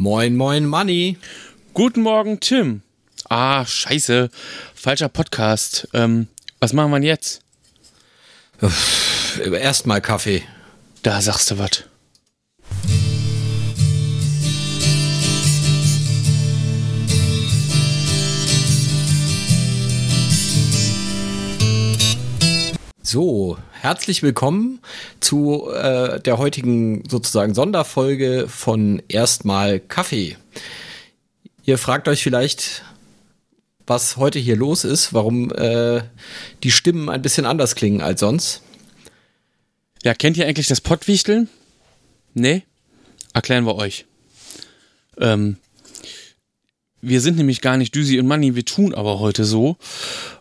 Moin, moin, Money. Guten Morgen, Tim. Ah, scheiße. Falscher Podcast. Ähm, was machen wir jetzt? Erstmal Kaffee. Da sagst du was. So, herzlich willkommen zu äh, der heutigen sozusagen Sonderfolge von Erstmal Kaffee. Ihr fragt euch vielleicht, was heute hier los ist, warum äh, die Stimmen ein bisschen anders klingen als sonst. Ja, kennt ihr eigentlich das Pottwichteln? Nee? Erklären wir euch. Ähm, wir sind nämlich gar nicht Düsi und Money, wir tun aber heute so,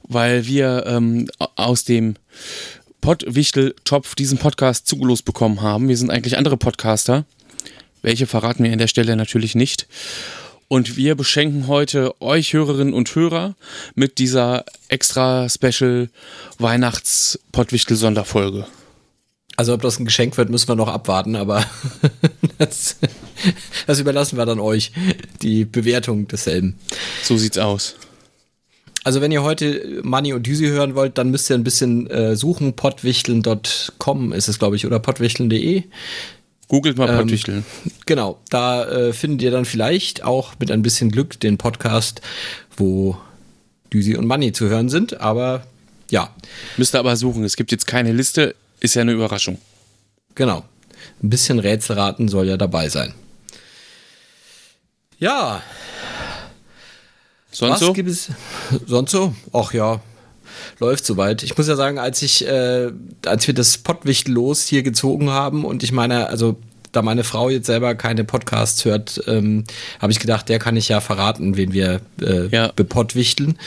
weil wir ähm, aus dem Pottwichtel-Topf diesen Podcast zugelost bekommen haben. Wir sind eigentlich andere Podcaster. Welche verraten wir an der Stelle natürlich nicht. Und wir beschenken heute euch Hörerinnen und Hörer mit dieser extra Special Weihnachts-Pottwichtel-Sonderfolge. Also ob das ein Geschenk wird, müssen wir noch abwarten, aber das, das, überlassen wir dann euch, die Bewertung desselben. So sieht's aus. Also wenn ihr heute Money und Düsi hören wollt, dann müsst ihr ein bisschen äh, suchen. Pottwichteln.com ist es, glaube ich, oder pottwichteln.de. Googelt mal Pottwichteln. Ähm, genau, da äh, findet ihr dann vielleicht auch mit ein bisschen Glück den Podcast, wo Düsi und Money zu hören sind, aber ja. Müsst ihr aber suchen, es gibt jetzt keine Liste, ist ja eine Überraschung. Genau. Ein bisschen Rätselraten soll ja dabei sein. Ja. Sonst Was so? gibt es? Sonst so? Ach ja, läuft soweit. Ich muss ja sagen, als ich, äh, als wir das Pottwichtel los hier gezogen haben und ich meine, also da meine Frau jetzt selber keine Podcasts hört, ähm, habe ich gedacht, der kann ich ja verraten, wen wir äh, Ja. bepottwichteln.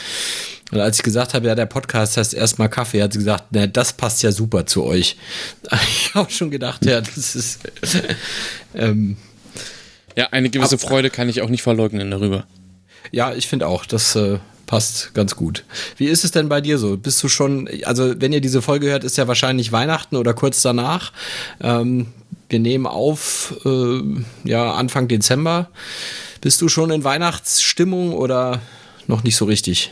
Und als ich gesagt habe, ja, der Podcast heißt erstmal Kaffee, hat sie gesagt, ne, das passt ja super zu euch. Ich habe schon gedacht, ja, das ist ähm, Ja, eine gewisse Ab- Freude kann ich auch nicht verleugnen darüber. Ja, ich finde auch, das äh, passt ganz gut. Wie ist es denn bei dir so? Bist du schon, also wenn ihr diese Folge hört, ist ja wahrscheinlich Weihnachten oder kurz danach. Ähm, wir nehmen auf, äh, ja, Anfang Dezember. Bist du schon in Weihnachtsstimmung oder noch nicht so richtig?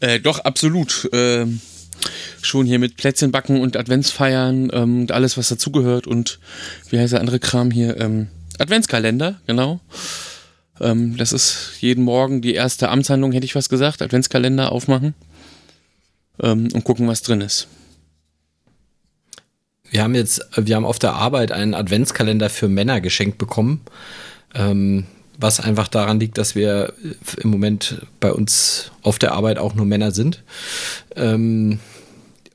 Äh, doch, absolut. Ähm, schon hier mit Plätzchen backen und Adventsfeiern ähm, und alles, was dazugehört und wie heißt der andere Kram hier? Ähm, Adventskalender, genau. Ähm, das ist jeden Morgen die erste Amtshandlung, hätte ich was gesagt. Adventskalender aufmachen ähm, und gucken, was drin ist. Wir haben jetzt, wir haben auf der Arbeit einen Adventskalender für Männer geschenkt bekommen. Ähm, was einfach daran liegt, dass wir im Moment bei uns auf der Arbeit auch nur Männer sind. Ähm,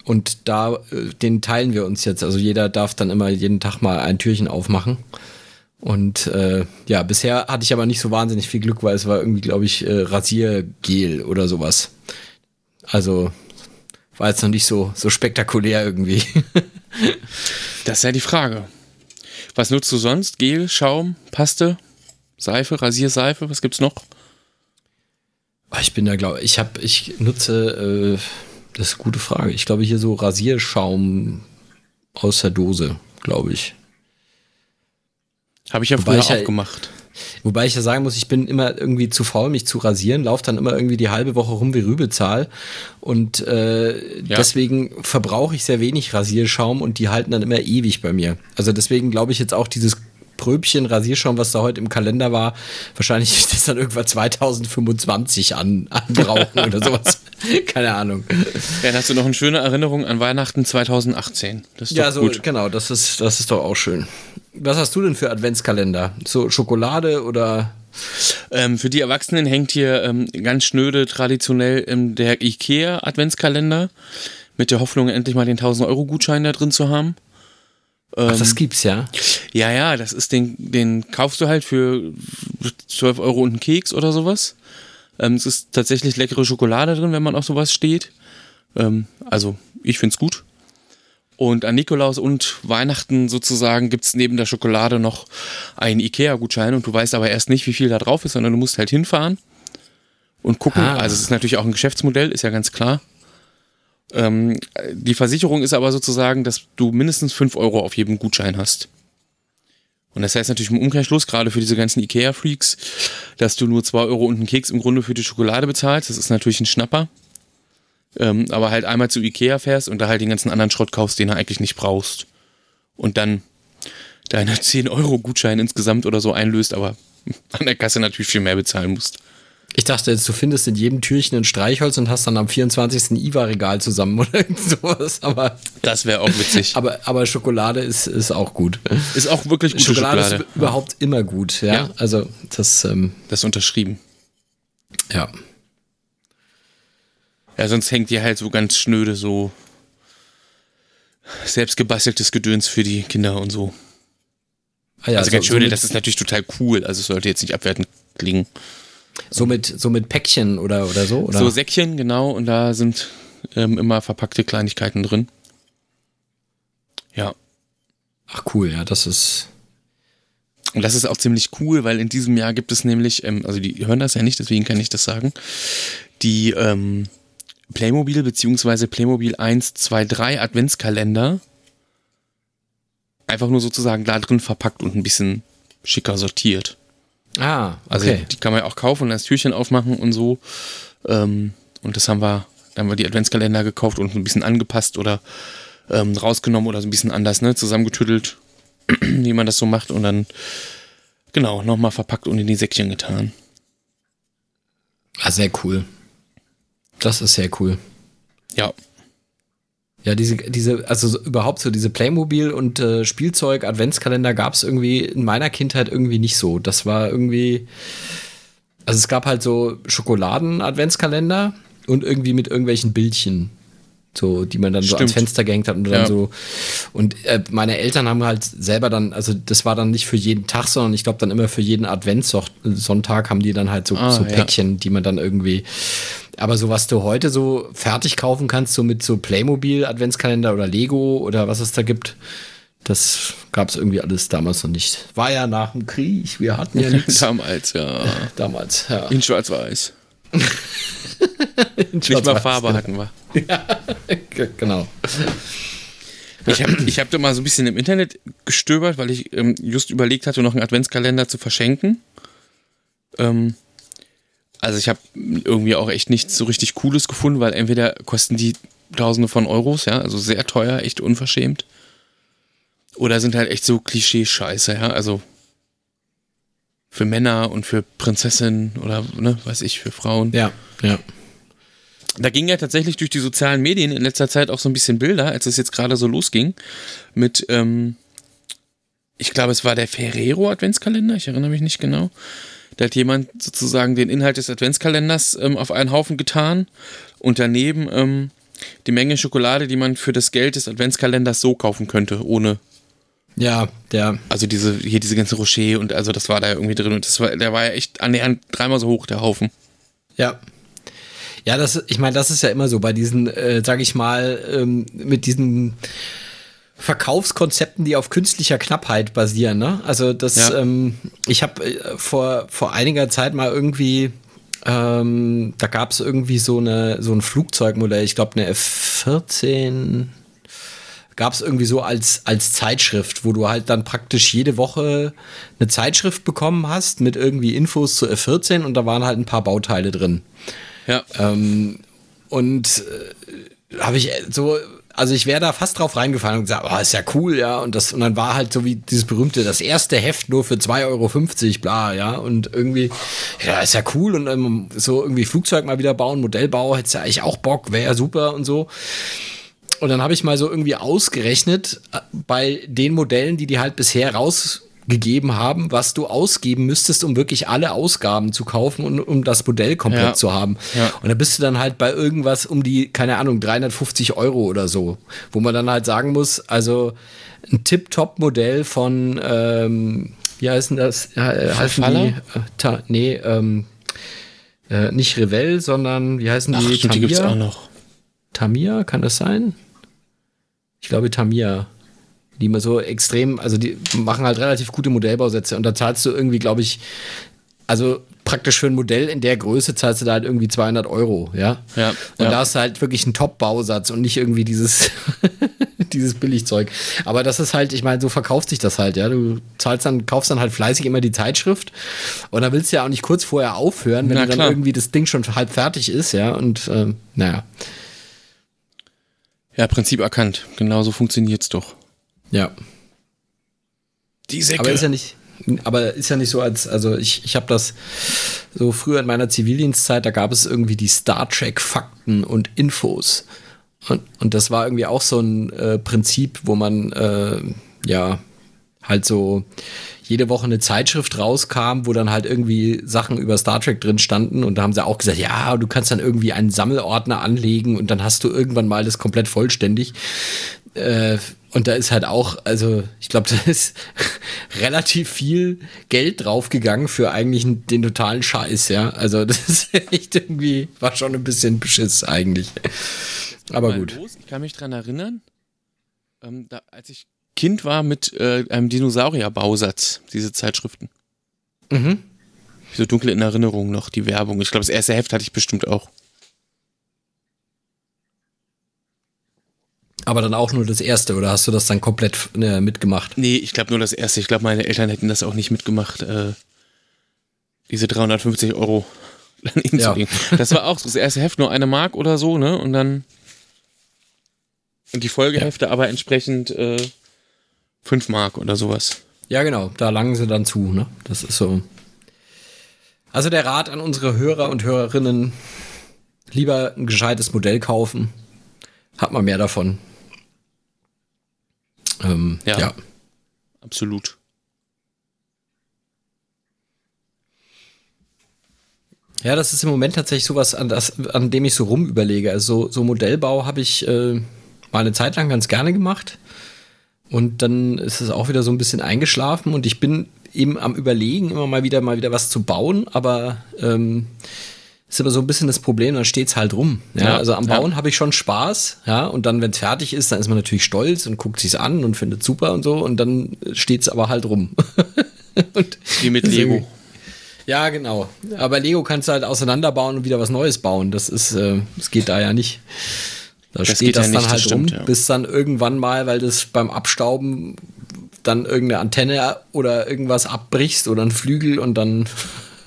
und da, äh, den teilen wir uns jetzt. Also jeder darf dann immer jeden Tag mal ein Türchen aufmachen. Und äh, ja, bisher hatte ich aber nicht so wahnsinnig viel Glück, weil es war irgendwie, glaube ich, äh, Rasiergel oder sowas. Also war jetzt noch nicht so, so spektakulär irgendwie. Das ist ja die Frage. Was nutzt du sonst? Gel, Schaum, Paste, Seife, Rasierseife? Was gibt's noch? Ah, Ich bin da, glaube ich, habe, ich nutze, äh, das ist eine gute Frage. Ich glaube hier so Rasierschaum aus der Dose, glaube ich. Habe ich ja Wobei früher ich ja- auch gemacht. Wobei ich ja sagen muss, ich bin immer irgendwie zu faul, mich zu rasieren, laufe dann immer irgendwie die halbe Woche rum wie Rübezahl. Und äh, Ja. deswegen verbrauche ich sehr wenig Rasierschaum und die halten dann immer ewig bei mir. Also deswegen glaube ich jetzt auch dieses Pröbchen Rasierschaum, was da heute im Kalender war, wahrscheinlich ist das dann irgendwann 2025 an, anbrauchen oder sowas. Keine Ahnung. Ja, dann hast du noch eine schöne Erinnerung an Weihnachten 2018. Das ist Ja, so, gut. genau, das ist, das ist doch auch schön. Was hast du denn für Adventskalender? So Schokolade oder? Ähm, für die Erwachsenen hängt hier ähm, ganz schnöde traditionell ähm, der IKEA Adventskalender mit der Hoffnung, endlich mal den 1000-Euro-Gutschein da drin zu haben. Ach, das gibt's ja. Ja, ja, das ist den, den kaufst du halt für 12 Euro und einen Keks oder sowas. Ähm, es ist tatsächlich leckere Schokolade drin, wenn man auf sowas steht. Ähm, also, ich find's gut. Und an Nikolaus und Weihnachten sozusagen gibt's neben der Schokolade noch einen Ikea-Gutschein und du weißt aber erst nicht, wie viel da drauf ist, sondern du musst halt hinfahren und gucken. Ah. Also es ist natürlich auch ein Geschäftsmodell, ist ja ganz klar. Ähm, die Versicherung ist aber sozusagen, dass du mindestens 5 Euro auf jedem Gutschein hast. Und das heißt natürlich im Umkehrschluss, gerade für diese ganzen Ikea-Freaks, dass du nur 2 Euro und einen Keks im Grunde für die Schokolade bezahlst. Das ist natürlich ein Schnapper. Ähm, aber halt einmal zu Ikea fährst und da halt den ganzen anderen Schrott kaufst, den du eigentlich nicht brauchst. Und dann deine 10-Euro-Gutschein insgesamt oder so einlöst, aber an der Kasse natürlich viel mehr bezahlen musst. Ich dachte jetzt, du findest in jedem Türchen ein Streichholz und hast dann am 24. IWA-Regal zusammen oder sowas. Aber das wäre auch witzig. Aber, aber Schokolade ist, ist auch gut. Ist auch wirklich gute Schokolade. Schokolade ist überhaupt immer gut, ja. ja. Also das. Ähm, das unterschrieben. Ja. Ja, sonst hängt ihr halt so ganz schnöde so selbstgebasteltes Gedöns für die Kinder und so. Ah ja, also ganz so, schön, so das ist natürlich total cool. Also es sollte jetzt nicht abwertend klingen. So mit, so mit Päckchen oder, oder so? Oder? So Säckchen, genau. Und da sind ähm, immer verpackte Kleinigkeiten drin. Ja. Ach cool, ja, das ist. Und das ist auch ziemlich cool, weil in diesem Jahr gibt es nämlich, ähm, also die hören das ja nicht, deswegen kann ich das sagen, die ähm, Playmobil bzw. Playmobil 1, 2, 3 Adventskalender einfach nur sozusagen da drin verpackt und ein bisschen schicker sortiert. Ah, also okay. Also die kann man ja auch kaufen und das Türchen aufmachen und so. Ähm, und das haben wir, da haben wir die Adventskalender gekauft und ein bisschen angepasst oder ähm, rausgenommen oder so ein bisschen anders, ne, zusammengetüttelt, wie man das so macht und dann genau nochmal verpackt und in die Säckchen getan. Ah, sehr cool. Das ist sehr cool. Ja. Ja, diese, diese, also überhaupt so diese Playmobil und äh, Spielzeug, Adventskalender gab es irgendwie in meiner Kindheit irgendwie nicht so. Das war irgendwie, also es gab halt so Schokoladen-Adventskalender und irgendwie mit irgendwelchen Bildchen so, die man dann Stimmt. so ans Fenster gehängt hat und ja. dann so. Und äh, meine Eltern haben halt selber dann, also das war dann nicht für jeden Tag, sondern ich glaube dann immer für jeden Adventssonntag haben die dann halt so, ah, so Päckchen, ja. die man dann irgendwie. Aber so was du heute so fertig kaufen kannst, so mit so Playmobil Adventskalender oder Lego oder was es da gibt, das gab es irgendwie alles damals noch nicht. War ja nach dem Krieg, wir hatten ja nichts. damals, ja. Damals, ja. In Schwarz-Weiß. Nicht mal Farbe hatten wir. Ja, genau. Ich habe ich hab da mal so ein bisschen im Internet gestöbert, weil ich ähm, just überlegt hatte, noch einen Adventskalender zu verschenken. Ähm, also ich habe irgendwie auch echt nichts so richtig Cooles gefunden, weil entweder kosten die Tausende von Euros, ja, also sehr teuer, echt unverschämt. Oder sind halt echt so Klischee-Scheiße, ja, also für Männer und für Prinzessinnen oder, ne, weiß ich, für Frauen. Ja, ja. Da ging ja tatsächlich durch die sozialen Medien in letzter Zeit auch so ein bisschen Bilder, als es jetzt gerade so losging, mit, ähm, ich glaube, es war der Ferrero Adventskalender, ich erinnere mich nicht genau. Da hat jemand sozusagen den Inhalt des Adventskalenders ähm, auf einen Haufen getan und daneben ähm, die Menge Schokolade, die man für das Geld des Adventskalenders so kaufen könnte, ohne. Ja, der. Also diese, hier diese ganze Rocher und also das war da irgendwie drin und das war, der war ja echt annähernd dreimal so hoch, der Haufen. Ja, ja, das, ich meine, das ist ja immer so bei diesen, äh, sag ich mal, ähm, mit diesen Verkaufskonzepten, die auf künstlicher Knappheit basieren. Ne? Also das, ja. ähm, ich habe äh, vor, vor einiger Zeit mal irgendwie, ähm, da gab es irgendwie so, eine, so ein Flugzeugmodell, ich glaube eine F-14, gab es irgendwie so als, als Zeitschrift, wo du halt dann praktisch jede Woche eine Zeitschrift bekommen hast mit irgendwie Infos zu F-14 und da waren halt ein paar Bauteile drin. Ja. Ähm, und äh, habe ich so, also ich wäre da fast drauf reingefallen und gesagt, oh, ist ja cool, ja. Und das, und dann war halt so wie dieses berühmte, das erste Heft nur für 2,50 Euro, bla, ja. Und irgendwie, ja, ist ja cool. Und ähm, so irgendwie Flugzeug mal wieder bauen, Modellbau, hättest ja eigentlich auch Bock, wäre ja super und so. Und dann habe ich mal so irgendwie ausgerechnet, äh, bei den Modellen, die die halt bisher raus gegeben haben, was du ausgeben müsstest, um wirklich alle Ausgaben zu kaufen und um das Modell komplett ja. zu haben. Ja. Und da bist du dann halt bei irgendwas um die, keine Ahnung, 350 Euro oder so, wo man dann halt sagen muss, also ein Tip-Top-Modell von, ähm, wie heißen das? Äh, heißen die? Äh, ta, nee, ähm, äh, nicht Revell, sondern wie heißen die? Ach, Tamia? Die gibt's auch noch. Tamia, kann das sein? Ich glaube Tamia die immer so extrem, also die machen halt relativ gute Modellbausätze und da zahlst du irgendwie, glaube ich, also praktisch für ein Modell in der Größe zahlst du da halt irgendwie 200 Euro, ja. Ja. Und ja. da ist halt wirklich ein Top-Bausatz und nicht irgendwie dieses, dieses Billigzeug. Aber das ist halt, ich meine, so verkauft sich das halt, ja. Du zahlst dann, kaufst dann halt fleißig immer die Zeitschrift und dann willst du ja auch nicht kurz vorher aufhören, wenn Na, dann irgendwie das Ding schon halb fertig ist, ja. Und ähm, naja, Ja, Prinzip erkannt. Genauso funktioniert's doch. Ja. Die Säcke. Aber ist ja nicht, aber ist ja nicht so, als, also ich, ich habe das so früher in meiner Zivildienstzeit, da gab es irgendwie die Star Trek Fakten und Infos. Und, und das war irgendwie auch so ein äh, Prinzip, wo man äh, ja halt so jede Woche eine Zeitschrift rauskam, wo dann halt irgendwie Sachen über Star Trek drin standen und da haben sie auch gesagt, ja, du kannst dann irgendwie einen Sammelordner anlegen und dann hast du irgendwann mal das komplett vollständig. Äh, und da ist halt auch, also ich glaube, da ist relativ viel Geld draufgegangen für eigentlich den totalen Scheiß, ja. Also das ist echt irgendwie, war schon ein bisschen Beschiss eigentlich. Aber gut. Los. Ich kann mich dran erinnern, ähm, da, als ich Kind war mit äh, einem Dinosaurier-Bausatz, diese Zeitschriften. Mhm. So dunkel in Erinnerung noch, die Werbung. Ich glaube, das erste Heft hatte ich bestimmt auch. Aber dann auch nur das erste, oder hast du das dann komplett äh, mitgemacht? Nee, ich glaube nur das erste. Ich glaube, meine Eltern hätten das auch nicht mitgemacht, äh, diese 350 Euro daneben Ja. zu legen. Das war auch so, das erste Heft nur eine Mark oder so, ne? Und dann und die Folgehefte aber entsprechend äh, 5 Mark oder sowas. Ja, genau, da langen sie dann zu, ne? Das ist so. Also der Rat an unsere Hörer und Hörerinnen, lieber ein gescheites Modell kaufen, hat man mehr davon. Ähm, Ja. ja. Absolut. Ja, das ist im Moment tatsächlich sowas, an, das, an dem ich so rumüberlege. Also so, so Modellbau habe ich äh, mal eine Zeit lang ganz gerne gemacht. Und dann ist es auch wieder so ein bisschen eingeschlafen und ich bin eben am Überlegen, immer mal wieder mal wieder was zu bauen, aber ähm, ist aber so ein bisschen das Problem, dann steht's halt rum. Ja, Ja, also am ja. Bauen habe ich schon Spaß, ja, und dann, wenn es fertig ist, dann ist man natürlich stolz und guckt sich's an und findet super und so, und dann steht's aber halt rum. und Wie mit deswegen- Lego. ja, genau. Aber Lego kannst du halt auseinanderbauen und wieder was Neues bauen. Das ist, äh, das geht da ja nicht. Da Das steht geht ja das nicht, dann das halt stimmt, rum, ja. bis dann irgendwann mal, weil das beim Abstauben dann irgendeine Antenne oder irgendwas abbrichst oder ein Flügel und dann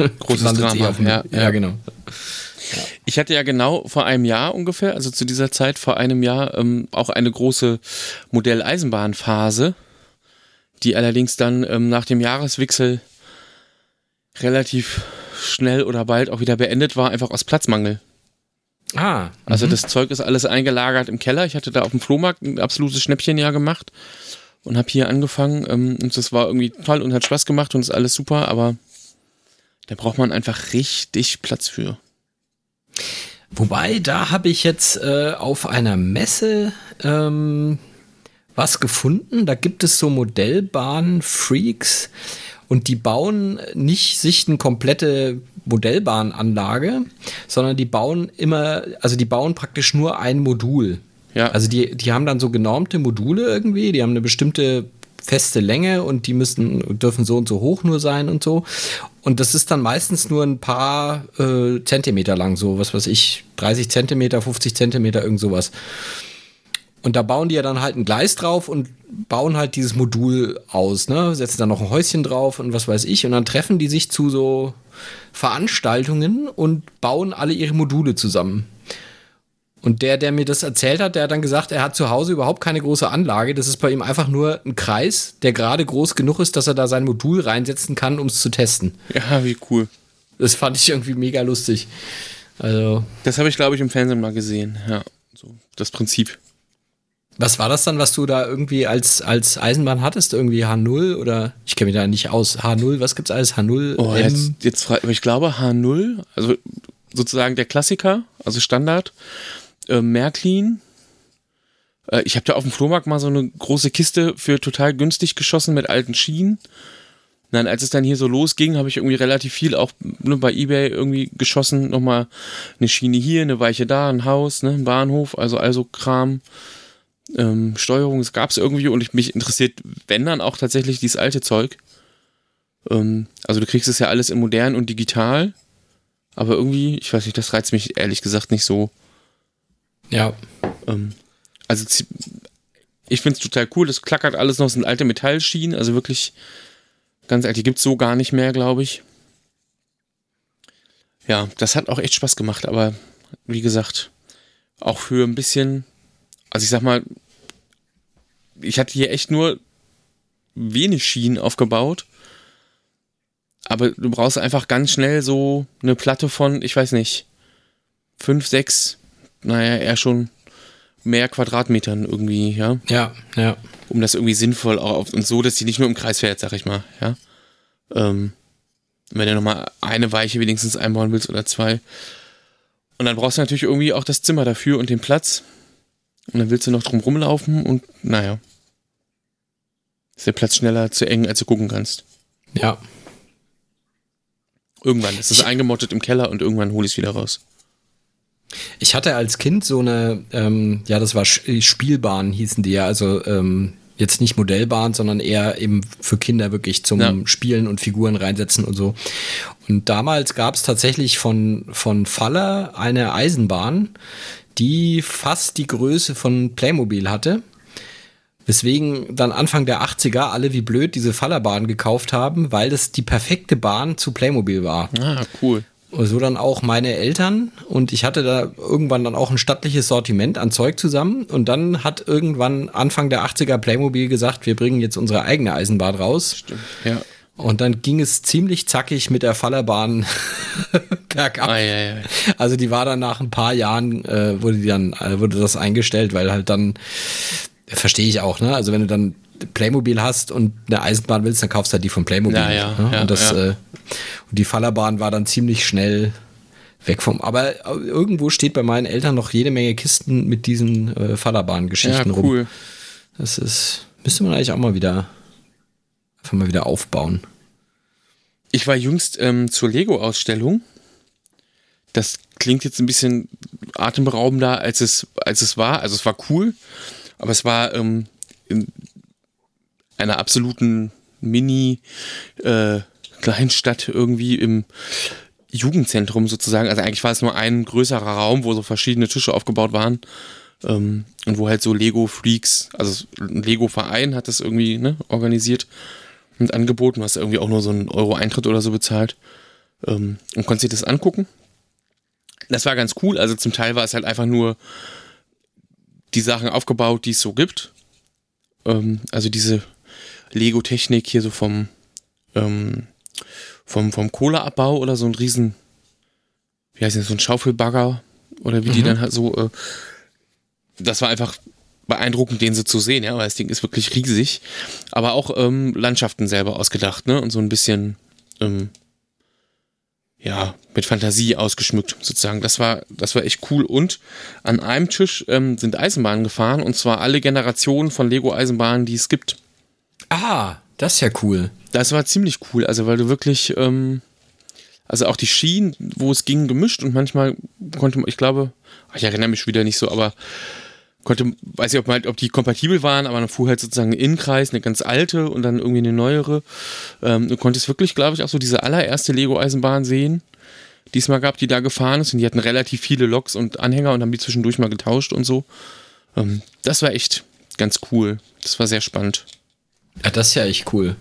Großes Drama, ja, ja, ja. genau. Ich hatte ja genau vor einem Jahr ungefähr, also zu dieser Zeit vor einem Jahr, ähm, auch eine große Modelleisenbahnphase, die allerdings dann ähm, nach dem Jahreswechsel relativ schnell oder bald auch wieder beendet war, einfach aus Platzmangel. Ah, Also das Zeug ist alles eingelagert im Keller. Ich hatte da auf dem Flohmarkt ein absolutes Schnäppchenjahr gemacht und habe hier angefangen ähm, und das war irgendwie toll und hat Spaß gemacht und ist alles super, aber da braucht man einfach richtig Platz für. Wobei, da habe ich jetzt äh, auf einer Messe ähm, was gefunden. Da gibt es so Modellbahn-Freaks und die bauen nicht sich eine komplette Modellbahnanlage, sondern die bauen immer, also die bauen praktisch nur ein Modul. Ja. Also die, die haben dann so genormte Module irgendwie, die haben eine bestimmte feste Länge und die müssen, dürfen so und so hoch nur sein und so. Und das ist dann meistens nur ein paar äh, Zentimeter lang, so was weiß ich, 30 Zentimeter, 50 Zentimeter, irgend sowas. Und da bauen die ja dann halt ein Gleis drauf und bauen halt dieses Modul aus, ne? Setzen dann noch ein Häuschen drauf und was weiß ich. Und dann treffen die sich zu so Veranstaltungen und bauen alle ihre Module zusammen. Und der, der mir das erzählt hat, der hat dann gesagt, er hat zu Hause überhaupt keine große Anlage. Das ist bei ihm einfach nur ein Kreis, der gerade groß genug ist, dass er da sein Modul reinsetzen kann, um es zu testen. Ja, wie cool. Das fand ich irgendwie mega lustig. Also, Das habe ich, glaube ich, im Fernsehen mal gesehen. Ja, so das Prinzip. was war das dann, was du da irgendwie als, als Eisenbahn hattest? Irgendwie H0 oder ich kenne mich da nicht aus. H0, was gibt's alles? H0, Oh, M? jetzt, jetzt frage ich glaube H0, also sozusagen der Klassiker, also Standard. Äh, Märklin. Äh, ich habe da auf dem Flohmarkt mal so eine große Kiste für total günstig geschossen mit alten Schienen. Nein, als es dann hier so losging, habe ich irgendwie relativ viel auch ne, bei Ebay irgendwie geschossen. Nochmal eine Schiene hier, eine Weiche da, ein Haus, ne, ein Bahnhof, also also Kram. Ähm, Steuerung, es gab es irgendwie und ich, mich interessiert, wenn dann auch tatsächlich dieses alte Zeug. Ähm, also du kriegst es ja alles in modern und digital, aber irgendwie, ich weiß nicht, das reizt mich ehrlich gesagt nicht so. Ja. Ähm, also Ich finde es total cool. Das klackert alles noch, sind alte Metallschienen, also wirklich ganz alt. Die gibt es so gar nicht mehr, glaube ich. Ja, das hat auch echt Spaß gemacht, aber wie gesagt, auch für ein bisschen, also ich sag mal, ich hatte hier echt nur wenig Schienen aufgebaut. Aber du brauchst einfach ganz schnell so eine Platte von, ich weiß nicht, fünf, sechs, naja, eher schon mehr Quadratmetern irgendwie, ja. Ja, ja. Um das irgendwie sinnvoll auch und so, dass die nicht nur im Kreis fährt, sag ich mal, ja. Ähm, wenn du nochmal eine Weiche wenigstens einbauen willst oder zwei. Und dann brauchst du natürlich irgendwie auch das Zimmer dafür und den Platz. Und dann willst du noch drum rumlaufen und naja. Ist der Platz schneller zu eng, als du gucken kannst. Ja. Irgendwann. Es ist eingemottet im Keller und irgendwann hole ich es wieder raus. Ich hatte als Kind so eine, ähm, ja, das war Spielbahn, hießen die ja, also ähm, jetzt nicht Modellbahn, sondern eher eben für Kinder wirklich zum ja. Spielen und Figuren reinsetzen und so. Und damals gab es tatsächlich von, von Faller eine Eisenbahn, die fast die Größe von Playmobil hatte. Weswegen dann Anfang der 80er alle wie blöd diese Fallerbahn gekauft haben, weil das die perfekte Bahn zu Playmobil war. Ah, cool. So dann auch meine Eltern und ich hatte da irgendwann dann auch ein stattliches Sortiment an Zeug zusammen und dann hat irgendwann Anfang der 80er Playmobil gesagt, wir bringen jetzt unsere eigene Eisenbahn raus. Stimmt, ja. Und dann ging es ziemlich zackig mit der Fallerbahn bergab. Ah, ja, ja. Also die war dann nach ein paar Jahren, äh, wurde die dann, äh, wurde das eingestellt, weil halt dann, verstehe ich auch, ne? Also wenn du dann Playmobil hast und eine Eisenbahn willst, dann kaufst du halt die von Playmobil. Ja, ja, ne? ja und das, ja. Äh, und die Fallerbahn war dann ziemlich schnell weg vom. Aber irgendwo steht bei meinen Eltern noch jede Menge Kisten mit diesen äh, Fallerbahn-Geschichten ja, cool. rum. Das ist, müsste man eigentlich auch mal wieder, einfach mal wieder aufbauen. Ich war jüngst ähm, zur Lego-Ausstellung. Das klingt jetzt ein bisschen atemberaubender, als es, als es war. Also es war cool, aber es war ähm, in einer absoluten Mini- äh, Kleinstadt irgendwie im Jugendzentrum sozusagen. Also eigentlich war es nur ein größerer Raum, wo so verschiedene Tische aufgebaut waren. Ähm, und wo halt so Lego-Freaks, also ein Lego-Verein hat das irgendwie ne, organisiert und angeboten. Hast irgendwie auch nur so einen Euro-Eintritt oder so bezahlt. Ähm, und konntest dir das angucken. Das war ganz cool. Also zum Teil war es halt einfach nur die Sachen aufgebaut, die es so gibt. Ähm, also diese Lego-Technik hier so vom ähm, vom, vom Kohleabbau oder so ein riesen, wie heißt das, so ein Schaufelbagger oder wie mhm. die dann halt so, äh, das war einfach beeindruckend, den so zu sehen, ja, weil das Ding ist wirklich riesig. Aber auch ähm, Landschaften selber ausgedacht, ne? Und so ein bisschen, ähm, ja, mit Fantasie ausgeschmückt, sozusagen. Das war, das war echt cool. Und an einem Tisch ähm, sind Eisenbahnen gefahren, und zwar alle Generationen von Lego-Eisenbahnen, die es gibt. Ah, das ist ja cool. Das war ziemlich cool, also weil du wirklich, ähm, also auch die Schienen, wo es ging, gemischt und manchmal konnte man, ich glaube, ich erinnere mich wieder nicht so, aber konnte, weiß ich, ob, ob die kompatibel waren, aber dann fuhr halt sozusagen ein Innenkreis, eine ganz alte und dann irgendwie eine neuere. Ähm, du konntest wirklich, glaube ich, auch so diese allererste Lego-Eisenbahn sehen, die es mal gab, die da gefahren ist und die hatten relativ viele Loks und Anhänger und haben die zwischendurch mal getauscht und so. Ähm, das war echt ganz cool. Das war sehr spannend. Ja, das ist ja echt cool.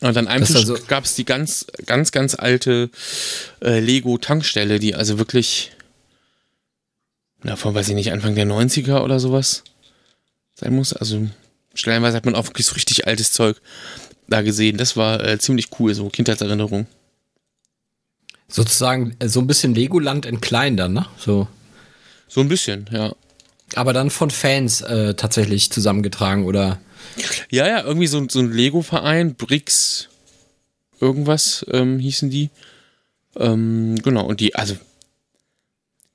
Und an einem also gab es die ganz, ganz, ganz alte äh, Lego-Tankstelle, die also wirklich, na, von weiß ich nicht, Anfang der 90er oder sowas sein muss. Also stellenweise hat man auch wirklich so richtig altes Zeug da gesehen. Das war äh, ziemlich cool, so Kindheitserinnerung. Sozusagen äh, so ein bisschen Legoland in klein dann, ne? So. So ein bisschen, ja. Aber dann von Fans äh, tatsächlich zusammengetragen oder? Ja, ja, irgendwie so, so ein Lego-Verein, Bricks, irgendwas ähm, hießen die. Ähm, genau, und die, also,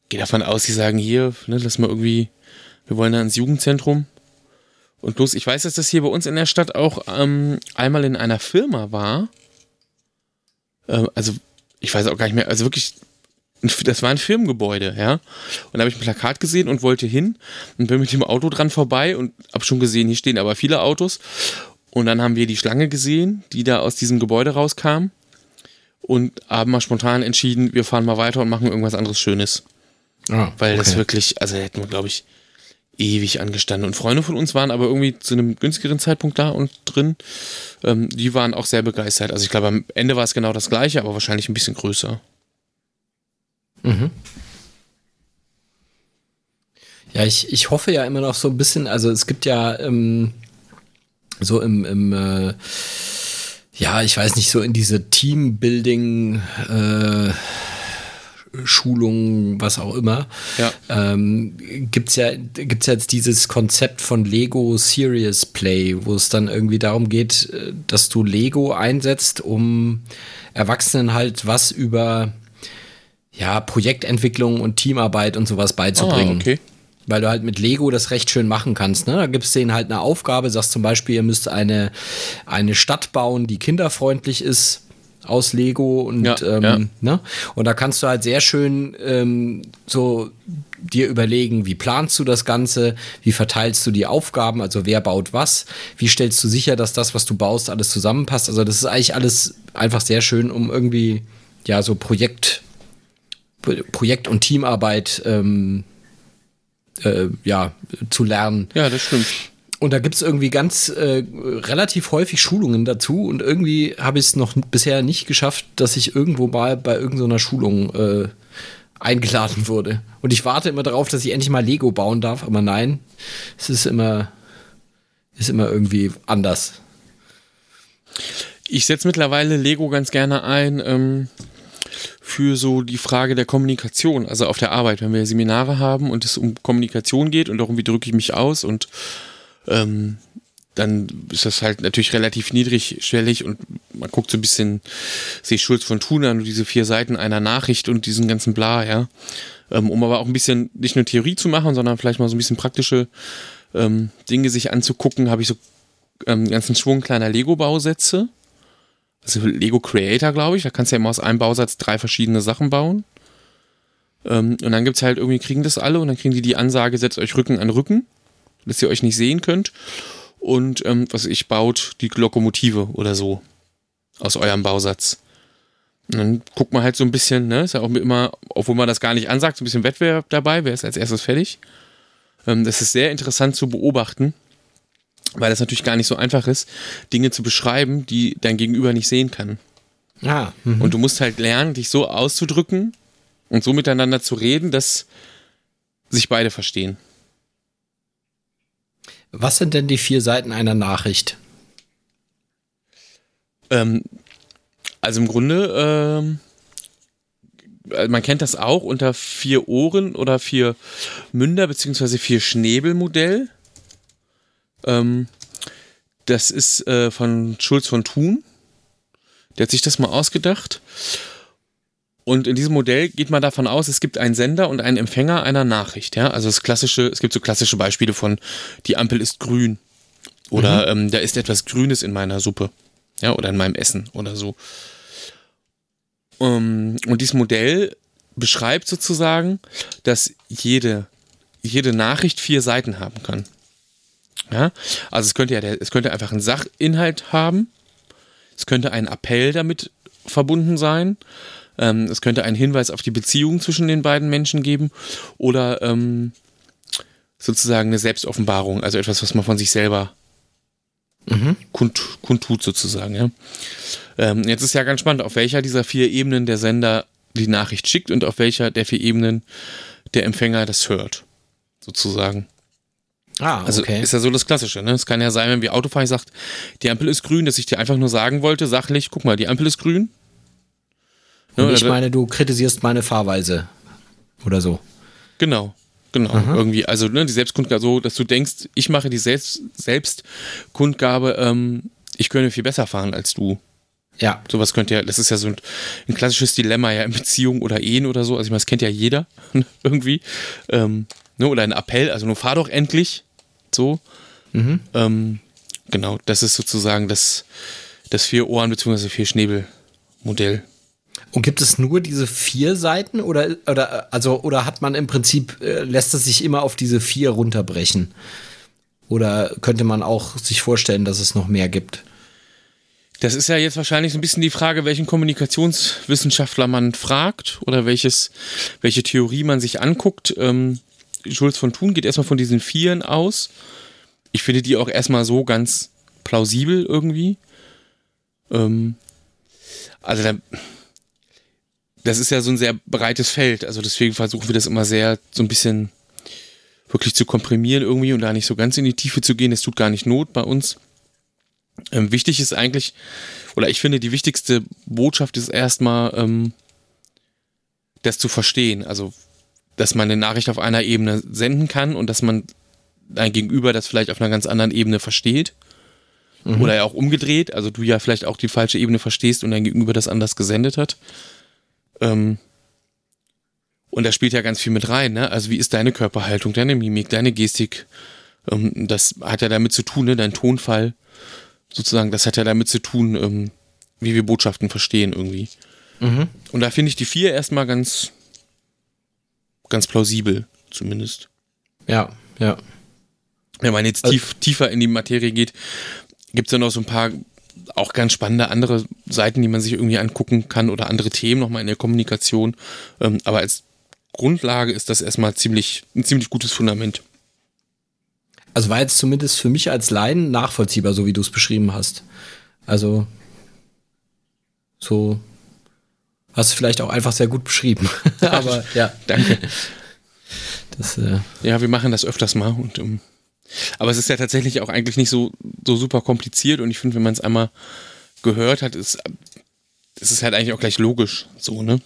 gehe davon aus, die sagen hier, ne, lass mal irgendwie, wir wollen da ins Jugendzentrum. Und los, ich weiß, dass das hier bei uns in der Stadt auch ähm, einmal in einer Firma war. Ähm, also, ich weiß auch gar nicht mehr, also wirklich das war ein Firmengebäude, ja. Und da habe ich ein Plakat gesehen und wollte hin und bin mit dem Auto dran vorbei und habe schon gesehen, hier stehen aber viele Autos. Und dann haben wir die Schlange gesehen, die da aus diesem Gebäude rauskam und haben mal spontan entschieden, wir fahren mal weiter und machen irgendwas anderes Schönes. Ah, Weil okay. das wirklich, also hätten wir, glaube ich, ewig angestanden. Und Freunde von uns waren aber irgendwie zu einem günstigeren Zeitpunkt da und drin. Ähm, die waren auch sehr begeistert. Also ich glaube, am Ende war es genau das gleiche, aber wahrscheinlich ein bisschen größer. Mhm. Ja, ich, ich hoffe ja immer noch so ein bisschen, also es gibt ja ähm, so im, im äh, ja, ich weiß nicht, so in diese Teambuilding äh, Schulungen, was auch immer, ja. ähm, gibt es ja, gibt's ja jetzt dieses Konzept von Lego Serious Play, wo es dann irgendwie darum geht, äh, dass du Lego einsetzt, um Erwachsenen halt was über ja, Projektentwicklung und Teamarbeit und sowas beizubringen. Ah, okay weil du halt mit Lego das recht schön machen kannst. Ne? Da gibst du denen halt eine Aufgabe, sagst zum Beispiel, ihr müsst eine, eine Stadt bauen, die kinderfreundlich ist aus Lego und ja, ähm, ja. Ne? und da kannst du halt sehr schön ähm, so dir überlegen, wie planst du das Ganze, wie verteilst du die Aufgaben, also wer baut was, wie stellst du sicher, dass das, was du baust, alles zusammenpasst. Also das ist eigentlich alles einfach sehr schön, um irgendwie ja so Projekt Projekt und Teamarbeit ähm, äh, ja, zu lernen. Ja, das stimmt. Und da gibt es irgendwie ganz äh, relativ häufig Schulungen dazu und irgendwie habe ich es noch bisher nicht geschafft, dass ich irgendwo mal bei irgendeiner Schulung äh, eingeladen wurde. Und ich warte immer darauf, dass ich endlich mal Lego bauen darf, aber nein, es ist immer, ist immer irgendwie anders. Ich setze mittlerweile Lego ganz gerne ein. Ähm für so die Frage der Kommunikation, also auf der Arbeit, wenn wir Seminare haben und es um Kommunikation geht und darum, wie drücke ich mich aus und ähm, dann ist das halt natürlich relativ niedrigschwellig und man guckt so ein bisschen sich Schulz von Thun an, diese vier Seiten einer Nachricht und diesen ganzen Bla, ja. Ähm, um aber auch ein bisschen nicht nur Theorie zu machen, sondern vielleicht mal so ein bisschen praktische ähm, Dinge sich anzugucken, habe ich so ähm, ganzen Schwung kleiner Lego-Bausätze also Lego Creator, glaube ich. Da kannst du ja immer aus einem Bausatz drei verschiedene Sachen bauen. Ähm, und dann gibt es halt irgendwie, kriegen das alle und dann kriegen die die Ansage, setzt euch Rücken an Rücken, dass ihr euch nicht sehen könnt. Und ähm, was ich baut die Lokomotive oder so aus eurem Bausatz. Und dann guckt man halt so ein bisschen, ne, ist ja auch immer, obwohl man das gar nicht ansagt, so ein bisschen Wettbewerb dabei, wer ist als erstes fertig. Ähm, das ist sehr interessant zu beobachten, weil es natürlich gar nicht so einfach ist, Dinge zu beschreiben, die dein Gegenüber nicht sehen kann. Ah, mhm. Und du musst halt lernen, dich so auszudrücken und so miteinander zu reden, dass sich beide verstehen. Was sind denn die vier Seiten einer Nachricht? Ähm, also im Grunde, ähm, man kennt das auch unter vier Ohren oder vier Münder beziehungsweise vier Schnäbelmodell. Ähm, das ist äh, von Schulz von Thun. Der hat sich das mal ausgedacht. Und in diesem Modell geht man davon aus, es gibt einen Sender und einen Empfänger einer Nachricht. Ja? Also das klassische, es gibt so klassische Beispiele von die Ampel ist grün. Oder mhm. ähm, da ist etwas Grünes in meiner Suppe. Ja, oder in meinem Essen oder so. Ähm, und dieses Modell beschreibt sozusagen, dass jede, jede Nachricht vier Seiten haben kann. Ja? Also es könnte ja der, es könnte einfach einen Sachinhalt haben. Es könnte ein Appell damit verbunden sein. Ähm, es könnte einen Hinweis auf die Beziehung zwischen den beiden Menschen geben oder ähm, sozusagen eine Selbstoffenbarung, also etwas, was man von sich selber mhm. kund, kundtut sozusagen. Ja? Ähm, jetzt ist ja ganz spannend, auf welcher dieser vier Ebenen der Sender die Nachricht schickt und auf welcher der vier Ebenen der Empfänger das hört, sozusagen. Ah, also okay. ist ja so das Klassische. Ne? Es kann ja sein, wenn wir Autofahren sagt, die Ampel ist grün, dass ich dir einfach nur sagen wollte, sachlich, guck mal, die Ampel ist grün. Ne? ich meine, du kritisierst meine Fahrweise oder so. Genau, genau. Aha. Irgendwie, also ne, die Selbstkundgabe so, dass du denkst, ich mache die Selbst Selbstkundgabe, ähm, ich könnte viel besser fahren als du. Ja. Sowas könnte ja, das ist ja so ein, ein, klassisches Dilemma ja in Beziehungen oder Ehen oder so. Also ich meine, das kennt ja jeder irgendwie. Ähm, ne, oder ein Appell, also nur fahr doch endlich. So. Mhm. Ähm, genau, das ist sozusagen das, das vier Ohren bzw. vier Schnäbel-Modell. Und gibt es nur diese vier Seiten oder, oder, also, oder hat man im Prinzip, äh, lässt es sich immer auf diese vier runterbrechen? Oder könnte man auch sich vorstellen, dass es noch mehr gibt? Das ist ja jetzt wahrscheinlich so ein bisschen die Frage, welchen Kommunikationswissenschaftler man fragt oder welches, welche Theorie man sich anguckt. Ähm, Schulz von Thun geht erstmal von diesen Vieren aus. Ich finde die auch erstmal so ganz plausibel irgendwie. Ähm, also da, das ist ja so ein sehr breites Feld. Also deswegen versuchen wir das immer sehr so ein bisschen wirklich zu komprimieren irgendwie und da nicht so ganz in die Tiefe zu gehen. Das tut gar nicht Not bei uns. Ähm, wichtig ist eigentlich, oder ich finde, die wichtigste Botschaft ist erstmal, ähm, das zu verstehen. Also, dass man eine Nachricht auf einer Ebene senden kann und dass man dein Gegenüber das vielleicht auf einer ganz anderen Ebene versteht. Mhm. Oder ja auch umgedreht. Also, du ja vielleicht auch die falsche Ebene verstehst und dein Gegenüber das anders gesendet hat. Ähm, und da spielt ja ganz viel mit rein, ne? Also wie ist deine Körperhaltung, deine Mimik, deine Gestik? Ähm, das hat ja damit zu tun, ne? Dein Tonfall, sozusagen, das hat ja damit zu tun, ähm, wie wir Botschaften verstehen irgendwie. Mhm. Und da finde ich die vier erstmal ganz, ganz plausibel, zumindest. Ja, ja. Wenn man jetzt tief, tiefer in die Materie geht, gibt es ja noch so ein paar auch ganz spannende andere Seiten, die man sich irgendwie angucken kann oder andere Themen nochmal in der Kommunikation. Ähm, aber als Grundlage ist das erstmal ziemlich, ein ziemlich gutes Fundament. Also war jetzt zumindest für mich als Laien nachvollziehbar, so wie du es beschrieben hast. Also so hast du vielleicht auch einfach sehr gut beschrieben. Aber ja, danke. Das, äh ja, wir machen das öfters mal und um, ähm, aber es ist ja tatsächlich auch eigentlich nicht so, so super kompliziert und ich finde, wenn man es einmal gehört hat, ist, ist es halt eigentlich auch gleich logisch so, ne?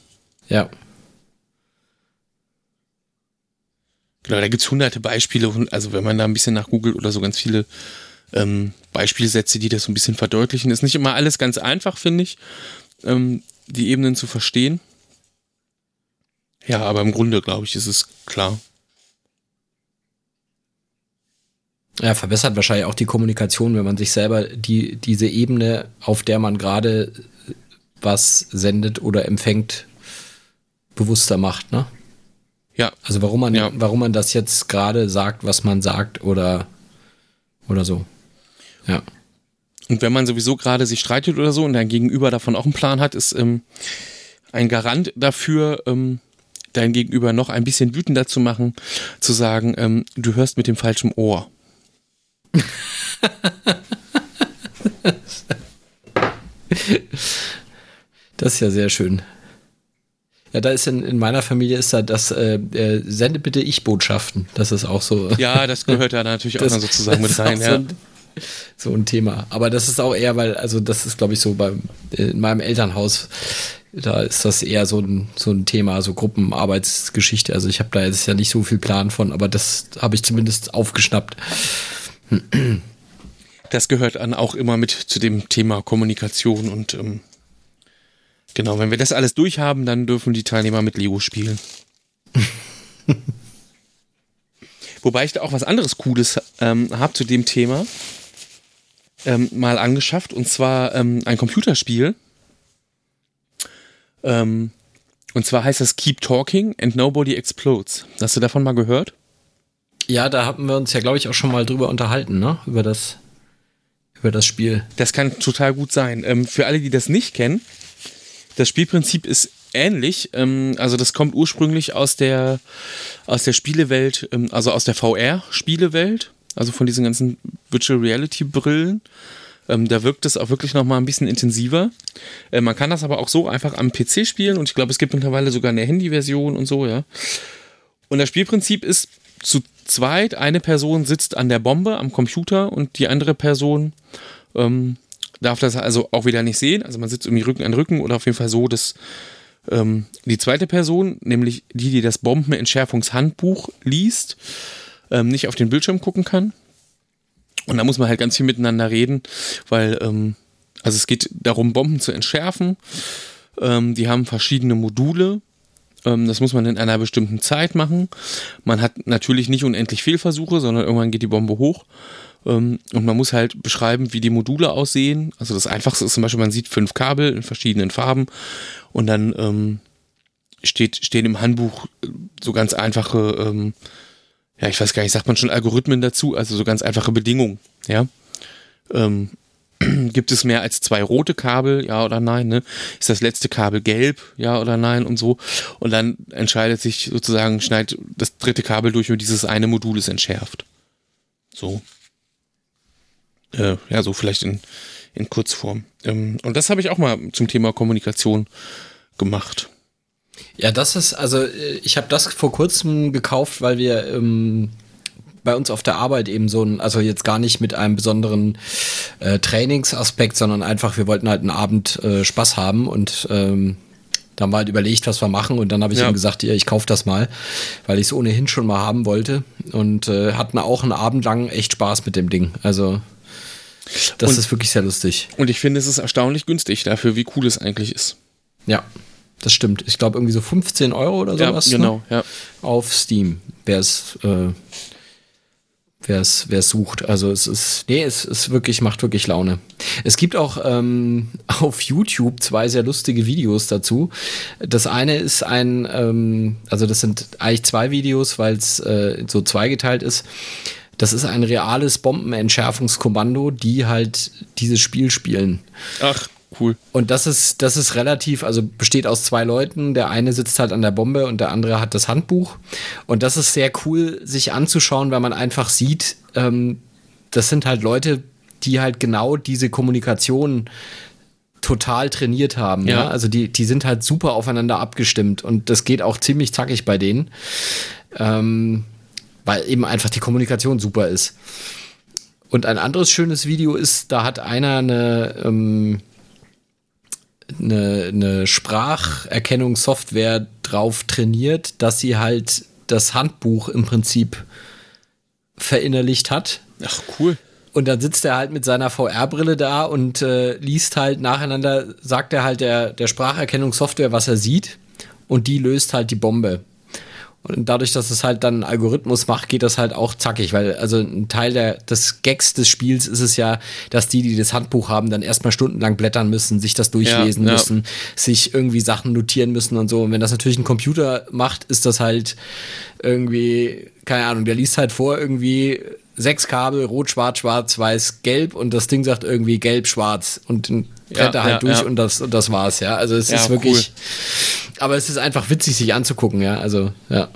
Ja. Genau, da gibt es hunderte Beispiele, also wenn man da ein bisschen nach googelt oder so ganz viele ähm, Beispielsätze, die das so ein bisschen verdeutlichen. Ist nicht immer alles ganz einfach, finde ich, ähm, die Ebenen zu verstehen. Ja, aber im Grunde, glaube ich, ist es klar. Ja, verbessert wahrscheinlich auch die Kommunikation, wenn man sich selber die, diese Ebene, auf der man gerade was sendet oder empfängt, bewusster macht, ne? Ja. Also warum man, ja. warum man das jetzt gerade sagt, was man sagt oder, oder so. Ja. Und wenn man sowieso gerade sich streitet oder so und dein Gegenüber davon auch einen Plan hat, ist ähm, ein Garant dafür, ähm, dein Gegenüber noch ein bisschen wütender zu machen, zu sagen, ähm, du hörst mit dem falschen Ohr. das ist ja sehr schön. Ja, da ist in, in meiner Familie ist da das, äh, äh, sende bitte Ich-Botschaften. Das ist auch so. Ja, das gehört da natürlich auch dann sozusagen mit rein, ja. So so ein, Thema. Aber das ist auch eher, weil, also das ist, glaube ich, so beim, in meinem Elternhaus, da ist das eher so ein, so ein Thema, so Gruppenarbeitsgeschichte. Also ich habe da jetzt ja nicht so viel Plan von, aber das habe ich zumindest aufgeschnappt. Das gehört dann auch immer mit zu dem Thema Kommunikation und ähm, Genau, wenn wir das alles durchhaben, dann dürfen die Teilnehmer mit Lego spielen. Wobei ich da auch was anderes Cooles ähm, habe zu dem Thema ähm, mal angeschafft und zwar ähm, ein Computerspiel. Ähm, und zwar heißt das Keep Talking and Nobody Explodes. Hast du davon mal gehört? Ja, da haben wir uns ja, glaube ich, auch schon mal drüber unterhalten, ne? Über das, über das Spiel. Das kann total gut sein. Ähm, für alle, die das nicht kennen, das Spielprinzip ist ähnlich. Ähm, also das kommt ursprünglich aus der, aus der Spielewelt, ähm, also aus der VR-Spielewelt, also von diesen ganzen Virtual Reality-Brillen. Ähm, da wirkt es auch wirklich nochmal ein bisschen intensiver. Äh, man kann das aber auch so einfach am PC spielen und ich glaube, es gibt mittlerweile sogar eine Handy-Version und so, ja. Und das Spielprinzip ist zu zweit, eine Person sitzt an der Bombe am Computer und die andere Person ähm, darf das also auch wieder nicht sehen. Also man sitzt irgendwie Rücken an Rücken oder auf jeden Fall so, dass ähm, die zweite Person, nämlich die, die das Bombenentschärfungshandbuch liest, ähm, nicht auf den Bildschirm gucken kann. Und da muss man halt ganz viel miteinander reden, weil ähm, also es geht darum, Bomben zu entschärfen. Ähm, die haben verschiedene Module. Ähm, das muss man in einer bestimmten Zeit machen. Man hat natürlich nicht unendlich Fehlversuche, sondern irgendwann geht die Bombe hoch. Ähm, und man muss halt beschreiben, wie die Module aussehen. Also das Einfachste ist zum Beispiel, man sieht fünf Kabel in verschiedenen Farben und dann ähm, steht, stehen im Handbuch so ganz einfache, ähm, ja, ich weiß gar nicht, sagt man schon Algorithmen dazu, also so ganz einfache Bedingungen, ja. Ähm, Gibt es mehr als zwei rote Kabel, ja oder nein? Ne? Ist das letzte Kabel gelb, ja oder nein und so? Und dann entscheidet sich sozusagen, schneidet das dritte Kabel durch und dieses eine Modul ist entschärft. So. Äh, ja, so vielleicht in, in Kurzform. Ähm, und das habe ich auch mal zum Thema Kommunikation gemacht. Ja, das ist, also äh, ich habe das vor kurzem gekauft, weil wir ähm, bei uns auf der Arbeit eben so ein, also jetzt gar nicht mit einem besonderen äh, Trainingsaspekt, sondern einfach, wir wollten halt einen Abend äh, Spaß haben und ähm, da haben wir halt überlegt, was wir machen und dann habe ich ja. ihm gesagt, ja, ich kaufe das mal, weil ich es ohnehin schon mal haben wollte und äh, hatten auch einen Abend lang echt Spaß mit dem Ding. Also das und, ist wirklich sehr lustig. Und ich finde, es ist erstaunlich günstig dafür, wie cool es eigentlich ist. Ja, das stimmt. Ich glaube irgendwie so 15 Euro oder sowas. Ja, genau, ne? ja. Auf Steam, wer es äh, wer es wer es sucht. Also es ist nee, es ist wirklich macht wirklich Laune. Es gibt auch ähm, auf YouTube zwei sehr lustige Videos dazu. Das eine ist ein ähm, also das sind eigentlich zwei Videos, weil es äh, so zweigeteilt ist. Das ist ein reales Bombenentschärfungskommando, die halt dieses Spiel spielen. Ach, cool. Und das ist, das ist relativ, also besteht aus zwei Leuten. Der eine sitzt halt an der Bombe und der andere hat das Handbuch. Und das ist sehr cool, sich anzuschauen, weil man einfach sieht, ähm, das sind halt Leute, die halt genau diese Kommunikation total trainiert haben. Ja. ja. Also die, die sind halt super aufeinander abgestimmt und das geht auch ziemlich zackig bei denen. Ähm, weil eben einfach die Kommunikation super ist. Und ein anderes schönes Video ist, da hat einer eine, ähm, eine, eine Spracherkennungssoftware drauf trainiert, dass sie halt das Handbuch im Prinzip verinnerlicht hat. Ach, cool. Und dann sitzt er halt mit seiner VR-Brille da und äh, liest halt nacheinander, sagt er halt der, der Spracherkennungssoftware, was er sieht. Und die löst halt die Bombe. Und dadurch, dass es halt dann einen Algorithmus macht, geht das halt auch zackig, weil also ein Teil der, des Gags des Spiels ist es ja, dass die, die das Handbuch haben, dann erstmal stundenlang blättern müssen, sich das durchlesen ja, ja. müssen, sich irgendwie Sachen notieren müssen und so. Und wenn das natürlich ein Computer macht, ist das halt irgendwie, keine Ahnung, der liest halt vor irgendwie sechs Kabel, rot, schwarz, schwarz, weiß, gelb und das Ding sagt irgendwie gelb, schwarz und dann brennt er halt ja, durch ja. und das und das war's, ja. Also es ja, ist wirklich cool. Aber es ist einfach witzig sich anzugucken, ja. Also, ja.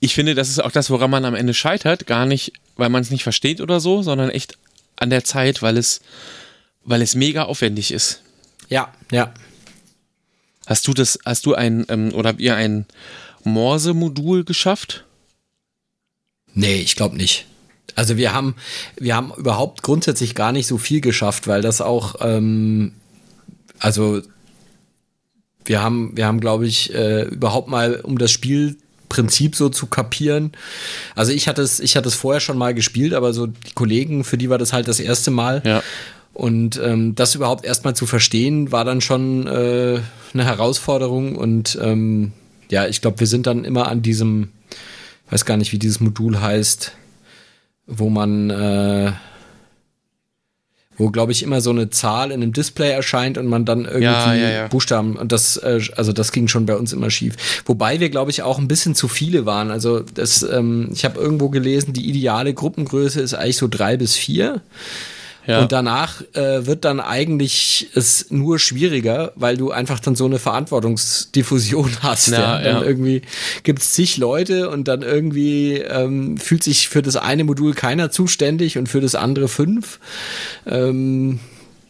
Ich finde, das ist auch das, woran man am Ende scheitert, gar nicht, weil man es nicht versteht oder so, sondern echt an der Zeit, weil es weil es mega aufwendig ist. Ja, ja. Hast du das, hast du ein, ähm, oder habt ihr ein Morse-Modul geschafft? Nee, ich glaube nicht. Also wir haben, wir haben überhaupt grundsätzlich gar nicht so viel geschafft, weil das auch, ähm, also wir haben, wir haben, glaube ich, äh, überhaupt mal, um das Spielprinzip so zu kapieren. Also ich hatte es, ich hatte es vorher schon mal gespielt, aber so die Kollegen, für die war das halt das erste Mal. Ja. Und ähm, das überhaupt erstmal zu verstehen, war dann schon äh, eine Herausforderung. Und ähm, ja, ich glaube, wir sind dann immer an diesem, weiß gar nicht, wie dieses Modul heißt wo man, äh, wo glaube ich immer so eine Zahl in einem Display erscheint und man dann irgendwie ja, ja, ja. Buchstaben und das, äh, also das ging schon bei uns immer schief. Wobei wir glaube ich auch ein bisschen zu viele waren. Also das, ähm, ich habe irgendwo gelesen, die ideale Gruppengröße ist eigentlich so drei bis vier. Ja. Und danach äh, wird dann eigentlich es nur schwieriger, weil du einfach dann so eine Verantwortungsdiffusion hast. Ja, ja. Dann irgendwie gibt es zig Leute und dann irgendwie ähm, fühlt sich für das eine Modul keiner zuständig und für das andere fünf. Ähm,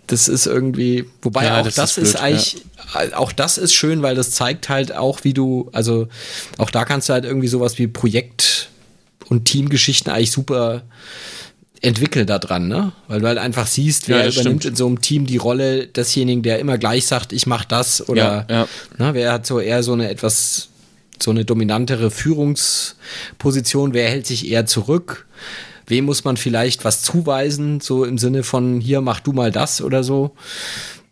das ist irgendwie, wobei ja, auch das, das ist, ist eigentlich, ja. auch das ist schön, weil das zeigt halt auch, wie du, also auch da kannst du halt irgendwie sowas wie Projekt- und Teamgeschichten eigentlich super entwickelt da dran, ne? Weil du halt einfach siehst, wer ja, übernimmt stimmt. in so einem Team die Rolle desjenigen, der immer gleich sagt, ich mach das oder ja, ja. Ne, wer hat so eher so eine etwas so eine dominantere Führungsposition, wer hält sich eher zurück? Wem muss man vielleicht was zuweisen, so im Sinne von hier mach du mal das oder so?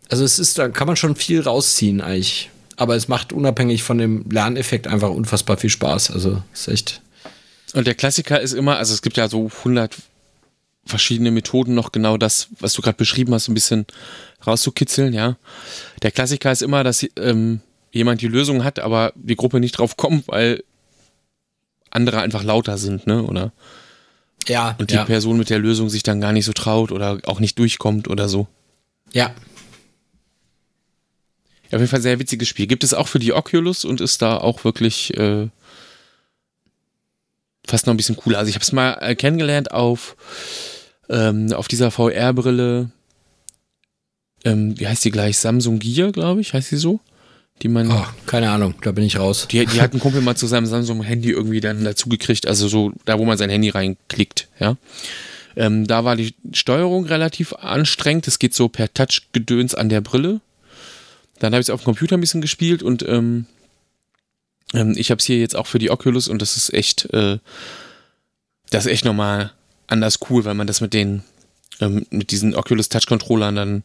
Also es ist, da kann man schon viel rausziehen eigentlich. Aber es macht unabhängig von dem Lerneffekt einfach unfassbar viel Spaß. Also ist echt. Und der Klassiker ist immer, also es gibt ja so 100 verschiedene Methoden noch genau das, was du gerade beschrieben hast, ein bisschen rauszukitzeln, ja. Der Klassiker ist immer, dass ähm, jemand die Lösung hat, aber die Gruppe nicht drauf kommt, weil andere einfach lauter sind, ne? Oder Ja. Und die ja. Person mit der Lösung sich dann gar nicht so traut oder auch nicht durchkommt oder so. Ja. Auf jeden Fall sehr witziges Spiel. Gibt es auch für die Oculus und ist da auch wirklich äh, fast noch ein bisschen cooler. Also ich habe es mal äh, kennengelernt auf, ähm, auf dieser VR-Brille. Ähm, wie heißt die gleich? Samsung Gear, glaube ich, heißt sie so? Die man. Oh, keine Ahnung, da bin ich raus. Die, die hat ein Kumpel mal zu seinem Samsung-Handy irgendwie dann dazu gekriegt, also so da, wo man sein Handy reinklickt, ja. Ähm, da war die Steuerung relativ anstrengend. Es geht so per Touch-Gedöns an der Brille. Dann habe ich es auf dem Computer ein bisschen gespielt und ähm, ähm, ich habe es hier jetzt auch für die Oculus und das ist echt, äh, das ist echt nochmal anders cool, weil man das mit den, ähm, mit diesen Oculus Touch-Controllern dann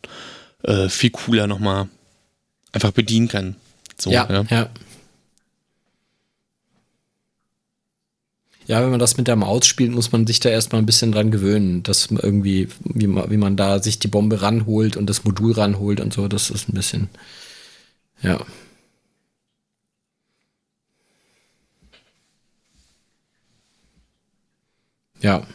äh, viel cooler nochmal einfach bedienen kann. So, ja, ja. Ja, wenn man das mit der Maus spielt, muss man sich da erstmal ein bisschen dran gewöhnen, dass man irgendwie, wie man, wie man da sich die Bombe ranholt und das Modul ranholt und so, das ist ein bisschen, ja. Ja.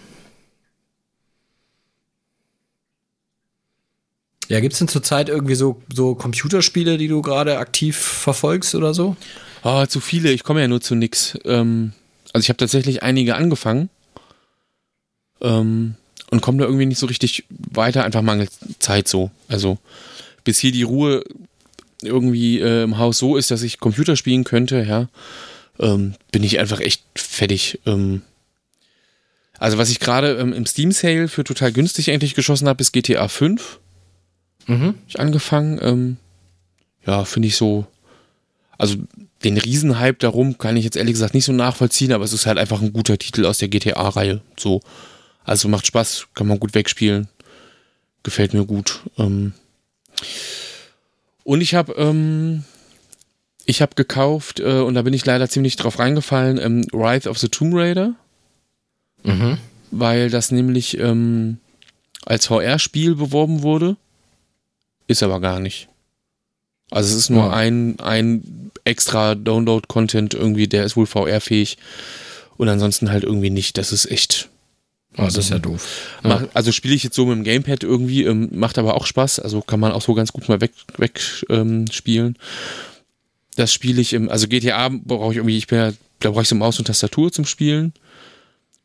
Ja, gibt es denn zurzeit irgendwie so, so Computerspiele, die du gerade aktiv verfolgst oder so? Oh, zu viele, ich komme ja nur zu nix. Ähm, also ich habe tatsächlich einige angefangen ähm, und komme da irgendwie nicht so richtig weiter, einfach mangels Zeit so. Also bis hier die Ruhe irgendwie äh, im Haus so ist, dass ich Computer spielen könnte, ja, ähm, bin ich einfach echt fertig. Ähm, also was ich gerade ähm, im Steam Sale für total günstig eigentlich geschossen habe, ist GTA 5. Mhm. Ich angefangen. Ähm, ja, finde ich so. Also den Riesenhype darum kann ich jetzt ehrlich gesagt nicht so nachvollziehen, aber es ist halt einfach ein guter Titel aus der GTA-Reihe. So. Also macht Spaß, kann man gut wegspielen. Gefällt mir gut. Ähm und ich habe ähm, ich habe gekauft äh, und da bin ich leider ziemlich drauf reingefallen. Ähm, Rise of the Tomb Raider, Mhm. weil das nämlich ähm, als VR-Spiel beworben wurde. Ist aber gar nicht. Also es ist nur Ja. ein, ein extra Download-Content irgendwie, der ist wohl VR-fähig. Und ansonsten halt irgendwie nicht. Das ist echt. Oh, das ist ja doof. Ja. Mach, also spiele ich jetzt so mit dem Gamepad irgendwie, ähm, macht aber auch Spaß. Also kann man auch so ganz gut mal weg, weg ähm, spielen. Das spiele ich im, also GTA brauche ich irgendwie, ich bin ja, da brauche ich so Maus und Tastatur zum Spielen.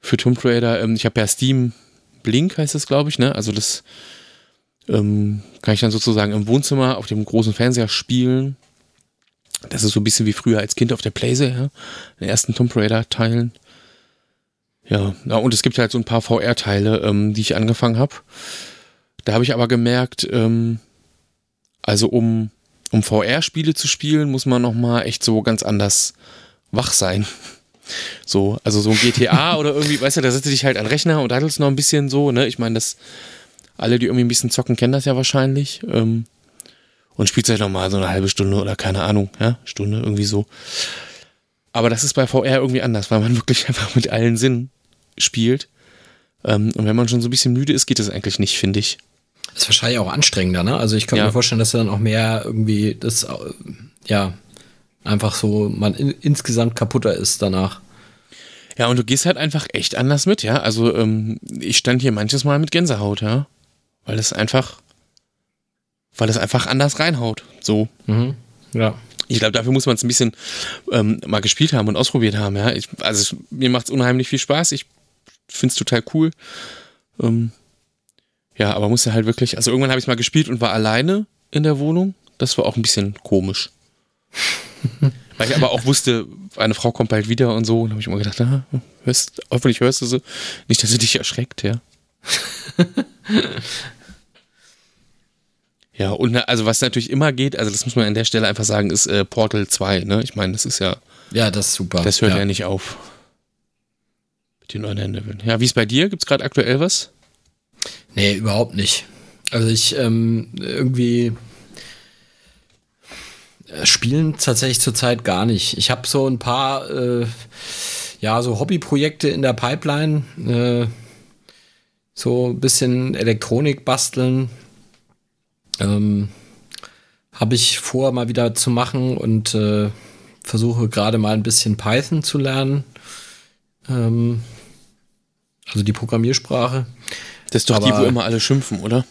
Für Tomb Raider, ähm, ich habe ja Steam Blink heißt das, glaube ich, ne? Also das ähm, kann ich dann sozusagen im Wohnzimmer auf dem großen Fernseher spielen. Das ist so ein bisschen wie früher als Kind auf der Playsee, ja? Den ersten Tomb Raider Teilen. Ja, na, und es gibt halt so ein paar VR-Teile, ähm, die ich angefangen habe. Da habe ich aber gemerkt, ähm, also um, um VR-Spiele zu spielen, muss man nochmal echt so ganz anders wach sein. So, also so ein GTA oder irgendwie, weißt du, da setzt du dich halt an Rechner und daddelst noch ein bisschen so, ne? Ich meine, das, alle, die irgendwie ein bisschen zocken, kennen das ja wahrscheinlich. Ähm, und spielst halt nochmal so eine halbe Stunde oder keine Ahnung, ja, Stunde, irgendwie so. Aber das ist bei VR irgendwie anders, weil man wirklich einfach mit allen Sinnen spielt. Ähm, und wenn man schon so ein bisschen müde ist, geht das eigentlich nicht, finde ich. Das ist wahrscheinlich auch anstrengender, ne? Also ich kann Ja. mir vorstellen, dass dann auch mehr irgendwie das, ja, einfach so man in, insgesamt kaputter ist danach. Ja, und du gehst halt einfach echt anders mit, ja. Also ähm, ich stand hier manches Mal mit Gänsehaut, ja. Weil es einfach, weil es einfach anders reinhaut. So. Mhm. Ja. Ich glaube, dafür muss man es ein bisschen ähm, mal gespielt haben und ausprobiert haben, ja. Ich, also mir macht es unheimlich viel Spaß. Ich finde es total cool. Ähm, ja, aber musste halt wirklich, also irgendwann habe ich es mal gespielt und war alleine in der Wohnung. Das war auch ein bisschen komisch. Weil ich aber auch wusste, eine Frau kommt bald wieder und so. Und habe ich immer gedacht, ah, hörst, hoffentlich hörst du sie. Nicht, dass sie dich erschreckt, ja. ja, und na- also was natürlich immer geht, also das muss man an der Stelle einfach sagen, ist äh, Portal 2, ne? Ich meine, das ist ja, Ja, das ist super. das hört ja, ja. nicht auf. Mit den neuen Leveln. Ja, wie ist bei dir? Gibt es gerade aktuell was? Nee, überhaupt nicht. Also ich ähm, irgendwie äh, spielen tatsächlich zurzeit gar nicht. Ich habe so ein paar äh, ja so Hobbyprojekte in der Pipeline, äh, so ein bisschen Elektronik basteln. Ähm, habe ich vor, mal wieder zu machen und äh, versuche gerade mal ein bisschen Python zu lernen. Ähm, Also die Programmiersprache. Das ist doch die, wo immer alle schimpfen, oder?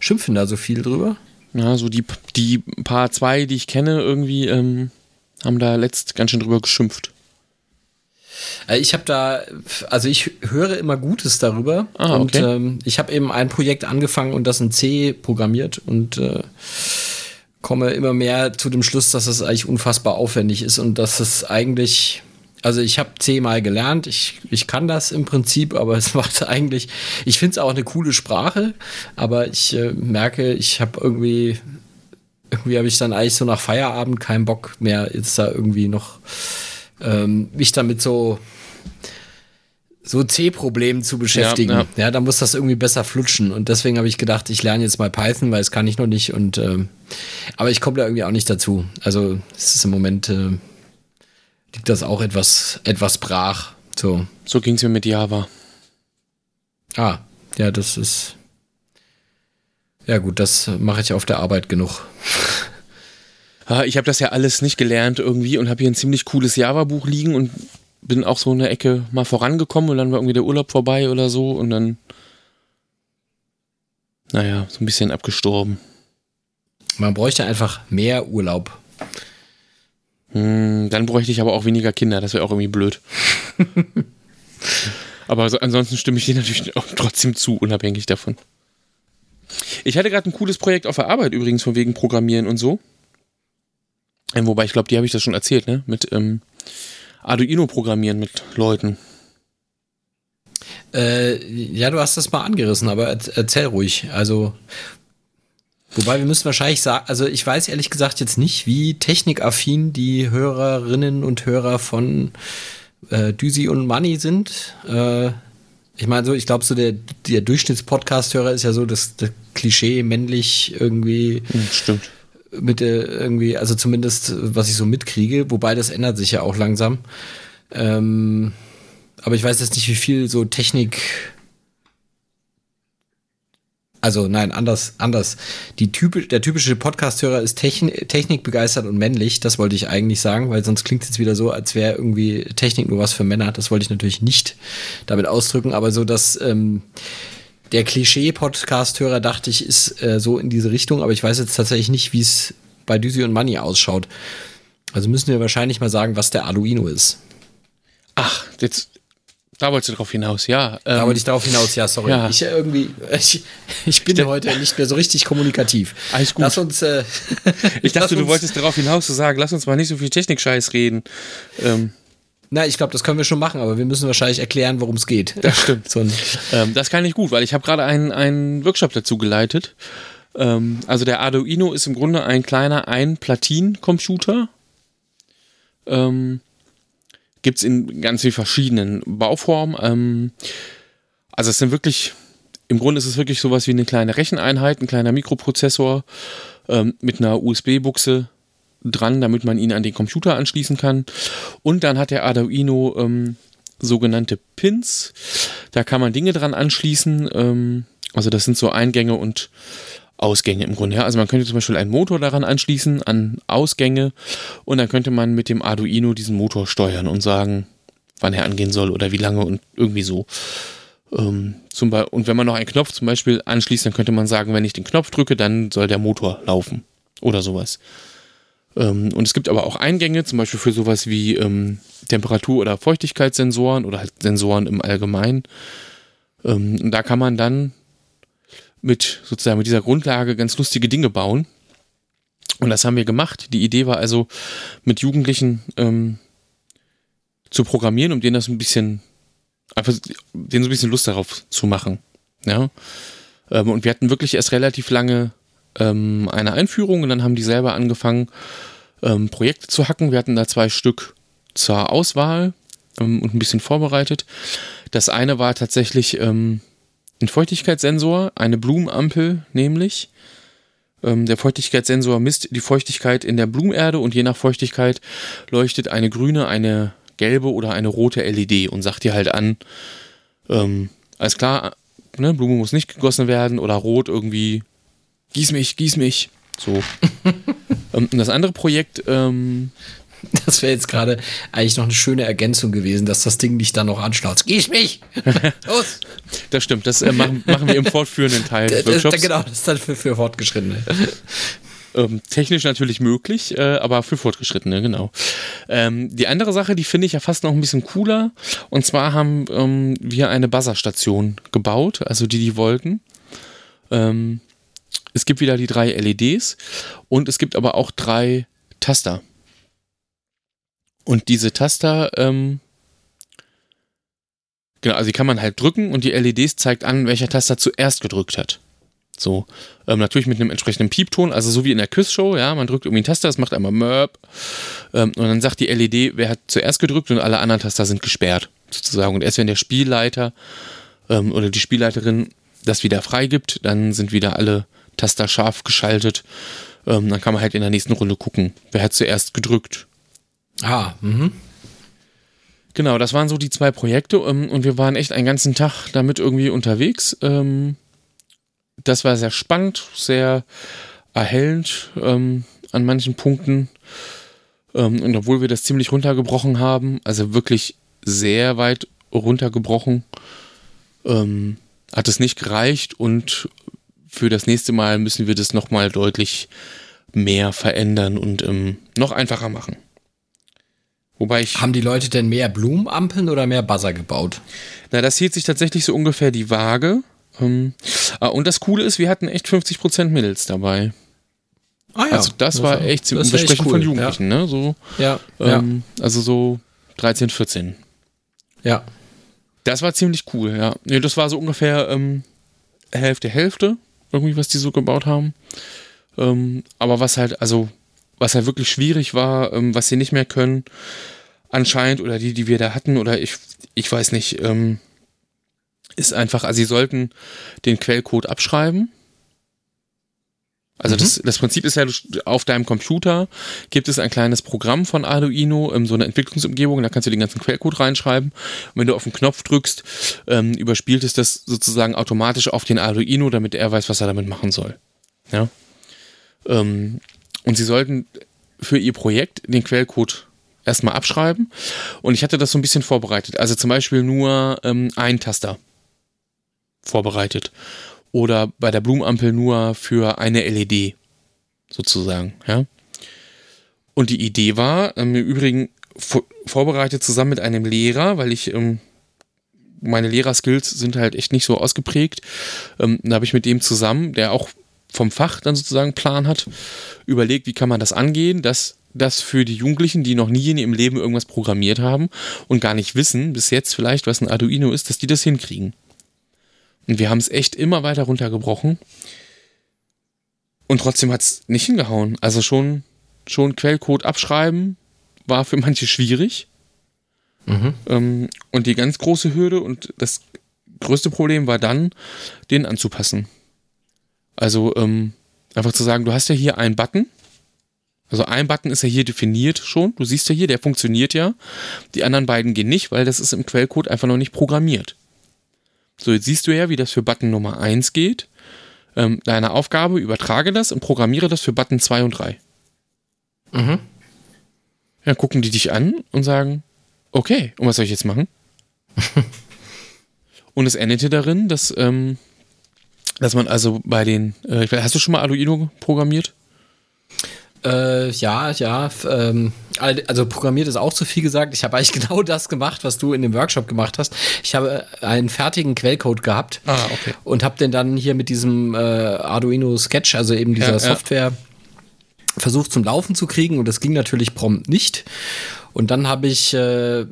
Schimpfen da so viel drüber? Ja, so die, die paar zwei, die ich kenne, irgendwie ähm, haben da letzt ganz schön drüber geschimpft. Äh, ich habe da, also ich höre immer Gutes darüber. Ah, okay. Und ähm, ich habe eben ein Projekt angefangen und das in C programmiert und äh, komme immer mehr zu dem Schluss, dass es eigentlich unfassbar aufwendig ist und dass es eigentlich, also ich habe C mal gelernt, ich, ich kann das im Prinzip, aber es macht eigentlich, ich finde es auch eine coole Sprache, aber ich äh, merke, ich habe irgendwie, irgendwie habe ich dann eigentlich so nach Feierabend keinen Bock mehr, jetzt da irgendwie noch ähm, mich damit so so C-Problemen zu beschäftigen. Ja, ja. ja, da muss das irgendwie besser flutschen. Und deswegen habe ich gedacht, ich lerne jetzt mal Python, weil es kann ich noch nicht. Und ähm, aber ich komme da irgendwie auch nicht dazu. Also es ist im Moment äh, liegt das auch etwas etwas brach. So, so ging es mir mit Java. Ah, ja, das ist ja gut. Das mache ich auf der Arbeit genug. ich habe das ja alles nicht gelernt irgendwie und habe hier ein ziemlich cooles Java-Buch liegen und bin auch so eine Ecke mal vorangekommen und dann war irgendwie der Urlaub vorbei oder so und dann, naja, so ein bisschen abgestorben. Man bräuchte einfach mehr Urlaub. Hm, dann bräuchte ich aber auch weniger Kinder, das wäre auch irgendwie blöd. aber also ansonsten stimme ich dir natürlich auch trotzdem zu, unabhängig davon. Ich hatte gerade ein cooles Projekt auf der Arbeit übrigens von wegen Programmieren und so. Ähm, wobei ich glaube, die habe ich das schon erzählt, ne? Mit ähm, Arduino programmieren mit Leuten. Äh, ja, du hast das mal angerissen, aber erzähl ruhig. Also, wobei wir müssen wahrscheinlich sagen, also ich weiß ehrlich gesagt jetzt nicht, wie technikaffin die Hörerinnen und Hörer von äh, Düsi und Money sind. Äh, ich meine, so, ich glaube, so der, der Durchschnittspodcast-Hörer ist ja so das, das Klischee männlich irgendwie. Hm, stimmt mit der irgendwie, also zumindest was ich so mitkriege, wobei das ändert sich ja auch langsam. Ähm, aber ich weiß jetzt nicht, wie viel so Technik. Also nein, anders, anders. Die typisch, der typische Podcast-Hörer ist Techn technikbegeistert und männlich. Das wollte ich eigentlich sagen, weil sonst klingt es jetzt wieder so, als wäre irgendwie Technik nur was für Männer. Das wollte ich natürlich nicht damit ausdrücken, aber so, dass ähm, der Klischee-Podcast-Hörer, dachte ich, ist äh, so in diese Richtung, aber ich weiß jetzt tatsächlich nicht, wie es bei Düsi und Money ausschaut. Also müssen wir wahrscheinlich mal sagen, was der Arduino ist. Ach, jetzt, da wolltest du drauf hinaus, ja. Ähm, da wollte ich darauf hinaus, ja, sorry. Ja. Ich äh, irgendwie, ich, ich bin ich heute nicht mehr so richtig kommunikativ. Alles gut. Lass uns. Äh, ich dachte, du wolltest darauf hinaus zu sagen, lass uns mal nicht so viel Technik-Scheiß reden. Ähm, na, ich glaube, das können wir schon machen, aber wir müssen wahrscheinlich erklären, worum es geht. Das stimmt. so ähm, das kann ich gut, weil ich habe gerade einen, einen Workshop dazu geleitet. Ähm, also der Arduino ist im Grunde ein kleiner Ein-Platin-Computer. Ähm, Gibt es in ganz vielen verschiedenen Bauformen. Ähm, also es sind wirklich, im Grunde ist es wirklich sowas wie eine kleine Recheneinheit, ein kleiner Mikroprozessor ähm, mit einer USB-Buchse dran, damit man ihn an den Computer anschließen kann. Und dann hat der Arduino ähm, sogenannte Pins. Da kann man Dinge dran anschließen. Ähm, also das sind so Eingänge und Ausgänge im Grunde. Ja. Also man könnte zum Beispiel einen Motor daran anschließen, an Ausgänge. Und dann könnte man mit dem Arduino diesen Motor steuern und sagen, wann er angehen soll oder wie lange und irgendwie so. Ähm, zum und wenn man noch einen Knopf zum Beispiel anschließt, dann könnte man sagen, wenn ich den Knopf drücke, dann soll der Motor laufen oder sowas. Ähm, und es gibt aber auch Eingänge, zum Beispiel für sowas wie ähm, Temperatur- oder Feuchtigkeitssensoren oder halt Sensoren im Allgemeinen. Ähm, und da kann man dann mit sozusagen mit dieser Grundlage ganz lustige Dinge bauen. Und das haben wir gemacht. Die Idee war also, mit Jugendlichen ähm, zu programmieren, um denen das ein bisschen, einfach denen so ein bisschen Lust darauf zu machen. Ja. Ähm, und wir hatten wirklich erst relativ lange ähm, eine Einführung und dann haben die selber angefangen, ähm, Projekte zu hacken. Wir hatten da zwei Stück zur Auswahl ähm, und ein bisschen vorbereitet. Das eine war tatsächlich ähm, ein Feuchtigkeitssensor, eine Blumenampel nämlich. Ähm, der Feuchtigkeitssensor misst die Feuchtigkeit in der Blumenerde und je nach Feuchtigkeit leuchtet eine grüne, eine gelbe oder eine rote LED und sagt dir halt an, ähm, alles klar, ne, Blume muss nicht gegossen werden oder rot irgendwie gieß mich, gieß mich. So. Ähm, und das andere Projekt, ähm, Das wäre jetzt gerade eigentlich noch eine schöne Ergänzung gewesen, dass das Ding nicht dann noch anschnauzt. Gieß mich! Los! Das stimmt, das äh, machen, machen wir im fortführenden Teil des Workshops. Genau, das ist dann für, für Fortgeschrittene. Ähm, technisch natürlich möglich, äh, aber für Fortgeschrittene, genau. Ähm, die andere Sache, die finde ich ja fast noch ein bisschen cooler. Und zwar haben ähm, wir eine Buzzer-Station gebaut, also die, die wollten. Ähm, es gibt wieder die drei LEDs und es gibt aber auch drei Taster. Und diese Taster, ähm, genau, also die kann man halt drücken und die LEDs zeigt an, welcher Taster zuerst gedrückt hat. So, ähm, natürlich mit einem entsprechenden Piepton, also so wie in der Quiz-Show, ja, man drückt irgendwie einen Taster, das macht einmal Möb ähm, und dann sagt die LED, wer hat zuerst gedrückt und alle anderen Taster sind gesperrt, sozusagen. Und erst wenn der Spielleiter ähm, oder die Spielleiterin das wieder freigibt, dann sind wieder alle Taster scharf geschaltet. Ähm, dann kann man halt in der nächsten Runde gucken, wer hat zuerst gedrückt. Ah, mhm. Genau, das waren so die zwei Projekte ähm, und wir waren echt einen ganzen Tag damit irgendwie unterwegs. Ähm, das war sehr spannend, sehr erhellend ähm, an manchen Punkten. Ähm, und obwohl wir das ziemlich runtergebrochen haben, also wirklich sehr weit runtergebrochen, ähm, hat es nicht gereicht und für das nächste Mal müssen wir das nochmal deutlich mehr verändern und ähm, noch einfacher machen. Wobei ich. Haben die Leute denn mehr Blumenampeln oder mehr Buzzer gebaut? Na, das hielt sich tatsächlich so ungefähr die Waage. Ähm, ah, und das Coole ist, wir hatten echt 50% Mädels dabei. Ah ja. Also das, das war echt ziemlich. Wir sprechen cool. von Jugendlichen, ja. ne? So, ja, ähm, ja. Also so 13, 14. Ja. Das war ziemlich cool, ja. Nee, das war so ungefähr ähm, Hälfte, Hälfte, irgendwie, was die so gebaut haben. Ähm, aber was halt, also, was halt wirklich schwierig war, ähm, was sie nicht mehr können, anscheinend, oder die, die wir da hatten, oder ich, ich weiß nicht, ähm, ist einfach, also sie sollten den Quellcode abschreiben. Also mhm. das, das Prinzip ist ja, auf deinem Computer gibt es ein kleines Programm von Arduino, so eine Entwicklungsumgebung, da kannst du den ganzen Quellcode reinschreiben. Und wenn du auf den Knopf drückst, ähm, überspielt es das sozusagen automatisch auf den Arduino, damit er weiß, was er damit machen soll. Ja. Ähm, und sie sollten für ihr Projekt den Quellcode erstmal abschreiben. Und ich hatte das so ein bisschen vorbereitet. Also zum Beispiel nur ähm, ein Taster vorbereitet. Oder bei der Blumenampel nur für eine LED sozusagen, ja. Und die Idee war, ähm, im Übrigen vorbereitet zusammen mit einem Lehrer, weil ich ähm, meine Lehrerskills sind halt echt nicht so ausgeprägt. Ähm, da habe ich mit dem zusammen, der auch vom Fach dann sozusagen Plan hat, überlegt, wie kann man das angehen, dass das für die Jugendlichen, die noch nie in ihrem Leben irgendwas programmiert haben und gar nicht wissen, bis jetzt vielleicht, was ein Arduino ist, dass die das hinkriegen. Und wir haben es echt immer weiter runtergebrochen. Und trotzdem hat es nicht hingehauen. Also schon, schon Quellcode abschreiben war für manche schwierig. Mhm. Ähm, und die ganz große Hürde und das größte Problem war dann, den anzupassen. Also ähm, einfach zu sagen, du hast ja hier einen Button. Also ein Button ist ja hier definiert schon. Du siehst ja hier, der funktioniert ja. Die anderen beiden gehen nicht, weil das ist im Quellcode einfach noch nicht programmiert. So, jetzt siehst du ja, wie das für Button Nummer 1 geht. Ähm, deine Aufgabe, übertrage das und programmiere das für Button 2 und 3. Mhm. Ja, gucken die dich an und sagen, okay, und was soll ich jetzt machen? und es endete darin, dass, ähm, dass man also bei den, äh, hast du schon mal Arduino programmiert? Äh, ja, ja. Ähm, also programmiert ist auch zu viel gesagt. Ich habe eigentlich genau das gemacht, was du in dem Workshop gemacht hast. Ich habe einen fertigen Quellcode gehabt ah, okay. und habe den dann hier mit diesem äh, Arduino Sketch, also eben dieser ja, Software, ja. versucht zum Laufen zu kriegen und das ging natürlich prompt nicht. Und dann habe ich äh,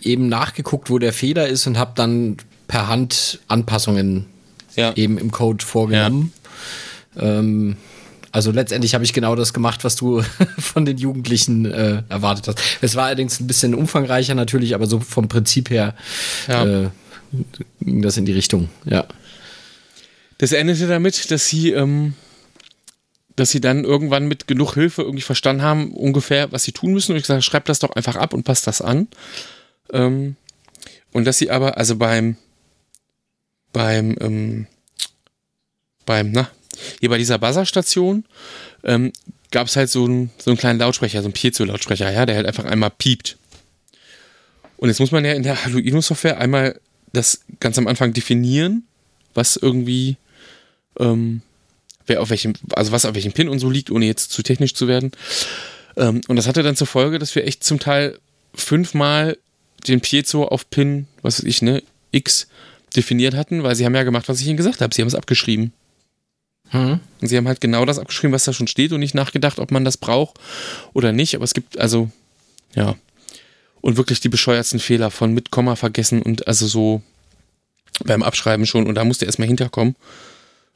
eben nachgeguckt, wo der Fehler ist und habe dann per Hand Anpassungen ja. eben im Code vorgenommen. Ähm, also letztendlich habe ich genau das gemacht, was du von den Jugendlichen äh, erwartet hast. Es war allerdings ein bisschen umfangreicher natürlich, aber so vom Prinzip her ja. äh, ging das in die Richtung, ja. Das endete damit, dass sie, ähm, dass sie dann irgendwann mit genug Hilfe irgendwie verstanden haben, ungefähr, was sie tun müssen. Und ich sage, schreib das doch einfach ab und passt das an. Ähm, und dass sie aber, also beim, beim, ähm, beim, na, hier bei dieser Buzzer-Station, ähm, gab es halt so einen, so einen kleinen Lautsprecher, so einen Piezo-Lautsprecher, ja, der halt einfach einmal piept. Und jetzt muss man ja in der Arduino-Software einmal das ganz am Anfang definieren, was irgendwie, ähm, wer auf welchem, also was auf welchem Pin und so liegt, ohne jetzt zu technisch zu werden. Ähm, und das hatte dann zur Folge, dass wir echt zum Teil fünfmal den Piezo auf Pin, was weiß ich, ne, X definiert hatten, weil sie haben ja gemacht, was ich ihnen gesagt habe. Sie haben es abgeschrieben. Hm. Und sie haben halt genau das abgeschrieben, was da schon steht und nicht nachgedacht, ob man das braucht oder nicht. Aber es gibt also, ja. Und wirklich die bescheuertsten Fehler von mit Komma vergessen und also so beim Abschreiben schon. Und da musste erstmal hinterkommen.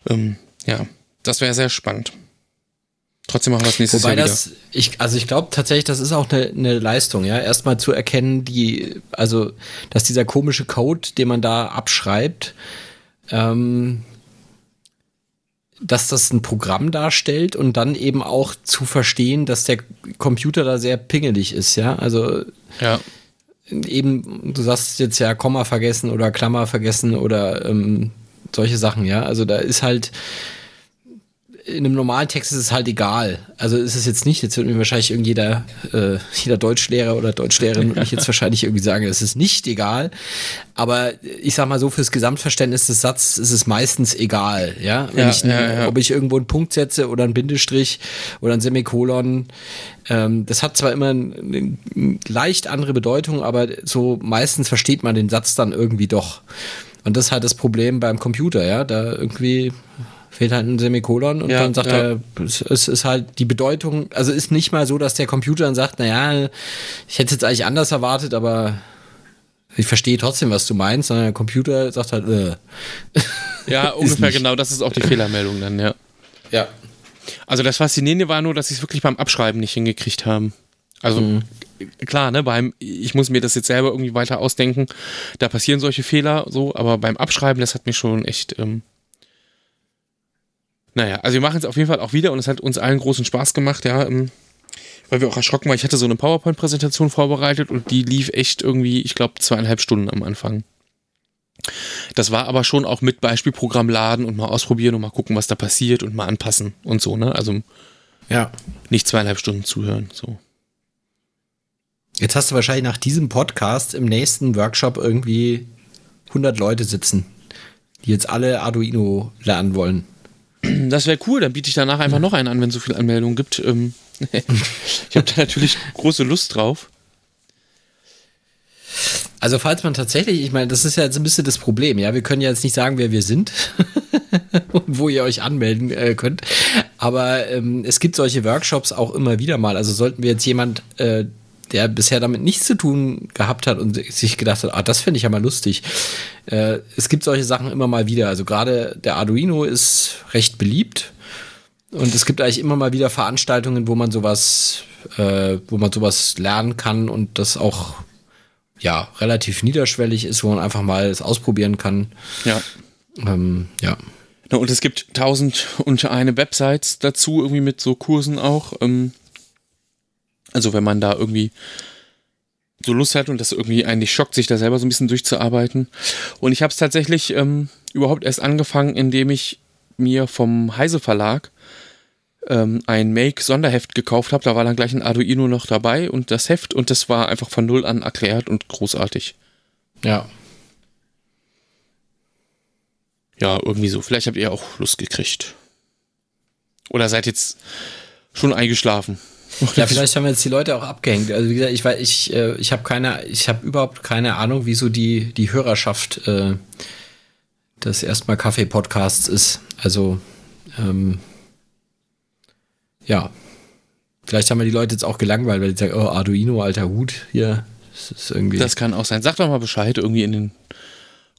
Ähm, ja, das wäre sehr spannend. Trotzdem machen wir es nächstes Wobei Jahr das, ich, also ich glaube tatsächlich, das ist auch eine, eine Leistung, ja. Erstmal zu erkennen, die, also, dass dieser komische Code, den man da abschreibt, ähm, dass das ein Programm darstellt und dann eben auch zu verstehen, dass der Computer da sehr pingelig ist, ja. Also ja. eben, du sagst jetzt ja Komma vergessen oder Klammer vergessen oder ähm, solche Sachen, ja. Also da ist halt in einem normalen Text ist es halt egal. Also ist es jetzt nicht, jetzt wird mir wahrscheinlich irgendjeder, äh, jeder Deutschlehrer oder Deutschlehrerin und ich jetzt wahrscheinlich irgendwie sagen, es ist nicht egal. Aber ich sag mal so, fürs Gesamtverständnis des Satzes ist es meistens egal, ja. Ja, ich, ja, ja. ob ich irgendwo einen Punkt setze oder einen Bindestrich oder ein Semikolon, ähm, das hat zwar immer eine, eine leicht andere Bedeutung, aber so meistens versteht man den Satz dann irgendwie doch. Und das ist halt das Problem beim Computer, ja. Da irgendwie fehlt halt ein Semikolon und Ja, dann sagt ja. er, es, es ist halt die Bedeutung, also ist nicht mal so, dass der Computer dann sagt, naja, ich hätte es jetzt eigentlich anders erwartet, aber ich verstehe trotzdem, was du meinst, sondern der Computer sagt halt, äh. Ja, ungefähr nicht. genau, das ist auch die Fehlermeldung dann, ja. Ja. Also das Faszinierende war nur, dass sie es wirklich beim Abschreiben nicht hingekriegt haben. Also klar, ne, beim, ich muss mir das jetzt selber irgendwie weiter ausdenken, da passieren solche Fehler so, aber beim Abschreiben, das hat mich schon echt, ähm, naja, also wir machen es auf jeden Fall auch wieder und es hat uns allen großen Spaß gemacht, ja, ähm, weil wir auch erschrocken waren. Ich hatte so eine PowerPoint-Präsentation vorbereitet und die lief echt irgendwie, ich glaube, zweieinhalb Stunden am Anfang. Das war aber schon auch mit Beispielprogramm laden und mal ausprobieren und mal gucken, was da passiert und mal anpassen und so, ne? Also Ja. nicht zweieinhalb Stunden zuhören, so. Jetzt hast du wahrscheinlich nach diesem Podcast im nächsten Workshop irgendwie 100 Leute sitzen, die jetzt alle Arduino lernen wollen. Das wäre cool, dann biete ich danach einfach noch einen an, wenn es so viele Anmeldungen gibt. Ähm, ich habe da natürlich große Lust drauf. Also falls man tatsächlich, ich meine, das ist ja jetzt ein bisschen das Problem, ja, wir können ja jetzt nicht sagen, wer wir sind und wo ihr euch anmelden äh, könnt, aber ähm, es gibt solche Workshops auch immer wieder mal. Also sollten wir jetzt jemand, äh, der bisher damit nichts zu tun gehabt hat und sich gedacht hat, ah, das finde ich ja mal lustig. Äh, es gibt solche Sachen immer mal wieder. Also gerade der Arduino ist recht beliebt. Und es gibt eigentlich immer mal wieder Veranstaltungen, wo man sowas, äh, wo man sowas lernen kann und das auch ja relativ niederschwellig ist, wo man einfach mal es ausprobieren kann. Ja. Ähm, ja. Und es gibt tausend und eine Websites dazu, irgendwie mit so Kursen auch. Ähm, also wenn man da irgendwie so Lust hat und das irgendwie eigentlich schockt, sich da selber so ein bisschen durchzuarbeiten. Und ich habe es tatsächlich ähm, überhaupt erst angefangen, indem ich mir vom Heise Verlag ähm, ein Make-Sonderheft gekauft habe. Da war dann gleich ein Arduino noch dabei und das Heft und das war einfach von null an erklärt und großartig. Ja. Ja, irgendwie so. Vielleicht habt ihr auch Lust gekriegt. Oder seid jetzt schon eingeschlafen. Ja, vielleicht haben jetzt die Leute auch abgehängt. Also wie gesagt, ich weiß, ich, äh, ich habe keine, ich habe überhaupt keine Ahnung, wieso die, die Hörerschaft äh, des erstmal Kaffee-Podcasts ist. Also, ähm, ja. Vielleicht haben wir die Leute jetzt auch gelangweilt, weil die sagen, oh, Arduino, alter Hut, hier. Das ist irgendwie. Das kann auch sein. Sagt doch mal Bescheid irgendwie in den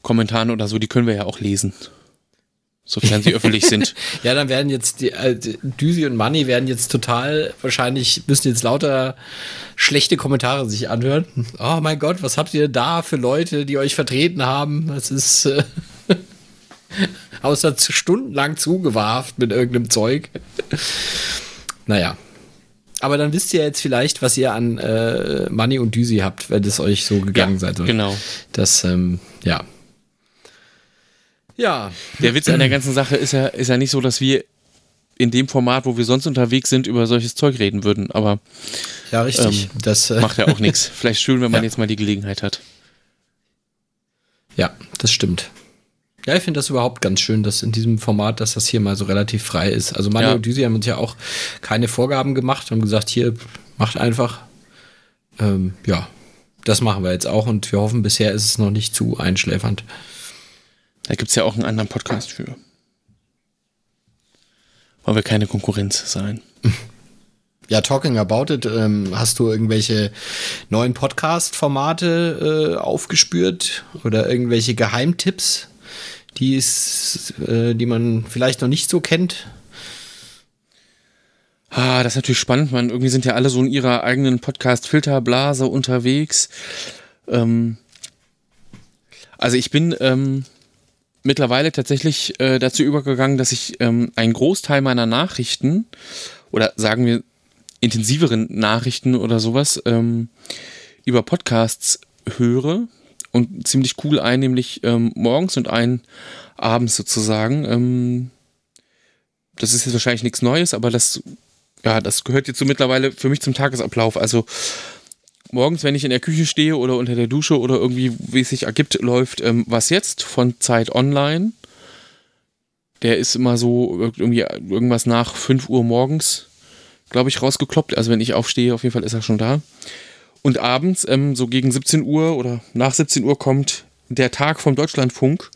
Kommentaren oder so. Die können wir ja auch lesen. Sofern sie öffentlich sind. Ja, dann werden jetzt die, äh, Düsi und Manni werden jetzt total, wahrscheinlich müssen jetzt lauter schlechte Kommentare sich anhören. Oh mein Gott, was habt ihr da für Leute, die euch vertreten haben? Das ist äh, außer zu stundenlang zugewarft mit irgendeinem Zeug. naja. Aber dann wisst ihr jetzt vielleicht, was ihr an äh, Manni und Düsi habt, wenn es euch so gegangen Ja, sein soll. genau. Das, ähm, ja. Ja, Der Witz an der ganzen Sache ist ja, ist ja nicht so, dass wir in dem Format, wo wir sonst unterwegs sind, über solches Zeug reden würden. Aber ja, richtig. Ähm, das äh, macht ja auch nichts. Vielleicht schön, wenn man ja. jetzt mal die Gelegenheit hat. Ja, das stimmt. Ja, ich finde das überhaupt ganz schön, dass in diesem Format, dass das hier mal so relativ frei ist. Also Manuel ja. und Düsi haben uns ja auch keine Vorgaben gemacht, haben gesagt, hier, macht einfach. Ähm, ja, das machen wir jetzt auch und wir hoffen, bisher ist es noch nicht zu einschläfernd. Da gibt es ja auch einen anderen Podcast für. Wollen wir keine Konkurrenz sein. Ja, Talking About It, ähm, hast du irgendwelche neuen Podcast-Formate äh, aufgespürt oder irgendwelche Geheimtipps, die, es, äh, die man vielleicht noch nicht so kennt? Ah, das ist natürlich spannend. Man, irgendwie sind ja alle so in ihrer eigenen Podcast-Filterblase unterwegs. Ähm, also ich bin ähm, mittlerweile tatsächlich äh, dazu übergegangen, dass ich ähm, einen Großteil meiner Nachrichten oder sagen wir intensiveren Nachrichten oder sowas ähm, über Podcasts höre und ziemlich cool ein, nämlich ähm, morgens und ein abends sozusagen. Ähm, das ist jetzt wahrscheinlich nichts Neues, aber das, ja, das gehört jetzt so mittlerweile für mich zum Tagesablauf. Also morgens, wenn ich in der Küche stehe oder unter der Dusche oder irgendwie, wie es sich ergibt, läuft ähm, Was jetzt von Zeit Online. Der ist immer so irgendwie irgendwas nach 5 Uhr morgens glaube ich, rausgekloppt. Also wenn ich aufstehe, auf jeden Fall ist er schon da. Und abends, ähm, so gegen 17 Uhr oder nach 17 Uhr kommt der Tag vom Deutschlandfunk.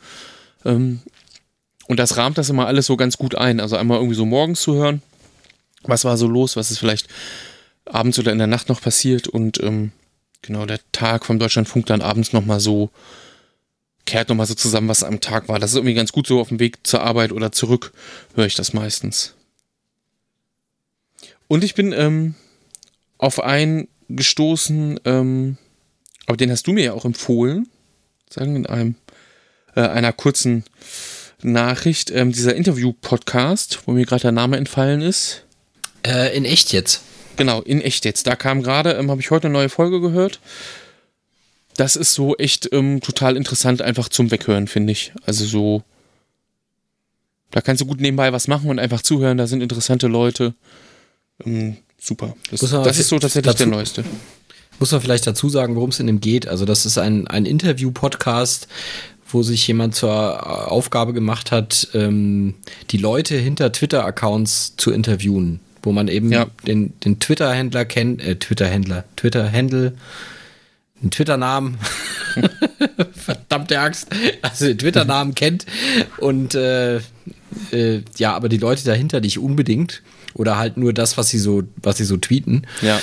Ähm, und das rahmt das immer alles so ganz gut ein. Also einmal irgendwie so morgens zu hören, was war so los, was ist vielleicht abends oder in der Nacht noch passiert und ähm, genau der Tag vom Deutschlandfunk dann abends nochmal so kehrt nochmal so zusammen, was am Tag war. Das ist irgendwie ganz gut so auf dem Weg zur Arbeit oder zurück, höre ich das meistens. Und ich bin ähm, auf einen gestoßen, ähm, aber den hast du mir ja auch empfohlen, sagen in einem äh, einer kurzen Nachricht, ähm, dieser Interview-Podcast, wo mir gerade der Name entfallen ist. Äh, in echt jetzt. Genau, in echt jetzt. Da kam gerade, ähm, habe ich heute eine neue Folge gehört. Das ist so echt ähm, total interessant, einfach zum Weghören, finde ich. Also so. Da kannst du gut nebenbei was machen und einfach zuhören. Da sind interessante Leute. Ähm, super. Das, das ist so tatsächlich der neueste. Muss man vielleicht dazu sagen, worum es in dem geht. Also, das ist ein, ein Interview-Podcast, wo sich jemand zur Aufgabe gemacht hat, ähm, die Leute hinter Twitter-Accounts zu interviewen. Wo man eben ja. den, den Twitter-Händler kennt, äh, Twitter-Händler, Twitter-Händel, einen Twitter-Namen, verdammte Axt, also den Twitter-Namen kennt und äh, äh, ja, aber die Leute dahinter nicht unbedingt. Oder halt nur das, was sie so, was sie so tweeten. Ja.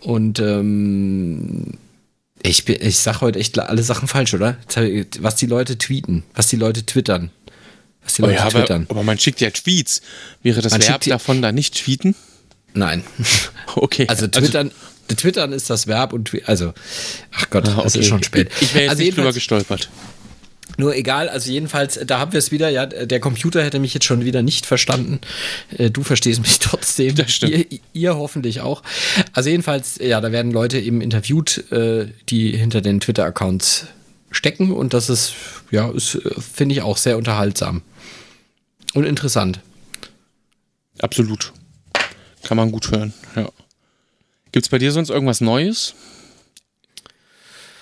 Und ähm, ich, bin, ich sag heute echt alle Sachen falsch, oder? Was die Leute tweeten, was die Leute twittern. Was die Leute oh ja, twittern. Aber, aber, man schickt ja Tweets. Wäre das man Verb davon da nicht tweeten? Nein. Okay. Also, also twittern, also, twittern ist das Verb und also, ach Gott, ah, okay. es ist schon spät. Ich wäre jetzt also nicht drüber gestolpert. Nur egal, also jedenfalls, da haben wir es wieder, ja, der Computer hätte mich jetzt schon wieder nicht verstanden. Äh, du verstehst mich trotzdem. Das stimmt. Ihr, ihr hoffentlich auch. Also jedenfalls, ja, da werden Leute eben interviewt, äh, die hinter den Twitter-Accounts stecken und das ist, ja, ist, finde ich auch sehr unterhaltsam. Und interessant. Absolut. Kann man gut hören, ja. Gibt es bei dir sonst irgendwas Neues?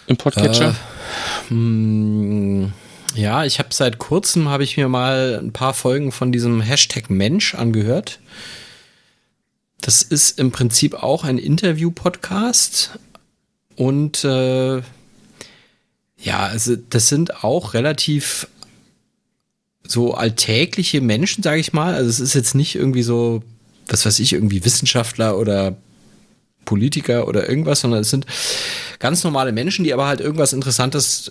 Im Podcatcher? Äh, hm, ja, ich habe seit kurzem habe ich mir mal ein paar Folgen von diesem Hashtag Mensch angehört. Das ist im Prinzip auch ein Interview-Podcast und äh, ja, also das sind auch relativ so alltägliche Menschen, sage ich mal. Also es ist jetzt nicht irgendwie so, was weiß ich, irgendwie Wissenschaftler oder Politiker oder irgendwas, sondern es sind ganz normale Menschen, die aber halt irgendwas Interessantes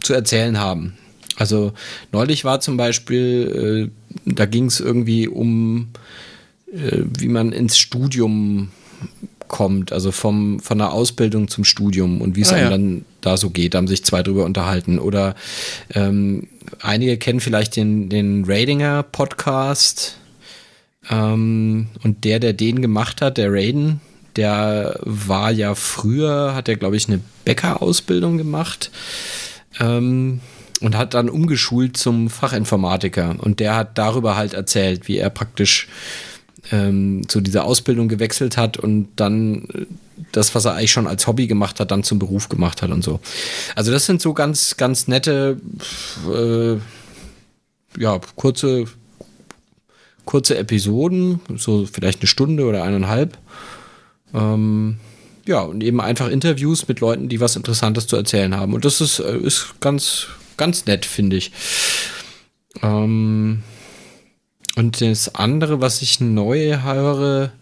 zu erzählen haben. Also neulich war zum Beispiel, äh, da ging es irgendwie um, äh, wie man ins Studium kommt, also vom, von der Ausbildung zum Studium und wie es ah, einem ja. dann da so geht. Haben sich zwei drüber unterhalten. Oder ähm, einige kennen vielleicht den, den Radinger Podcast. Ähm, und der, der den gemacht hat, der Raiden, der war ja früher, hat er, glaube ich, eine Bäckerausbildung gemacht. Ähm, und hat dann umgeschult zum Fachinformatiker. Und der hat darüber halt erzählt, wie er praktisch ähm, zu dieser Ausbildung gewechselt hat und dann äh, das, was er eigentlich schon als Hobby gemacht hat, dann zum Beruf gemacht hat und so. Also das sind so ganz, ganz nette, äh, ja, kurze, kurze Episoden, so vielleicht eine Stunde oder eineinhalb. Ähm, ja, und eben einfach Interviews mit Leuten, die was Interessantes zu erzählen haben. Und das ist, äh, ist ganz, ganz nett, finde ich. Ähm, und das andere, was ich neu höre,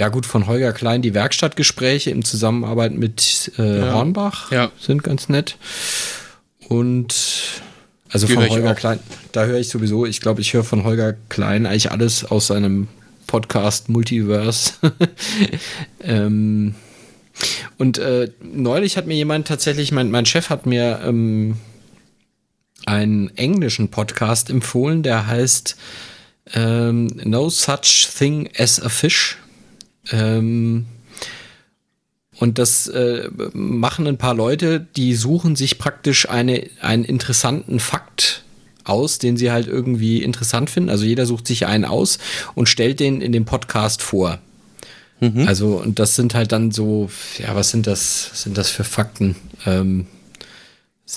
ja gut, von Holger Klein, die Werkstattgespräche im Zusammenarbeit mit äh, ja. Hornbach ja. sind ganz nett. Und also die von Holger Klein, da höre ich sowieso, ich glaube, ich höre von Holger Klein eigentlich alles aus seinem Podcast Multiverse. ähm, und äh, neulich hat mir jemand tatsächlich, mein, mein Chef hat mir ähm, einen englischen Podcast empfohlen, der heißt ähm, No Such Thing as a Fish. Ähm, und das äh, machen ein paar Leute, die suchen sich praktisch eine, einen interessanten Fakt aus, den sie halt irgendwie interessant finden. Also jeder sucht sich einen aus und stellt den in dem Podcast vor. Mhm. Also, und das sind halt dann so, ja, was sind das, was sind das für Fakten? Ähm,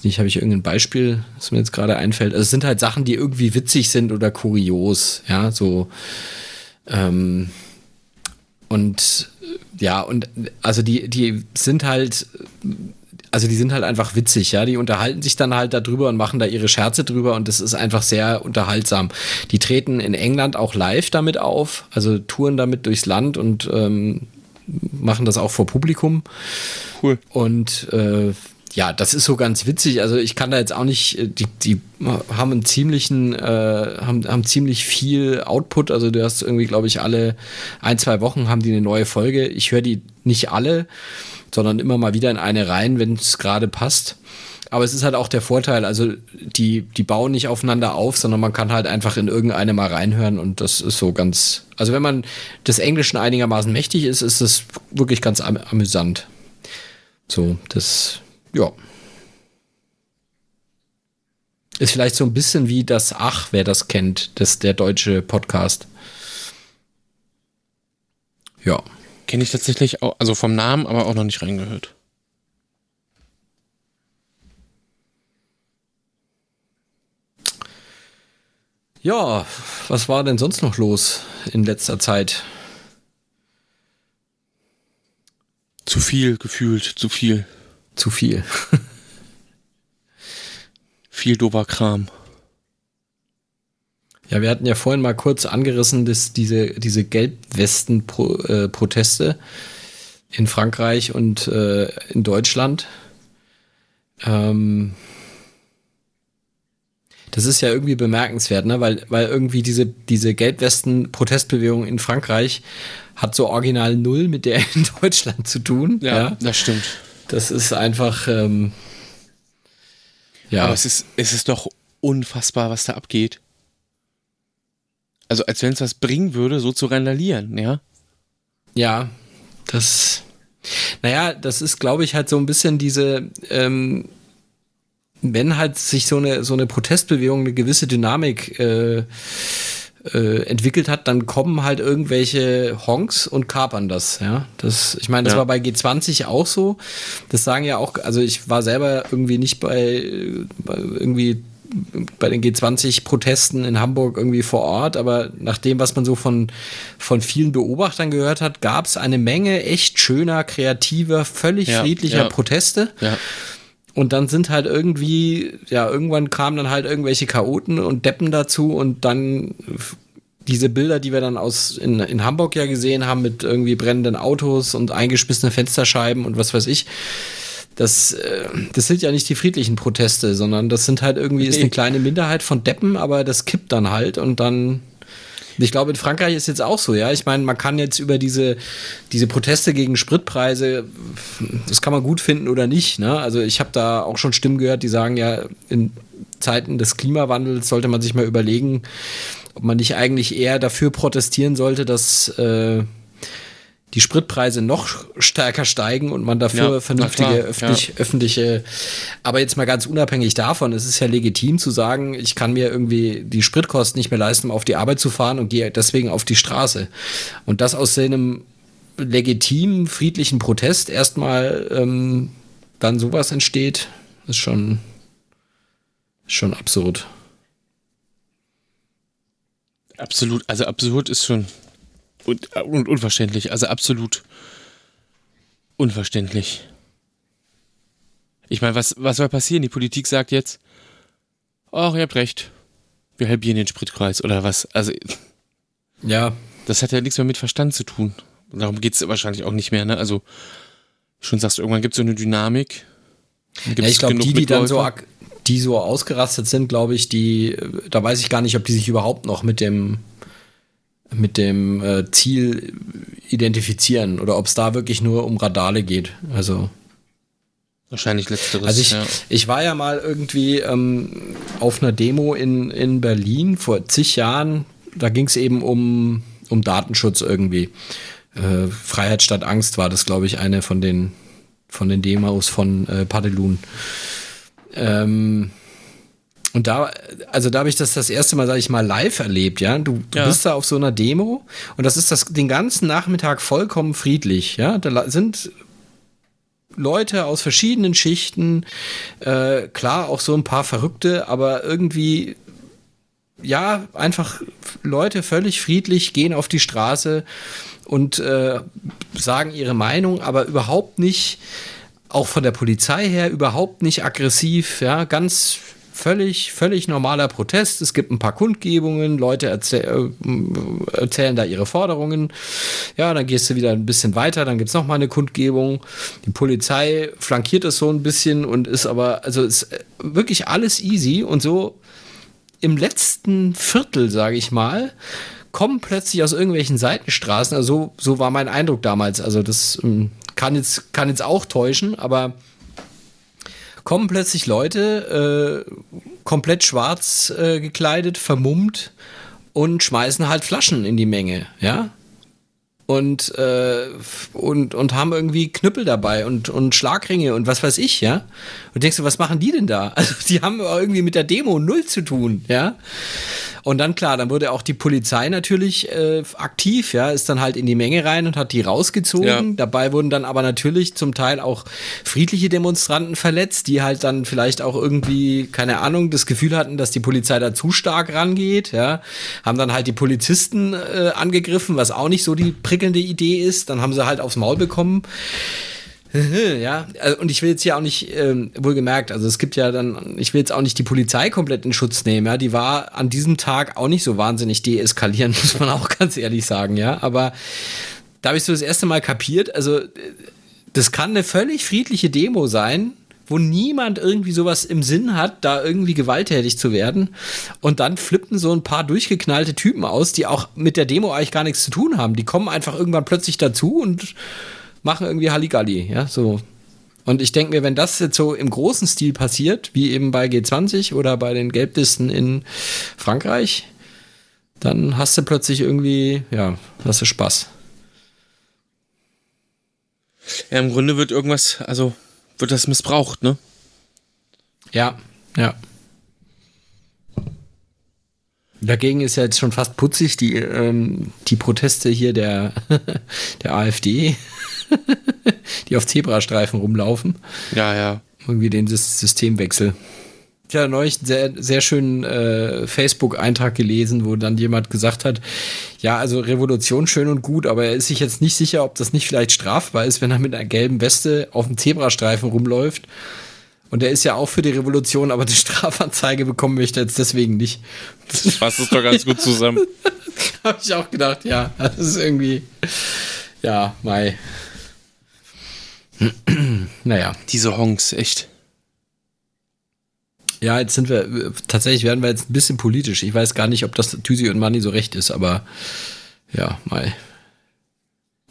nicht, habe ich irgendein Beispiel, das mir jetzt gerade einfällt. Also es sind halt Sachen, die irgendwie witzig sind oder kurios, ja, so. Ähm, und ja, und also die, die sind halt, also die sind halt einfach witzig, ja. Die unterhalten sich dann halt darüber und machen da ihre Scherze drüber und das ist einfach sehr unterhaltsam. Die treten in England auch live damit auf, also touren damit durchs Land und ähm, machen das auch vor Publikum. Cool. Und äh, ja, das ist so ganz witzig. Also ich kann da jetzt auch nicht, äh, die, die haben einen ziemlichen, äh, haben, haben ziemlich viel Output. Also du hast irgendwie, glaube ich, alle ein, zwei Wochen haben die eine neue Folge. Ich höre die nicht alle, sondern immer mal wieder in eine rein, wenn es gerade passt. Aber es ist halt auch der Vorteil, also die, die bauen nicht aufeinander auf, sondern man kann halt einfach in irgendeine mal reinhören und das ist so ganz, also wenn man des Englischen einigermaßen mächtig ist, ist es wirklich ganz am amüsant. So, das ja. Ist vielleicht so ein bisschen wie das Ach, wer das kennt, das der deutsche Podcast. Ja. Kenne ich tatsächlich auch, also vom Namen, aber auch noch nicht reingehört. Ja, was war denn sonst noch los in letzter Zeit? Zu viel gefühlt, zu viel zu viel. viel dober Kram. Ja, wir hatten ja vorhin mal kurz angerissen, dass diese, diese Gelbwesten-Proteste äh, in Frankreich und äh, in Deutschland. Ähm, das ist ja irgendwie bemerkenswert, ne? weil, weil irgendwie diese, diese Gelbwesten-Protestbewegung in Frankreich hat so original null mit der in Deutschland zu tun. Ja, ja. das stimmt. Das ist einfach. Ähm, ja. Aber es ist, es ist doch unfassbar, was da abgeht. Also, als wenn es was bringen würde, so zu randalieren, ja? Ja, das. Naja, das ist, glaube ich, halt so ein bisschen diese. Ähm, wenn halt sich so eine, so eine Protestbewegung eine gewisse Dynamik äh, äh, entwickelt hat, dann kommen halt irgendwelche Honks und kapern das, ja. Das, ich meine, das ja. war bei G20 auch so. Das sagen ja auch, also ich war selber irgendwie nicht bei, bei irgendwie bei den G20-Protesten in Hamburg irgendwie vor Ort, aber nach dem, was man so von, von vielen Beobachtern gehört hat, gab es eine Menge echt schöner, kreativer, völlig ja, friedlicher ja. Proteste. Ja. Und dann sind halt irgendwie, ja, irgendwann kamen dann halt irgendwelche Chaoten und Deppen dazu und dann diese Bilder, die wir dann aus in, in Hamburg ja gesehen haben mit irgendwie brennenden Autos und eingeschmissene Fensterscheiben und was weiß ich. Das, äh, das sind ja nicht die friedlichen Proteste, sondern das sind halt irgendwie, ist eine kleine Minderheit von Deppen, aber das kippt dann halt und dann ich glaube, in Frankreich ist jetzt auch so, ja. Ich meine, man kann jetzt über diese, diese Proteste gegen Spritpreise, das kann man gut finden oder nicht. Ne? Also ich habe da auch schon Stimmen gehört, die sagen ja, in Zeiten des Klimawandels sollte man sich mal überlegen, ob man nicht eigentlich eher dafür protestieren sollte, dass äh, die Spritpreise noch stärker steigen und man dafür Ja, vernünftige öffentlich, öffentliche, aber jetzt mal ganz unabhängig davon, es ist ja legitim zu sagen, ich kann mir irgendwie die Spritkosten nicht mehr leisten, um auf die Arbeit zu fahren und gehe deswegen auf die Straße. Und das aus einem legitimen, friedlichen Protest erstmal ähm, dann sowas entsteht, ist schon, schon absurd. Absolut, also absurd ist schon und, und unverständlich, also absolut unverständlich. Ich meine, was, was soll passieren? Die Politik sagt jetzt, ach, ihr habt recht, wir halbieren den Spritpreis oder was. Also, Ja, das hat ja nichts mehr mit Verstand zu tun. Darum geht es wahrscheinlich auch nicht mehr, ne? Also, schon sagst du, irgendwann gibt es so eine Dynamik. Ja, ich glaube, die, die dann so, die so ausgerastet sind, glaube ich, die, äh, da weiß ich gar nicht, ob die sich überhaupt noch mit dem, mit dem äh, Ziel identifizieren oder ob es da wirklich nur um Radale geht. Also, Wahrscheinlich letzteres. also ich, ja. ich war ja mal irgendwie ähm, auf einer Demo in, in Berlin vor zig Jahren. Da ging es eben um, um Datenschutz irgendwie. Äh, Freiheit statt Angst war das, glaube ich, eine von den, von den Demos von äh, Padelun. Ähm, und da, also da habe ich das das erste Mal, sage ich mal, live erlebt, ja. Du, du Ja. bist da auf so einer Demo und das ist das den ganzen Nachmittag vollkommen friedlich, ja. Da sind Leute aus verschiedenen Schichten, äh, klar auch so ein paar Verrückte, aber irgendwie ja, einfach Leute völlig friedlich gehen auf die Straße und äh, sagen ihre Meinung, aber überhaupt nicht, auch von der Polizei her, überhaupt nicht aggressiv, ja, ganz völlig, völlig normaler Protest. Es gibt ein paar Kundgebungen, Leute erzähl äh, erzählen da ihre Forderungen. Ja, dann gehst du wieder ein bisschen weiter, dann gibt es nochmal eine Kundgebung. Die Polizei flankiert es so ein bisschen und ist aber, also ist äh, wirklich alles easy und so im letzten Viertel, sage ich mal, kommen plötzlich aus irgendwelchen Seitenstraßen. Also so, so war mein Eindruck damals. Also das ähm, kann jetzt, kann jetzt auch täuschen, aber kommen plötzlich Leute, äh, komplett schwarz äh, gekleidet, vermummt und schmeißen halt Flaschen in die Menge, ja. Und, äh, und, und haben irgendwie Knüppel dabei und, und Schlagringe und was weiß ich, ja. Und denkst du, was machen die denn da? Also die haben irgendwie mit der Demo null zu tun, ja. Und dann klar, dann wurde auch die Polizei natürlich äh, aktiv, ja, ist dann halt in die Menge rein und hat die rausgezogen. Ja. Dabei wurden dann aber natürlich zum Teil auch friedliche Demonstranten verletzt, die halt dann vielleicht auch irgendwie, keine Ahnung, das Gefühl hatten, dass die Polizei da zu stark rangeht, ja. Haben dann halt die Polizisten äh, angegriffen, was auch nicht so die prickelnde Idee ist. Dann haben sie halt aufs Maul bekommen. Ja, also, und ich will jetzt hier auch nicht, ähm, wohlgemerkt, also es gibt ja dann, ich will jetzt auch nicht die Polizei komplett in Schutz nehmen, ja, die war an diesem Tag auch nicht so wahnsinnig deeskalieren, muss man auch ganz ehrlich sagen, ja, aber da habe ich so das erste Mal kapiert, also das kann eine völlig friedliche Demo sein, wo niemand irgendwie sowas im Sinn hat, da irgendwie gewalttätig zu werden. Und dann flippen so ein paar durchgeknallte Typen aus, die auch mit der Demo eigentlich gar nichts zu tun haben. Die kommen einfach irgendwann plötzlich dazu und machen irgendwie Halligalli, ja, so. Und ich denke mir, wenn das jetzt so im großen Stil passiert, wie eben bei G20 oder bei den Gelblisten in Frankreich, dann hast du plötzlich irgendwie, ja, hast du Spaß. ja, im Grunde wird irgendwas, also wird das missbraucht, ne? Ja, ja. Dagegen ist ja jetzt schon fast putzig die, ähm, die Proteste hier der, der AfD, die auf Zebrastreifen rumlaufen. Ja, ja. Irgendwie den Sys- Systemwechsel. Ich habe neulich einen sehr, sehr schönen äh, Facebook-Eintrag gelesen, wo dann jemand gesagt hat, ja, also Revolution schön und gut, aber er ist sich jetzt nicht sicher, ob das nicht vielleicht strafbar ist, wenn er mit einer gelben Weste auf dem Zebrastreifen rumläuft. Und er ist ja auch für die Revolution, aber die Strafanzeige bekommen möchte er jetzt deswegen nicht. Das fasst es doch ganz gut zusammen. Habe ich auch gedacht, ja, das ist irgendwie, ja, Mai. naja. Diese Honks, echt. Ja, jetzt sind wir, tatsächlich werden wir jetzt ein bisschen politisch. Ich weiß gar nicht, ob das Tüsi und Manni so recht ist, aber ja, Mai.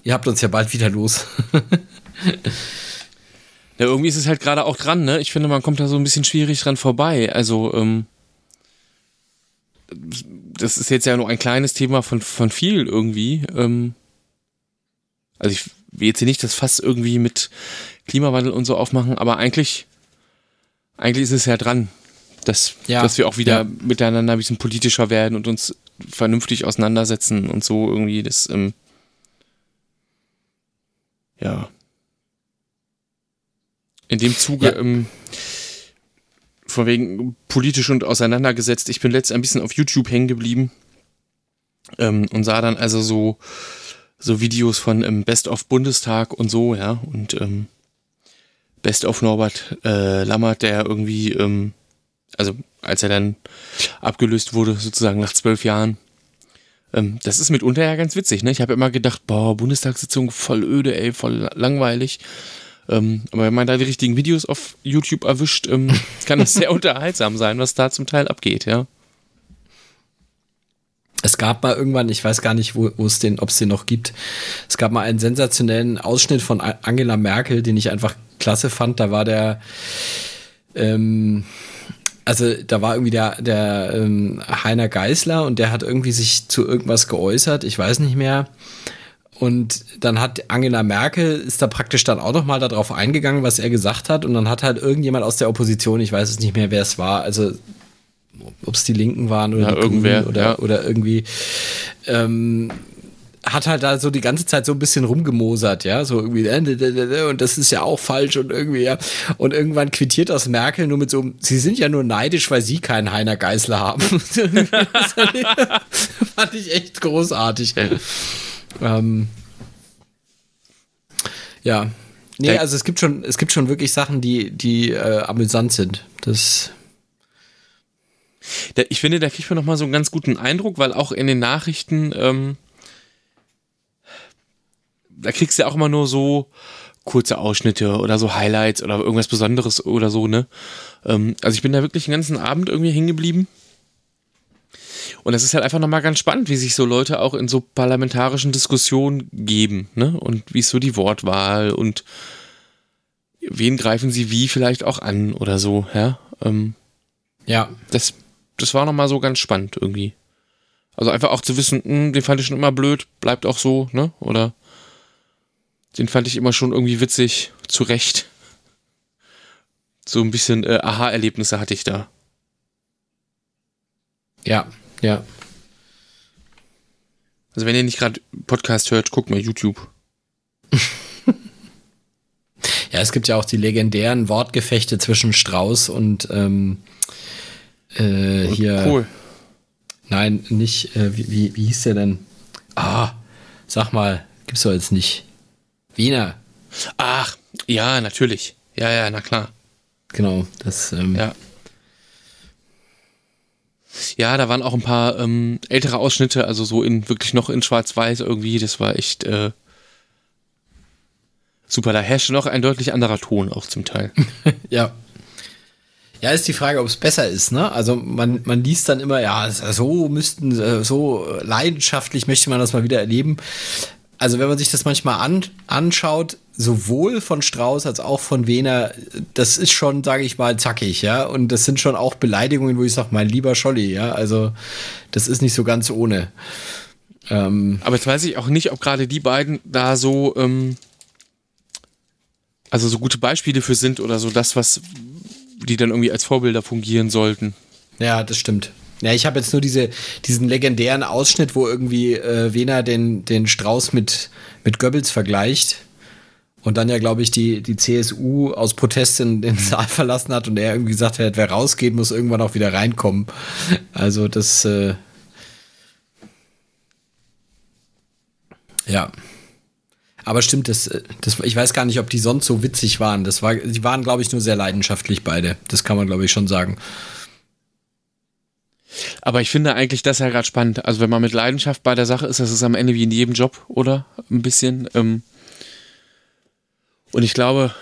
Ihr habt uns ja bald wieder los. Ja, irgendwie ist es halt gerade auch dran, ne? Ich finde, man kommt da so ein bisschen schwierig dran vorbei. Also, ähm, das ist jetzt ja nur ein kleines Thema von, von viel irgendwie. Ähm, Also ich will jetzt hier nicht das Fass irgendwie mit Klimawandel und so aufmachen, aber eigentlich, eigentlich ist es ja dran, dass, ja, dass wir auch wieder ja. miteinander ein bisschen politischer werden und uns vernünftig auseinandersetzen und so irgendwie das, ähm, ja. In dem Zuge, ja. ähm, von wegen politisch und auseinandergesetzt. Ich bin letztens ein bisschen auf YouTube hängen geblieben ähm, und sah dann also so, so Videos von ähm, Best of Bundestag und so, ja, und ähm, Best of Norbert äh, Lammert, der irgendwie, ähm, also als er dann abgelöst wurde, sozusagen nach zwölf Jahren. Ähm, das ist mitunter ja ganz witzig, ne? Ich habe immer gedacht, boah, Bundestagssitzung voll öde, ey, voll langweilig. Ähm, aber wenn man da die richtigen Videos auf YouTube erwischt, ähm, kann das sehr unterhaltsam sein, was da zum Teil abgeht, ja. Es gab mal irgendwann, ich weiß gar nicht, wo, wo es den, ob es den noch gibt. Es gab mal einen sensationellen Ausschnitt von Angela Merkel, den ich einfach klasse fand. Da war der, ähm, also da war irgendwie der, der ähm, Heiner Geißler und der hat irgendwie sich zu irgendwas geäußert, ich weiß nicht mehr. Und dann hat Angela Merkel, ist da praktisch dann auch nochmal darauf eingegangen, was er gesagt hat. Und dann hat halt irgendjemand aus der Opposition, ich weiß es nicht mehr, wer es war, also ob es die Linken waren oder ja, irgendwer oder, ja. oder irgendwie, ähm, hat halt da so die ganze Zeit so ein bisschen rumgemosert, ja, so irgendwie, äh, und das ist ja auch falsch und irgendwie, ja. Und irgendwann quittiert das Merkel nur mit so, sie sind ja nur neidisch, weil sie keinen Heiner Geißler haben. das fand ich echt großartig. Ähm, ja. Nee, also es gibt schon, es gibt schon wirklich Sachen, die, die äh, amüsant sind. Das. Ich finde, da kriegt man nochmal so einen ganz guten Eindruck, weil auch in den Nachrichten, ähm, da kriegst du ja auch immer nur so kurze Ausschnitte oder so Highlights oder irgendwas Besonderes oder so, ne? Ähm, also ich bin da wirklich den ganzen Abend irgendwie hängen geblieben und es ist halt einfach nochmal ganz spannend, wie sich so Leute auch in so parlamentarischen Diskussionen geben, ne? Und wie ist so die Wortwahl und wen greifen sie wie vielleicht auch an oder so, ja? Ähm, ja. Das, das war nochmal so ganz spannend irgendwie. Also einfach auch zu wissen, mh, hm, den fand ich schon immer blöd, bleibt auch so, ne? Oder den fand ich immer schon irgendwie witzig, zu Recht. So ein bisschen äh, Aha-Erlebnisse hatte ich da. Ja, ja. Also wenn ihr nicht gerade Podcast hört, guckt mal YouTube. ja, es gibt ja auch die legendären Wortgefechte zwischen Strauß und ähm, äh, hier. Cool. Nein, nicht. Äh, wie, wie, wie hieß der denn? Ah, sag mal, gibt's doch jetzt nicht. Wiener. Ach, ja, natürlich. Ja, ja, na klar. Genau, das. Ähm, ja. Ja, da waren auch ein paar ähm, ältere Ausschnitte, also so in wirklich noch in Schwarz-Weiß irgendwie. Das war echt äh, super. Da herrschte noch ein deutlich anderer Ton auch zum Teil. ja. Ja, ist die Frage, ob es besser ist, ne? Also man, man liest dann immer, ja, so müssten, äh, so leidenschaftlich möchte man das mal wieder erleben also wenn man sich das manchmal an, anschaut, sowohl von Strauß als auch von Wehner, das ist schon, sage ich mal, zackig, ja. Und das sind schon auch Beleidigungen, wo ich sage, mein lieber Scholli, ja. Also das ist nicht so ganz ohne. Ähm Aber jetzt weiß ich auch nicht, ob gerade die beiden da so, ähm, also so gute Beispiele für sind oder so das, was die dann irgendwie als Vorbilder fungieren sollten. Ja, das stimmt. Ja, ich habe jetzt nur diese, diesen legendären Ausschnitt, wo irgendwie äh, Wehner den, den Strauß mit, mit Goebbels vergleicht. Und dann ja, glaube ich, die, die CSU aus Protest in den Saal verlassen hat und er irgendwie gesagt hat, wer rausgeht, muss irgendwann auch wieder reinkommen. Also das, äh ja. Aber stimmt, das, das, ich weiß gar nicht, ob die sonst so witzig waren. Das war, die waren, glaube ich, nur sehr leidenschaftlich beide. Das kann man, glaube ich, schon sagen. Aber ich finde eigentlich das ja gerade spannend. Also wenn man mit Leidenschaft bei der Sache ist, das ist am Ende wie in jedem Job, oder? Ein bisschen. Ähm und ich glaube,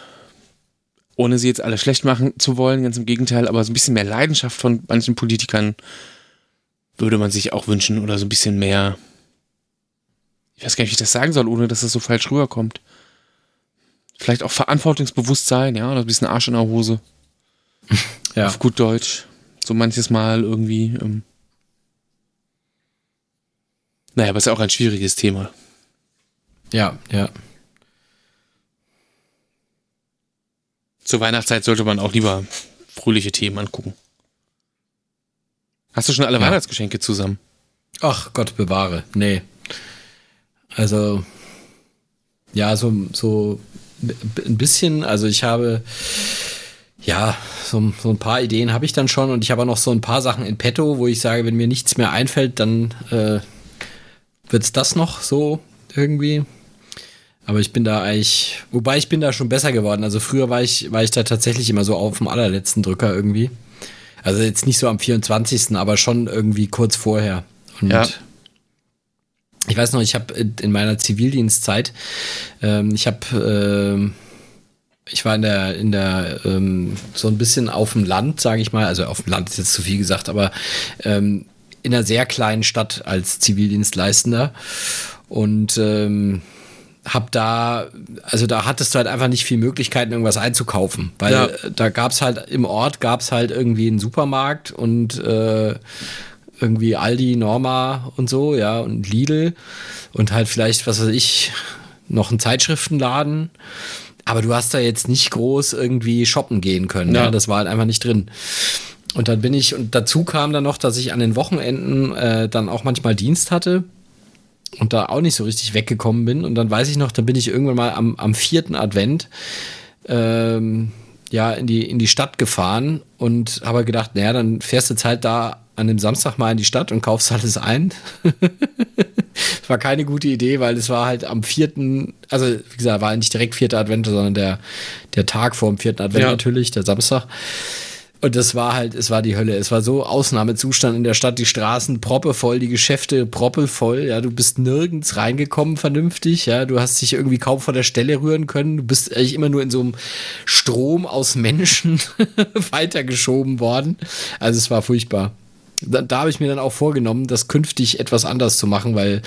ohne sie jetzt alle schlecht machen zu wollen, ganz im Gegenteil, aber so ein bisschen mehr Leidenschaft von manchen Politikern würde man sich auch wünschen oder so ein bisschen mehr ich weiß gar nicht, wie ich das sagen soll, ohne dass das so falsch rüberkommt. Vielleicht auch Verantwortungsbewusstsein, ja, oder ein bisschen Arsch in der Hose. ja. Auf gut Deutsch. So manches Mal irgendwie. Ähm, naja, aber es ist auch ein schwieriges Thema. Ja, ja. Zur Weihnachtszeit sollte man auch lieber fröhliche Themen angucken. Hast du schon alle ja. Weihnachtsgeschenke zusammen? Ach Gott, bewahre. Nee. Also, ja, so, so ein bisschen, also ich habe, ja, so, so ein paar Ideen habe ich dann schon und ich habe auch noch so ein paar Sachen in petto, wo ich sage, wenn mir nichts mehr einfällt, dann äh, wird es das noch so irgendwie. Aber ich bin da eigentlich, wobei ich bin da schon besser geworden. Also früher war ich, war ich da tatsächlich immer so auf dem allerletzten Drücker irgendwie. Also jetzt nicht so am 24., aber schon irgendwie kurz vorher. Und ja. Ich weiß noch, ich habe in meiner Zivildienstzeit, ähm, ich habe, äh, ich war in der, in der, ähm, so ein bisschen auf dem Land, sage ich mal, also auf dem Land ist jetzt zu viel gesagt, aber ähm, in einer sehr kleinen Stadt als Zivildienstleistender. Und ähm, hab da, also da hattest du halt einfach nicht viel Möglichkeiten, irgendwas einzukaufen, weil ja. da gab es halt im Ort gab es halt irgendwie einen Supermarkt und äh, irgendwie Aldi, Norma und so, ja, und Lidl und halt vielleicht, was weiß ich, noch ein Zeitschriftenladen. Aber du hast da jetzt nicht groß irgendwie shoppen gehen können. Ja. ja. Das war halt einfach nicht drin. Und dann bin ich, und dazu kam dann noch, dass ich an den Wochenenden äh, dann auch manchmal Dienst hatte und da auch nicht so richtig weggekommen bin. Und dann weiß ich noch, dann bin ich irgendwann mal am, am vierten Advent ähm, ja, in die, in die Stadt gefahren und habe gedacht, naja, dann fährst du jetzt halt da an dem Samstag mal in die Stadt und kaufst alles ein. das war keine gute Idee, weil es war halt am vierten, also wie gesagt, war nicht direkt vierter Advent, sondern der, der Tag vor dem vierten Advent ja. natürlich, der Samstag. Und das war halt, es war die Hölle. Es war so Ausnahmezustand in der Stadt, die Straßen proppevoll, die Geschäfte proppevoll. Ja, du bist nirgends reingekommen vernünftig. Ja, du hast dich irgendwie kaum von der Stelle rühren können. Du bist eigentlich immer nur in so einem Strom aus Menschen weitergeschoben worden. Also es war furchtbar. Da, da habe ich mir dann auch vorgenommen, das künftig etwas anders zu machen, weil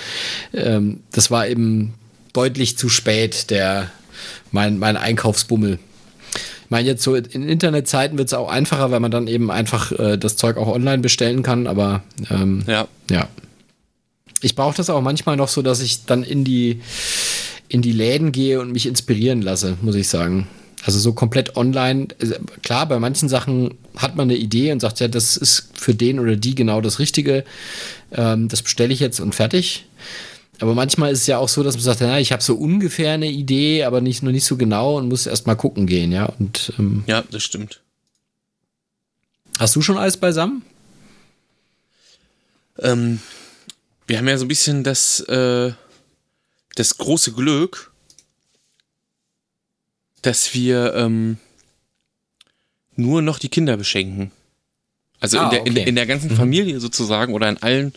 ähm, das war eben deutlich zu spät, der mein, mein Einkaufsbummel meine, jetzt so in Internetzeiten wird es auch einfacher, weil man dann eben einfach äh, das Zeug auch online bestellen kann, aber ähm, ja. ja. Ich brauche das auch manchmal noch so, dass ich dann in die, in die Läden gehe und mich inspirieren lasse, muss ich sagen. Also so komplett online. Also klar, bei manchen Sachen hat man eine Idee und sagt, ja, das ist für den oder die genau das Richtige. Ähm, das bestelle ich jetzt und fertig. Aber manchmal ist es ja auch so, dass man sagt, na, ich habe so ungefähr eine Idee, aber nicht, nur nicht so genau und muss erst mal gucken gehen, ja. Und, ähm, ja, das stimmt. Hast du schon alles beisammen? Ähm, wir haben ja so ein bisschen das, äh, das große Glück, dass wir ähm, nur noch die Kinder beschenken. Also ah, in, der, okay. in, in, der ganzen mhm. Familie sozusagen oder in allen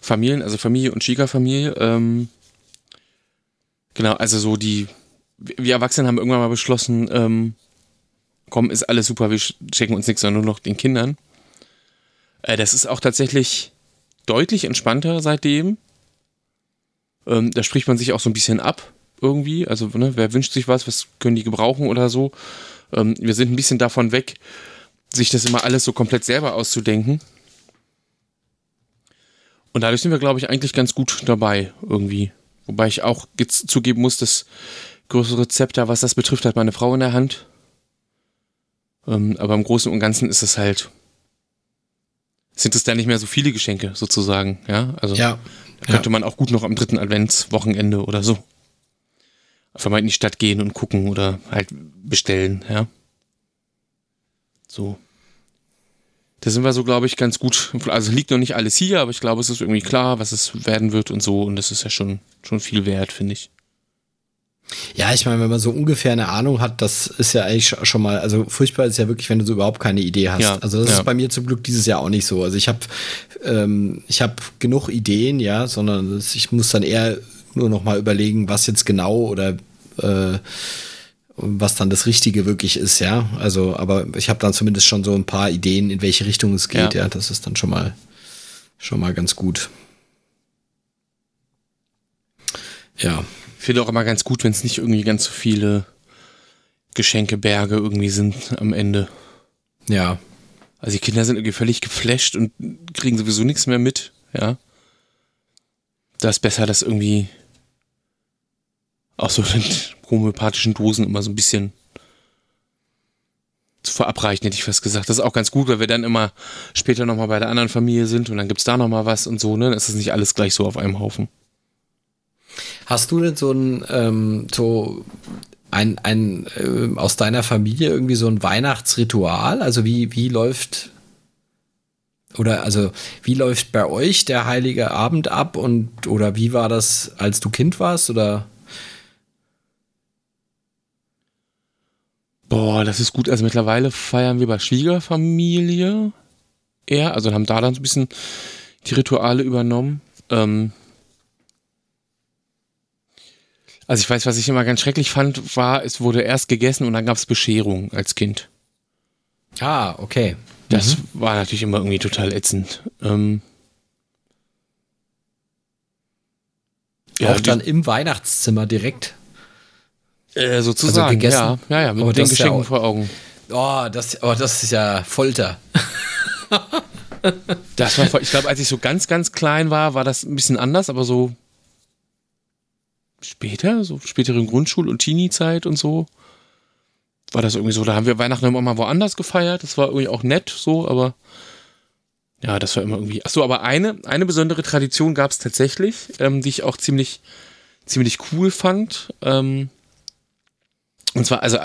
Familien, also Familie und Schwiegerfamilie. Ähm, genau, also so die, wir Erwachsenen haben irgendwann mal beschlossen, ähm, komm, ist alles super, wir schenken uns nichts, sondern nur noch den Kindern. Äh, das ist auch tatsächlich deutlich entspannter seitdem. Ähm, da spricht man sich auch so ein bisschen ab irgendwie. Also, ne, wer wünscht sich was, was können die gebrauchen oder so. Ähm, wir sind ein bisschen davon weg, sich das immer alles so komplett selber auszudenken. Und dadurch sind wir, glaube ich, eigentlich ganz gut dabei irgendwie. Wobei ich auch zugeben muss, das größere Zepter, was das betrifft, hat meine Frau in der Hand. Ähm, aber im Großen und Ganzen ist es halt. Sind es da nicht mehr so viele Geschenke sozusagen, ja? Also ja, da könnte ja. man auch gut noch am dritten Adventswochenende oder so einfach mal in die Stadt gehen und gucken oder halt bestellen, ja. So. Da sind wir so, glaube ich, ganz gut. Also liegt noch nicht alles hier, aber ich glaube, es ist irgendwie klar, was es werden wird und so. Und das ist ja schon, schon viel wert, finde ich. Ja, ich meine, wenn man so ungefähr eine Ahnung hat, das ist ja eigentlich schon mal, also furchtbar ist ja wirklich, wenn du so überhaupt keine Idee hast. Ja, also das ja. ist bei mir zum Glück dieses Jahr auch nicht so. Also ich habe ähm, ich habe genug Ideen, ja, sondern ich muss dann eher nur noch mal überlegen, was jetzt genau oder äh, was dann das Richtige wirklich ist, ja. Also, aber ich habe dann zumindest schon so ein paar Ideen, in welche Richtung es geht, ja. ja. Das ist dann schon mal, schon mal ganz gut. Ja. Ich finde auch immer ganz gut, wenn es nicht irgendwie ganz so viele Geschenkeberge irgendwie sind am Ende. Ja. Also die Kinder sind irgendwie völlig geflasht und kriegen sowieso nichts mehr mit, ja. Da ist besser, das irgendwie auch so mit homöopathischen Dosen immer so ein bisschen verabreichen, hätte ich fast gesagt. Das ist auch ganz gut, weil wir dann immer später nochmal bei der anderen Familie sind und dann gibt es da nochmal was und so, ne? Dann ist es nicht alles gleich so auf einem Haufen. Hast du denn so ein, ähm, so ein, ein äh, aus deiner Familie irgendwie so ein Weihnachtsritual? Also wie, wie läuft oder also wie läuft bei euch der heilige Abend ab und oder wie war das, als du Kind warst oder? Boah, das ist gut. Also mittlerweile feiern wir bei Schwiegerfamilie eher, also haben da dann so ein bisschen die Rituale übernommen. Ähm also ich weiß, was ich immer ganz schrecklich fand, war, es wurde erst gegessen und dann gab es Bescherung als Kind. Ah, okay. Das mhm. war natürlich immer irgendwie total ätzend. Ähm ja, Auch dann im Weihnachtszimmer direkt. Äh, sozusagen, also gegessen. ja, ja, ja, mit oh, den Geschenken ja vor Augen. Oh das, oh, das ist ja Folter. das war, ich glaube, als ich so ganz, ganz klein war, war das ein bisschen anders, aber so später, so späteren Grundschul- und Teenie-Zeit und so, war das irgendwie so. Da haben wir Weihnachten immer mal woanders gefeiert. Das war irgendwie auch nett so, aber ja, das war immer irgendwie. Achso, aber eine, eine besondere Tradition gab es tatsächlich, ähm, die ich auch ziemlich, ziemlich cool fand. Ähm, und zwar, also,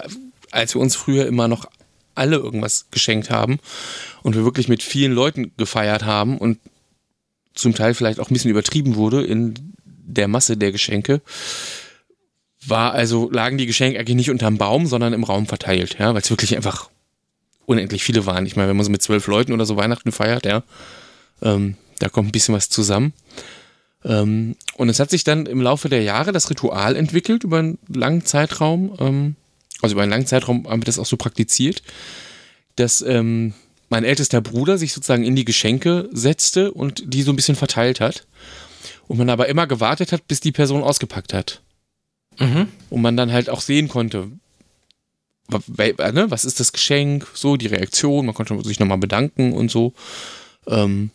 als wir uns früher immer noch alle irgendwas geschenkt haben und wir wirklich mit vielen Leuten gefeiert haben und zum Teil vielleicht auch ein bisschen übertrieben wurde in der Masse der Geschenke, war also, lagen die Geschenke eigentlich nicht unterm Baum, sondern im Raum verteilt, ja, weil es wirklich einfach unendlich viele waren. Ich meine, wenn man so mit zwölf Leuten oder so Weihnachten feiert, ja, ähm, da kommt ein bisschen was zusammen. Ähm, und es hat sich dann im Laufe der Jahre das Ritual entwickelt über einen langen Zeitraum, ähm, also über einen langen Zeitraum haben wir das auch so praktiziert, dass ähm, mein ältester Bruder sich sozusagen in die Geschenke setzte und die so ein bisschen verteilt hat. Und man aber immer gewartet hat, bis die Person ausgepackt hat. Mhm. Und man dann halt auch sehen konnte, ne, was ist das Geschenk, so die Reaktion, man konnte sich nochmal bedanken und so. Ähm,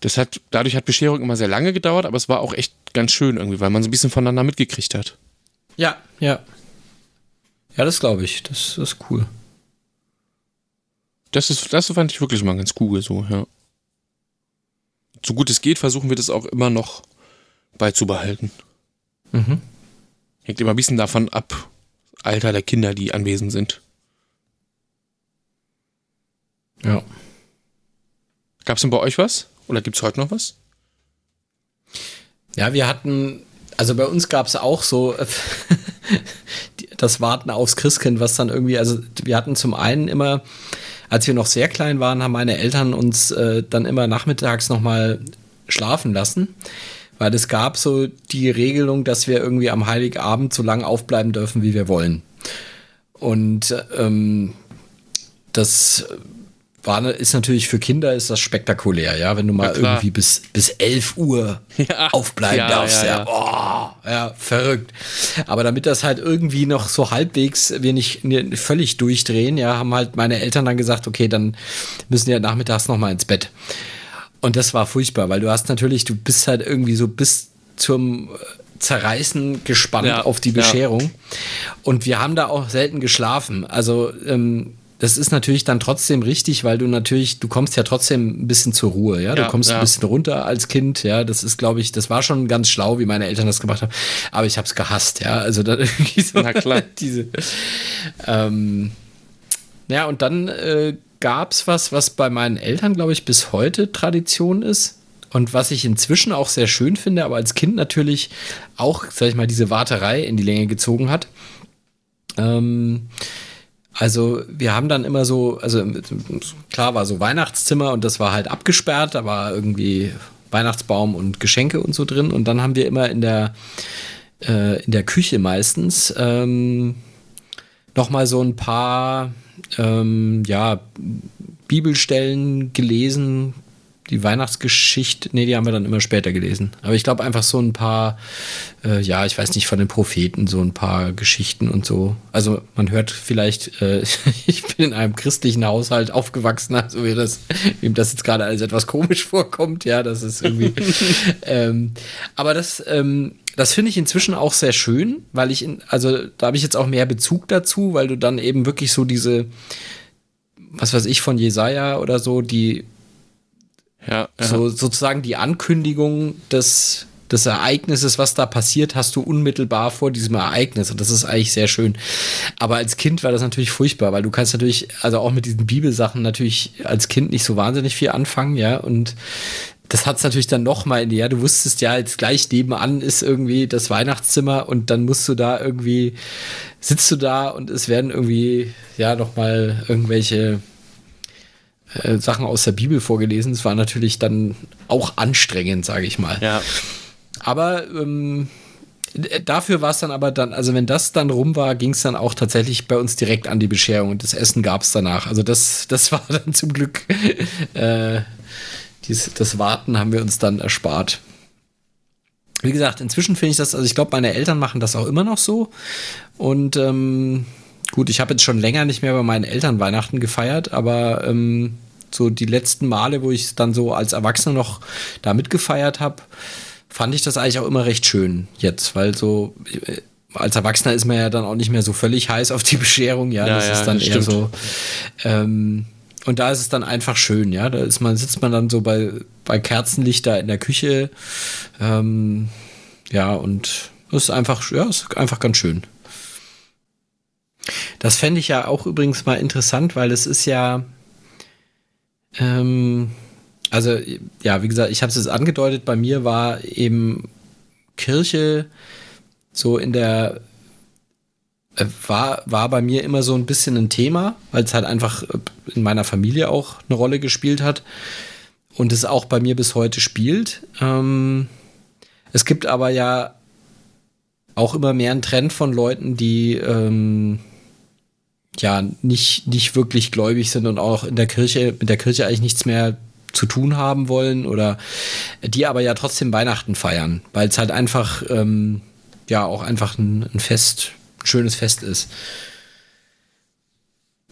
das hat, dadurch hat Bescherung immer sehr lange gedauert, aber es war auch echt ganz schön irgendwie, weil man so ein bisschen voneinander mitgekriegt hat. Ja, ja. Ja, das glaube ich. Das, das ist cool. Das ist, das fand ich wirklich mal ganz cool, so, ja. So gut es geht, versuchen wir das auch immer noch beizubehalten. Mhm. Hängt immer ein bisschen davon ab, Alter der Kinder, die anwesend sind. Ja. Gab es denn bei euch was? Oder gibt es heute noch was? Ja, wir hatten, also bei uns gab es auch so das Warten aufs Christkind, was dann irgendwie, also wir hatten zum einen immer, als wir noch sehr klein waren, haben meine Eltern uns äh, dann immer nachmittags nochmal schlafen lassen. Weil es gab so die Regelung, dass wir irgendwie am Heiligabend so lange aufbleiben dürfen, wie wir wollen. Und ähm, das war, ist natürlich für Kinder ist das spektakulär, ja, wenn du mal ja, irgendwie bis, bis 11 Uhr ja. aufbleiben ja, darfst, ja, ja. Oh, ja, verrückt. Aber damit das halt irgendwie noch so halbwegs wir nicht, völlig durchdrehen, ja, haben halt meine Eltern dann gesagt, okay, dann müssen wir nachmittags noch mal ins Bett. Und das war furchtbar, weil du hast natürlich, du bist halt irgendwie so bis zum Zerreißen gespannt ja, auf die Bescherung. Ja. Und wir haben da auch selten geschlafen. Also ähm, das ist natürlich dann trotzdem richtig, weil du natürlich, du kommst ja trotzdem ein bisschen zur Ruhe, ja. Du ja, kommst ja. ein bisschen runter als Kind, ja. Das ist, glaube ich, das war schon ganz schlau, wie meine Eltern das gemacht haben. Aber ich habe es gehasst, ja. Also dann irgendwie so Na klar. diese. Ähm, ja, und dann äh, gab es was, was bei meinen Eltern, glaube ich, bis heute Tradition ist. Und was ich inzwischen auch sehr schön finde, aber als Kind natürlich auch, sag ich mal, diese Warterei in die Länge gezogen hat. Ähm, also wir haben dann immer so, also klar war so Weihnachtszimmer und das war halt abgesperrt, da war irgendwie Weihnachtsbaum und Geschenke und so drin. Und dann haben wir immer in der, äh, in der Küche meistens ähm, noch mal so ein paar ähm, ja, Bibelstellen gelesen, die Weihnachtsgeschichte, nee, die haben wir dann immer später gelesen. Aber ich glaube einfach so ein paar, äh, ja, ich weiß nicht, von den Propheten, so ein paar Geschichten und so. Also man hört vielleicht, äh, ich bin in einem christlichen Haushalt aufgewachsen, also wie das, wie das jetzt gerade alles etwas komisch vorkommt, ja, das ist irgendwie. ähm, aber das, ähm, das finde ich inzwischen auch sehr schön, weil ich, in, also da habe ich jetzt auch mehr Bezug dazu, weil du dann eben wirklich so diese, was weiß ich, von Jesaja oder so, die ja, ja. So sozusagen die Ankündigung des, des Ereignisses, was da passiert, hast du unmittelbar vor diesem Ereignis. Und das ist eigentlich sehr schön. Aber als Kind war das natürlich furchtbar, weil du kannst natürlich, also auch mit diesen Bibelsachen natürlich als Kind nicht so wahnsinnig viel anfangen, ja. Und das hat es natürlich dann noch mal in die, ja, du wusstest ja, jetzt gleich nebenan ist irgendwie das Weihnachtszimmer und dann musst du da irgendwie, sitzt du da und es werden irgendwie, ja, noch mal irgendwelche äh, Sachen aus der Bibel vorgelesen. Es war natürlich dann auch anstrengend, sage ich mal. Ja. Aber ähm, dafür war es dann aber dann, also wenn das dann rum war, ging es dann auch tatsächlich bei uns direkt an die Bescherung und das Essen gab es danach. Also das, das war dann zum Glück, äh, dies, das Warten haben wir uns dann erspart. Wie gesagt, inzwischen finde ich das, also ich glaube, meine Eltern machen das auch immer noch so. Und ähm, gut, ich habe jetzt schon länger nicht mehr bei meinen Eltern Weihnachten gefeiert, aber ähm, so die letzten Male, wo ich dann so als Erwachsener noch da mitgefeiert habe, fand ich das eigentlich auch immer recht schön jetzt, weil so äh, als Erwachsener ist man ja dann auch nicht mehr so völlig heiß auf die Bescherung, ja, Ja, das ja, ist dann das eher stimmt. so. Ähm, und da ist es dann einfach schön, ja. Da ist man, sitzt man dann so bei, bei Kerzenlicht da in der Küche. Ähm, ja, und es ist einfach, ja, ist einfach ganz schön. Das fände ich ja auch übrigens mal interessant, weil es ist ja, ähm, also ja, wie gesagt, ich habe es jetzt angedeutet, bei mir war eben Kirche so in der, äh, war, war bei mir immer so ein bisschen ein Thema, weil es halt einfach äh, in meiner Familie auch eine Rolle gespielt hat und es auch bei mir bis heute spielt. Ähm, es gibt aber ja auch immer mehr einen Trend von Leuten, die ähm, ja nicht, nicht wirklich gläubig sind und auch in der Kirche, mit der Kirche eigentlich nichts mehr zu tun haben wollen oder die aber ja trotzdem Weihnachten feiern, weil es halt einfach ähm, ja auch einfach ein, ein Fest, ein schönes Fest ist.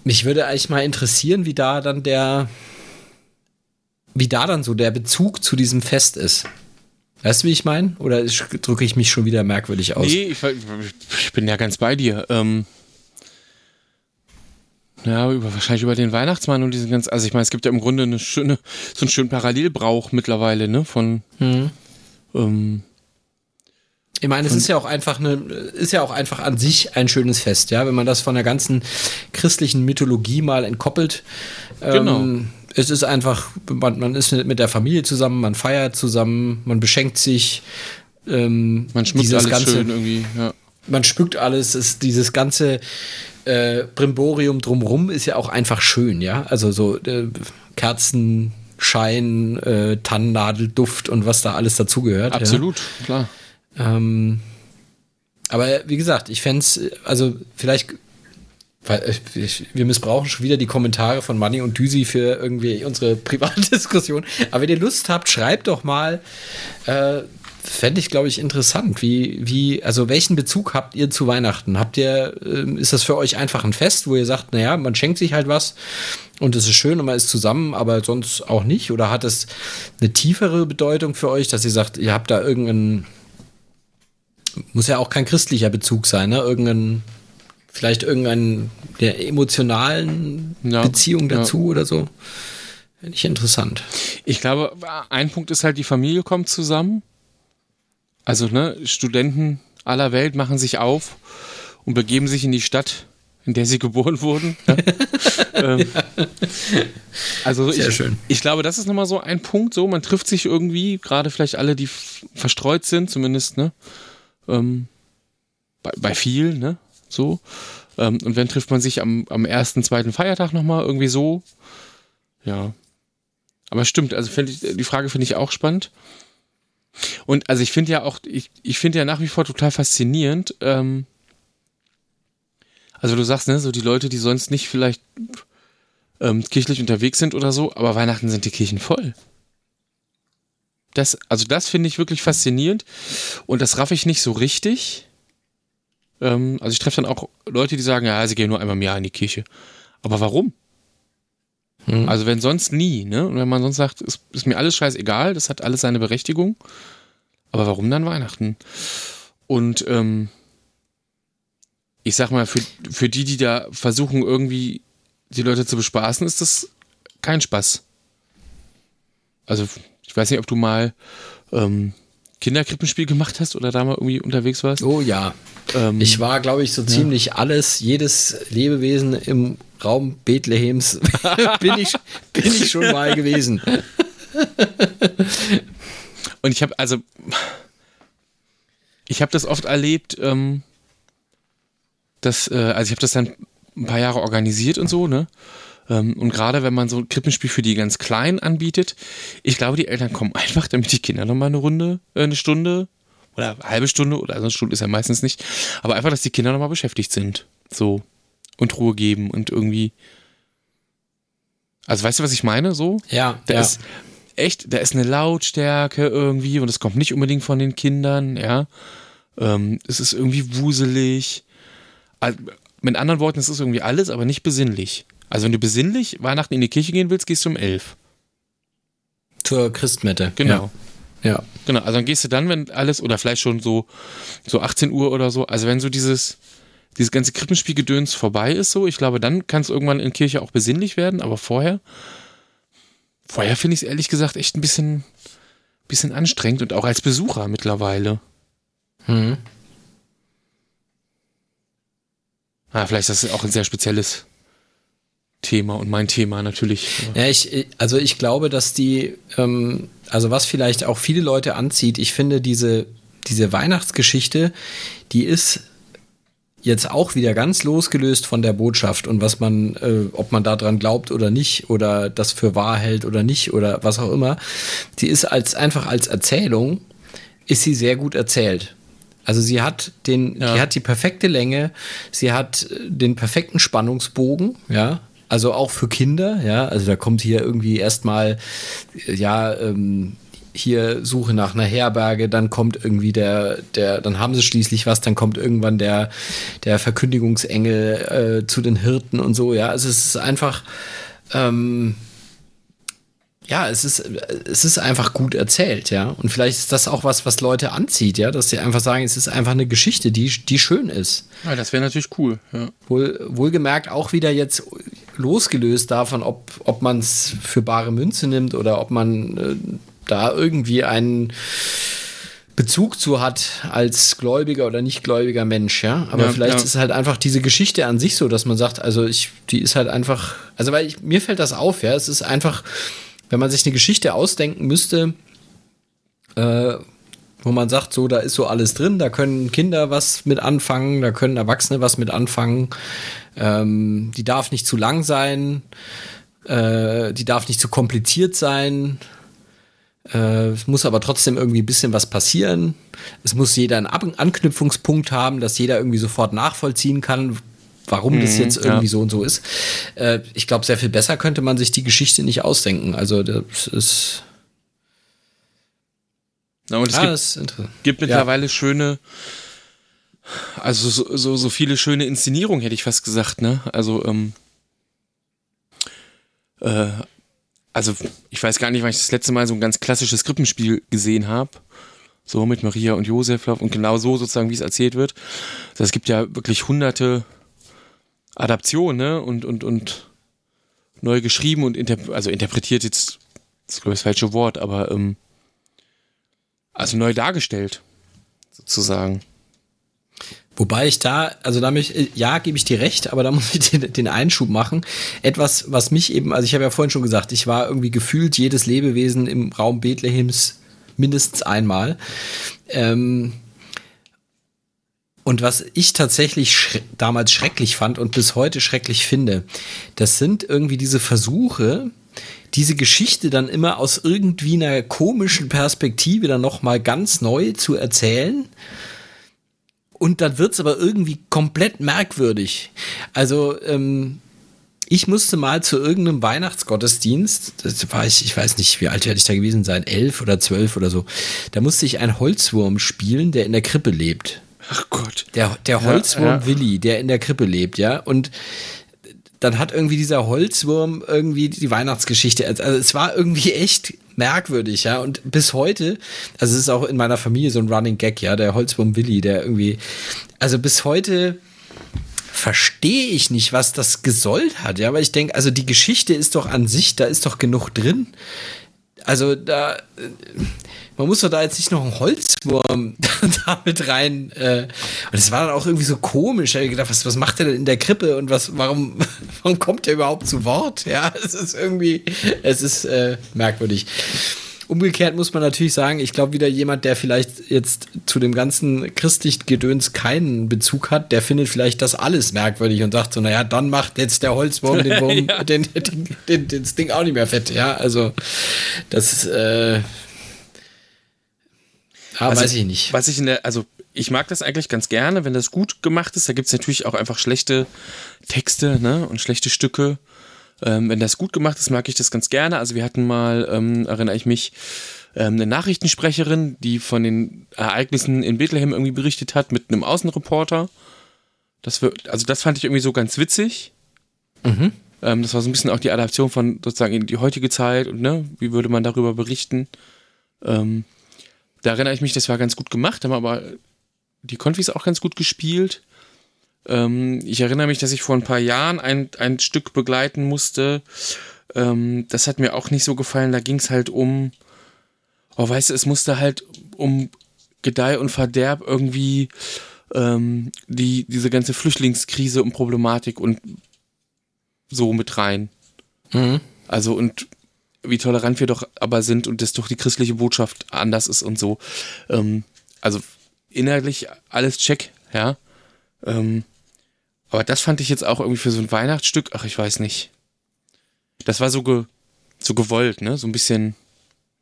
Mich würde eigentlich mal interessieren, wie da dann der, wie da dann so der Bezug zu diesem Fest ist. Weißt du, wie ich meine? Oder drücke ich mich schon wieder merkwürdig aus? Nee, ich, ich bin ja ganz bei dir. Ähm, ja, über, wahrscheinlich über den Weihnachtsmann und diesen ganz. Also ich meine, es gibt ja im Grunde eine schöne, so einen schönen Parallelbrauch mittlerweile, ne? Von Hm. ähm, Ich meine, es ist ja auch einfach eine, ist ja auch einfach an sich ein schönes Fest, ja, wenn man das von der ganzen christlichen Mythologie mal entkoppelt. Genau. Ähm, es ist einfach, man, man ist mit der Familie zusammen, man feiert zusammen, man beschenkt sich. Ähm, man schmückt dieses alles ganze, schön irgendwie. Ja. Man schmückt alles, ist dieses ganze äh, Brimborium drumrum ist ja auch einfach schön, ja. Also so äh, Kerzenschein, äh, Tannennadelduft und was da alles dazugehört. Ja? Absolut, klar. Ähm, aber wie gesagt, ich fände es, also vielleicht, weil äh, ich, wir missbrauchen schon wieder die Kommentare von Manny und Düsi für irgendwie unsere Privatdiskussion. Aber wenn ihr Lust habt, schreibt doch mal. Äh, Fände ich, glaube ich, interessant. Wie, wie, also welchen Bezug habt ihr zu Weihnachten? Habt ihr, ähm, ist das für euch einfach ein Fest, wo ihr sagt, naja, man schenkt sich halt was und es ist schön und man ist zusammen, aber sonst auch nicht? Oder hat es eine tiefere Bedeutung für euch, dass ihr sagt, ihr habt da irgendeinen muss ja auch kein christlicher Bezug sein, ne? Irgendein, vielleicht irgendeinen der emotionalen Ja, Beziehung ja. dazu oder so. Finde ich interessant. Ich glaube, ein Punkt ist halt, die Familie kommt zusammen. Also, ne, Studenten aller Welt machen sich auf und begeben sich in die Stadt, in der sie geboren wurden. Ja? ähm, also Sehr ich, schön. ich glaube, das ist nochmal so ein Punkt, so, man trifft sich irgendwie, gerade vielleicht alle, die verstreut sind, zumindest, ne? Ähm, bei, bei vielen, ne? So. Ähm, und dann trifft man sich am, am ersten, zweiten Feiertag nochmal irgendwie so. Ja. Aber stimmt, also ich, die Frage finde ich auch spannend. Und also ich finde ja auch, ich, ich finde ja nach wie vor total faszinierend, ähm, also du sagst, ne, so die Leute, die sonst nicht vielleicht ähm, kirchlich unterwegs sind oder so, aber Weihnachten sind die Kirchen voll. Das, also das finde ich wirklich faszinierend und das raff ich nicht so richtig. Ähm, also ich treffe dann auch Leute, die sagen, ja, sie gehen nur einmal im Jahr in die Kirche. Aber warum? Hm. Also wenn sonst nie, ne? Und wenn man sonst sagt, ist, ist mir alles scheißegal, das hat alles seine Berechtigung. Aber warum dann Weihnachten? Und ähm, ich sag mal, für, für die, die da versuchen, irgendwie die Leute zu bespaßen, ist das kein Spaß. Also, ich weiß nicht, ob du mal ähm, Kinderkrippenspiel gemacht hast oder da mal irgendwie unterwegs warst. Oh ja. Ähm, ich war, glaube ich, so ja. ziemlich alles, jedes Lebewesen im Raum Bethlehems bin, ich, bin ich schon mal gewesen. Und ich habe, also, ich habe das oft erlebt, ähm, dass, äh, also ich habe das dann ein paar Jahre organisiert und so, ne? Ähm, und gerade wenn man so ein Krippenspiel für die ganz Kleinen anbietet, ich glaube, die Eltern kommen einfach, damit die Kinder nochmal eine Runde, äh, eine Stunde oder eine halbe Stunde oder also eine Stunde ist ja meistens nicht, aber einfach, dass die Kinder nochmal beschäftigt sind. So. Und Ruhe geben und irgendwie. Also weißt du, was ich meine? So? Ja. Da ja. ist echt, da ist eine Lautstärke irgendwie und es kommt nicht unbedingt von den Kindern, ja. Ähm, es ist irgendwie wuselig. Also, mit anderen Worten, es ist irgendwie alles, aber nicht besinnlich. Also wenn du besinnlich Weihnachten in die Kirche gehen willst, gehst du um elf. Zur Christmette. Genau. Ja. ja. Genau, also dann gehst du dann, wenn alles, oder vielleicht schon so, so 18 Uhr oder so, also wenn so dieses, dieses ganze Krippenspielgedöns vorbei ist, so, ich glaube, dann kann es irgendwann in Kirche auch besinnlich werden, aber vorher, vorher finde ich es ehrlich gesagt echt ein bisschen, bisschen anstrengend und auch als Besucher mittlerweile. Hm. Ah, vielleicht ist das auch ein sehr spezielles Thema und mein Thema natürlich. Ja, ich, also ich glaube, dass die, ähm, also was vielleicht auch viele Leute anzieht, ich finde diese, diese Weihnachtsgeschichte, die ist jetzt auch wieder ganz losgelöst von der Botschaft und was man, äh, ob man daran glaubt oder nicht oder das für wahr hält oder nicht oder was auch immer. Sie ist als einfach als Erzählung ist sie sehr gut erzählt. Also sie hat den, ja. die hat die perfekte Länge, sie hat den perfekten Spannungsbogen, ja. Also auch für Kinder, ja. Also da kommt hier irgendwie erstmal, ja, ähm, hier Suche nach einer Herberge, dann kommt irgendwie der, der, dann haben sie schließlich was, dann kommt irgendwann der, der Verkündigungsengel äh, zu den Hirten und so, ja. Also es ist einfach, ähm, ja, es ist, es ist einfach gut erzählt, ja. Und vielleicht ist das auch was, was Leute anzieht, ja, dass sie einfach sagen, es ist einfach eine Geschichte, die, die schön ist. Ja, das wäre natürlich cool, ja. Wohl, wohlgemerkt auch wieder jetzt losgelöst davon, ob, ob man es für bare Münze nimmt oder ob man äh, da irgendwie einen Bezug zu hat als gläubiger oder nicht gläubiger Mensch, ja. Aber ja, vielleicht ja. ist halt einfach diese Geschichte an sich so, dass man sagt, also ich, die ist halt einfach, also weil ich, mir fällt das auf, ja. Es ist einfach, wenn man sich eine Geschichte ausdenken müsste, äh, wo man sagt, so, da ist so alles drin, da können Kinder was mit anfangen, da können Erwachsene was mit anfangen, ähm, die darf nicht zu lang sein, äh, die darf nicht zu kompliziert sein, äh, es muss aber trotzdem irgendwie ein bisschen was passieren. Es muss jeder einen Ab Anknüpfungspunkt haben, dass jeder irgendwie sofort nachvollziehen kann, warum mhm, das jetzt irgendwie ja. so und so ist. Äh, ich glaube, sehr viel besser könnte man sich die Geschichte nicht ausdenken. Also das ist. Ja, und es ah, gibt, gibt, mittlerweile ja. schöne, also so, so, so, viele schöne Inszenierungen, hätte ich fast gesagt, ne? Also, ähm, äh, also ich weiß gar nicht, wann ich das letzte Mal so ein ganz klassisches Krippenspiel gesehen habe. So mit Maria und Josef und genau so sozusagen, wie es erzählt wird. Also, es gibt ja wirklich hunderte Adaption, ne? Und, und, und neu geschrieben und interp also interpretiert jetzt, das ist glaube ich das falsche Wort, aber ähm, also neu dargestellt, sozusagen. Wobei ich da, also da mich, ja, gebe ich dir recht, aber da muss ich den, den Einschub machen. Etwas, was mich eben, also ich habe ja vorhin schon gesagt, ich war irgendwie gefühlt jedes Lebewesen im Raum Bethlehems mindestens einmal. Ähm, und was ich tatsächlich sch damals schrecklich fand und bis heute schrecklich finde, das sind irgendwie diese Versuche, diese Geschichte dann immer aus irgendwie einer komischen Perspektive dann noch mal ganz neu zu erzählen. Und dann wird's aber irgendwie komplett merkwürdig. Also ähm, ich musste mal zu irgendeinem Weihnachtsgottesdienst, das war ich, ich weiß nicht, wie alt werde ich da gewesen sein, elf oder zwölf oder so. Da musste ich einen Holzwurm spielen, der in der Krippe lebt. Ach Gott. Der, der Holzwurm ja, ja. Willi, der in der Krippe lebt, ja. Und dann hat irgendwie dieser Holzwurm irgendwie die Weihnachtsgeschichte. Also es war irgendwie echt merkwürdig, ja. Und bis heute, also es ist auch in meiner Familie so ein Running Gag, ja, der Holzwurm Willi, der irgendwie, also bis heute verstehe ich nicht, was das gesollt hat, ja, weil ich denke, also die Geschichte ist doch an sich, da ist doch genug drin. Also da, man muss doch da jetzt nicht noch einen Holzwurm da mit rein. Äh, und es war dann auch irgendwie so komisch. Ich habe gedacht, was, was macht der denn in der Krippe und was, warum, warum kommt der überhaupt zu Wort? Ja, es ist irgendwie, es ist äh, merkwürdig. Umgekehrt muss man natürlich sagen, ich glaube wieder jemand, der vielleicht jetzt zu dem ganzen christlich Gedöns keinen Bezug hat, der findet vielleicht das alles merkwürdig und sagt so, naja, dann macht jetzt der Holzwurm den Wurm, ja. den, den, den, das Ding auch nicht mehr fett. Ja, also das äh, Ah, also, weiß ich nicht. Was ich in der, also ich mag das eigentlich ganz gerne, wenn das gut gemacht ist. Da gibt es natürlich auch einfach schlechte Texte ne? und schlechte Stücke. Ähm, wenn das gut gemacht ist, mag ich das ganz gerne. Also wir hatten mal, ähm, erinnere ich mich, ähm, eine Nachrichtensprecherin, die von den Ereignissen in Bethlehem irgendwie berichtet hat mit einem Außenreporter. Das wird, also das fand ich irgendwie so ganz witzig. Mhm. Ähm, das war so ein bisschen auch die Adaption von sozusagen in die heutige Zeit und ne, wie würde man darüber berichten. Ähm, da erinnere ich mich, das war ganz gut gemacht, haben aber die Konfis auch ganz gut gespielt. Ähm, ich erinnere mich, dass ich vor ein paar Jahren ein, ein Stück begleiten musste. Ähm, das hat mir auch nicht so gefallen. Da ging es halt um, oh, weißt du, es musste halt um Gedeih und Verderb irgendwie ähm, die, diese ganze Flüchtlingskrise und Problematik und so mit rein. Mhm. Also und wie tolerant wir doch aber sind und dass doch die christliche Botschaft anders ist und so. Ähm, also inhaltlich alles check, ja. Ähm, aber das fand ich jetzt auch irgendwie für so ein Weihnachtsstück, ach, ich weiß nicht. Das war so, ge, so gewollt, ne? So ein bisschen.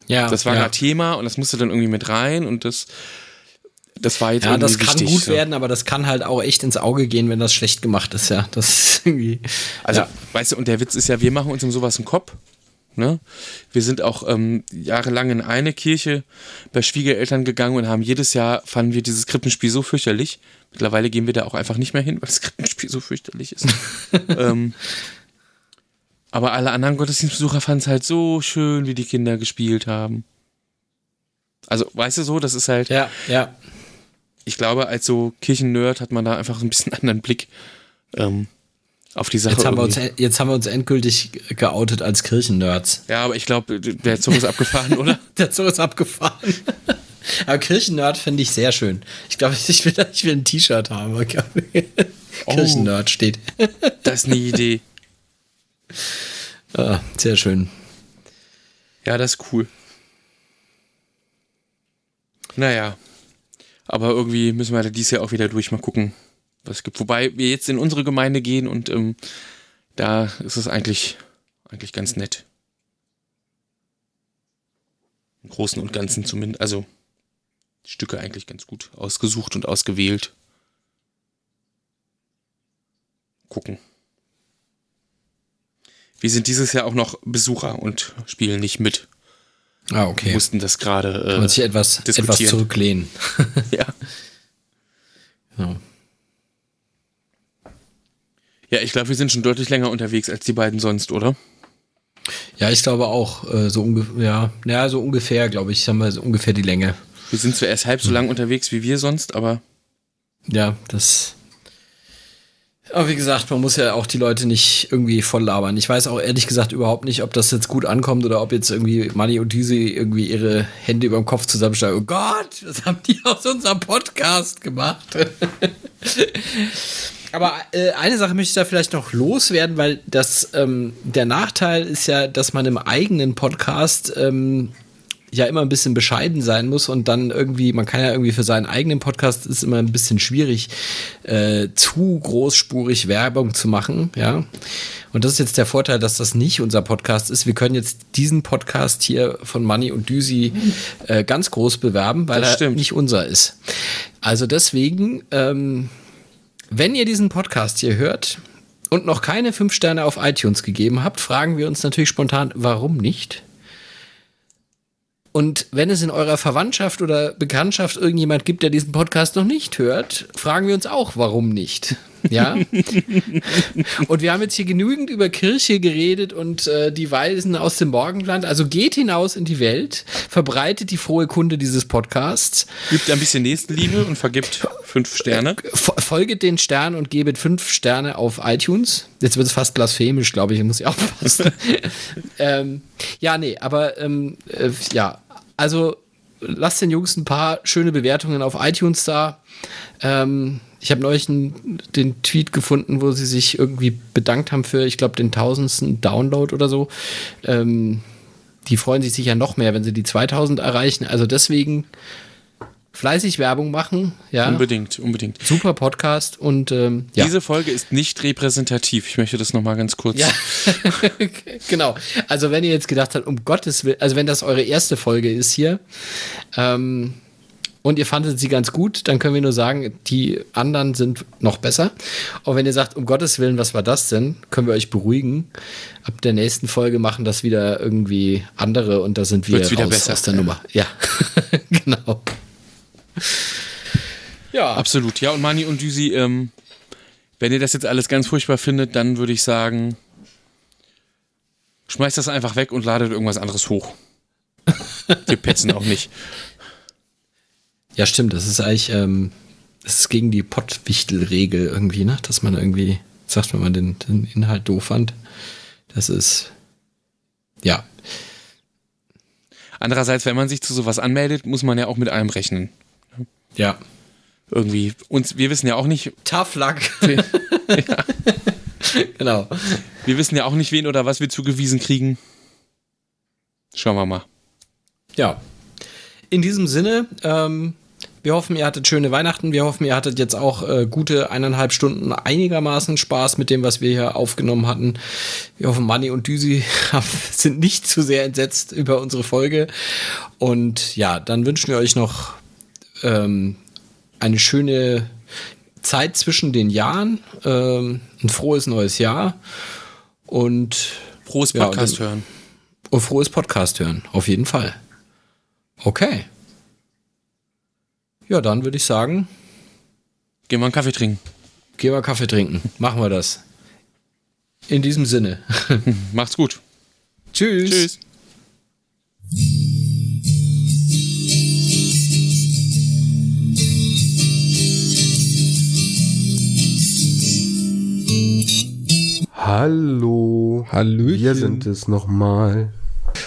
Ja. Das war ja. ein Thema und das musste dann irgendwie mit rein und das. Das war jetzt Ja, das kann wichtig, gut so. werden, aber das kann halt auch echt ins Auge gehen, wenn das schlecht gemacht ist, ja. Das ist irgendwie. Also, ja. weißt du, und der Witz ist ja, wir machen uns um sowas einen Kopf Ne? Wir sind auch ähm, jahrelang in eine Kirche bei Schwiegereltern gegangen und haben jedes Jahr fanden wir dieses Krippenspiel so fürchterlich. Mittlerweile gehen wir da auch einfach nicht mehr hin, weil das Krippenspiel so fürchterlich ist. ähm, aber alle anderen Gottesdienstbesucher fanden es halt so schön, wie die Kinder gespielt haben. Also, weißt du so, das ist halt. Ja, ja. Ich glaube, als so Kirchennerd hat man da einfach so ein bisschen anderen Blick. Ähm, auf die Sache. Jetzt haben, wir uns, jetzt haben wir uns endgültig geoutet als Kirchennerds. Ja, aber ich glaube, der Zug ist abgefahren, oder? der Zug ist abgefahren. aber Kirchennerd finde ich sehr schön. Ich glaube, ich will, ich will ein T-Shirt haben. Oh. Kirchennerd steht. das ist eine Idee. Ah, sehr schön. Ja, das ist cool. Naja. Aber irgendwie müssen wir dieses Jahr auch wieder durch mal gucken, was gibt. Wobei wir jetzt in unsere Gemeinde gehen und ähm, da ist es eigentlich, eigentlich ganz nett. Im Großen und Ganzen zumindest. Also Stücke eigentlich ganz gut ausgesucht und ausgewählt. Gucken. Wir sind dieses Jahr auch noch Besucher und spielen nicht mit. Ah, okay. Wir mussten das gerade. Äh, Muss ich etwas, etwas zurücklehnen. ja. Genau. Ja, ich glaube, wir sind schon deutlich länger unterwegs als die beiden sonst, oder? Ja, ich glaube auch. Äh, so, ja, ja, so ungefähr, glaube ich, haben wir so ungefähr die Länge. Wir sind zwar erst halb so lang unterwegs wie wir sonst, aber. Ja, das. Aber wie gesagt, man muss ja auch die Leute nicht irgendwie voll labern. Ich weiß auch ehrlich gesagt überhaupt nicht, ob das jetzt gut ankommt oder ob jetzt irgendwie Manny und Düse irgendwie ihre Hände über dem Kopf zusammensteigen. Oh Gott, was haben die aus unserem Podcast gemacht? Aber äh, eine Sache möchte ich da vielleicht noch loswerden, weil das ähm, der Nachteil ist ja, dass man im eigenen Podcast ähm, ja immer ein bisschen bescheiden sein muss und dann irgendwie, man kann ja irgendwie für seinen eigenen Podcast ist immer ein bisschen schwierig, äh, zu großspurig Werbung zu machen, ja. Und das ist jetzt der Vorteil, dass das nicht unser Podcast ist. Wir können jetzt diesen Podcast hier von Money und Düsi äh, ganz groß bewerben, weil er nicht unser ist. Also deswegen, ähm, wenn ihr diesen Podcast hier hört und noch keine fünf Sterne auf iTunes gegeben habt, fragen wir uns natürlich spontan, warum nicht? Und wenn es in eurer Verwandtschaft oder Bekanntschaft irgendjemand gibt, der diesen Podcast noch nicht hört, fragen wir uns auch, warum nicht. Ja. und wir haben jetzt hier genügend über Kirche geredet und äh, die Weisen aus dem Morgenland. Also geht hinaus in die Welt, verbreitet die frohe Kunde dieses Podcasts. Übt ein bisschen Nächstenliebe und vergibt fünf Sterne. Folget den Sternen und gebet fünf Sterne auf iTunes. Jetzt wird es fast blasphemisch, glaube ich, muss ich aufpassen. ähm, ja, nee, aber ähm, äh, ja, also lasst den Jungs ein paar schöne Bewertungen auf iTunes da. Ähm, ich habe neulich den Tweet gefunden, wo sie sich irgendwie bedankt haben für, ich glaube, den tausendsten Download oder so. Ähm, die freuen sich sicher noch mehr, wenn sie die 2000 erreichen. Also deswegen fleißig Werbung machen. Ja. Unbedingt, unbedingt. Super Podcast und ähm, ja. Diese Folge ist nicht repräsentativ. Ich möchte das nochmal ganz kurz. Ja, genau. Also wenn ihr jetzt gedacht habt, um Gottes Willen, also wenn das eure erste Folge ist hier ähm, und ihr fandet sie ganz gut, dann können wir nur sagen, die anderen sind noch besser. Und wenn ihr sagt, um Gottes Willen, was war das denn, können wir euch beruhigen. Ab der nächsten Folge machen das wieder irgendwie andere und da sind wir Wird's wieder besser. aus der Nummer. Ja, genau. Ja. Absolut. Ja, und Mani und Düsi, ähm, wenn ihr das jetzt alles ganz furchtbar findet, dann würde ich sagen, schmeißt das einfach weg und ladet irgendwas anderes hoch. Wir petzen auch nicht. Ja, stimmt. Das ist eigentlich, ähm, das ist gegen die Pottwichtel-Regel irgendwie, ne? Dass man irgendwie sagt, wenn man den, den Inhalt doof fand. Das ist, ja. Andererseits, wenn man sich zu sowas anmeldet, muss man ja auch mit allem rechnen. Ja. Irgendwie. Uns, wir wissen ja auch nicht. Tough luck. ja. Genau. Wir wissen ja auch nicht, wen oder was wir zugewiesen kriegen. Schauen wir mal. Ja. In diesem Sinne, ähm, wir hoffen, ihr hattet schöne Weihnachten. Wir hoffen, ihr hattet jetzt auch äh, gute eineinhalb Stunden einigermaßen Spaß mit dem, was wir hier aufgenommen hatten. Wir hoffen, Manni und Düsi sind nicht zu sehr entsetzt über unsere Folge. Und ja, dann wünschen wir euch noch ähm, eine schöne Zeit zwischen den Jahren, ähm, ein frohes neues Jahr und frohes Podcast ja, hören. Und frohes Podcast hören, auf jeden Fall. Okay. Ja, dann würde ich sagen. Gehen wir einen Kaffee trinken. Gehen wir Kaffee trinken. Machen wir das. In diesem Sinne. Macht's gut. Tschüss. Tschüss. Hallo. Hallöchen. Wir sind es nochmal.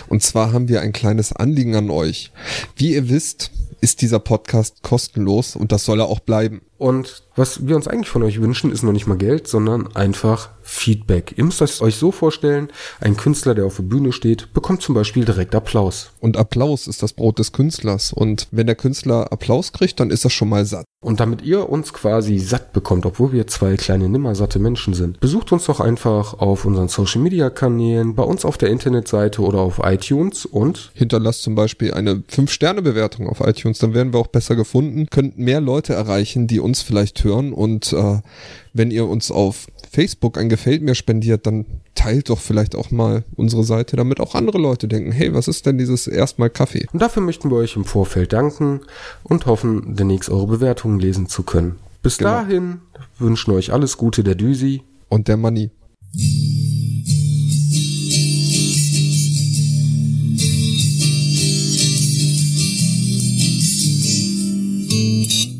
Und zwar haben wir ein kleines Anliegen an euch. Wie ihr wisst, ist dieser Podcast kostenlos und das soll er auch bleiben. Und was wir uns eigentlich von euch wünschen, ist noch nicht mal Geld, sondern einfach Feedback. Ihr müsst es euch so vorstellen, ein Künstler, der auf der Bühne steht, bekommt zum Beispiel direkt Applaus. Und Applaus ist das Brot des Künstlers. Und wenn der Künstler Applaus kriegt, dann ist er schon mal satt. Und damit ihr uns quasi satt bekommt, obwohl wir zwei kleine nimmersatte Menschen sind, besucht uns doch einfach auf unseren Social Media Kanälen, bei uns auf der Internetseite oder auf iTunes und hinterlasst zum Beispiel eine 5-Sterne-Bewertung auf iTunes. Dann werden wir auch besser gefunden, könnt mehr Leute erreichen, die uns vielleicht hören. Und äh, wenn ihr uns auf Facebook ein Gefällt mir spendiert, dann teilt doch vielleicht auch mal unsere Seite, damit auch andere Leute denken, hey, was ist denn dieses erstmal Kaffee? Und dafür möchten wir euch im Vorfeld danken und hoffen, demnächst eure Bewertungen lesen zu können. Bis genau. dahin wünschen euch alles Gute der Düsi und der Manni. Thank you.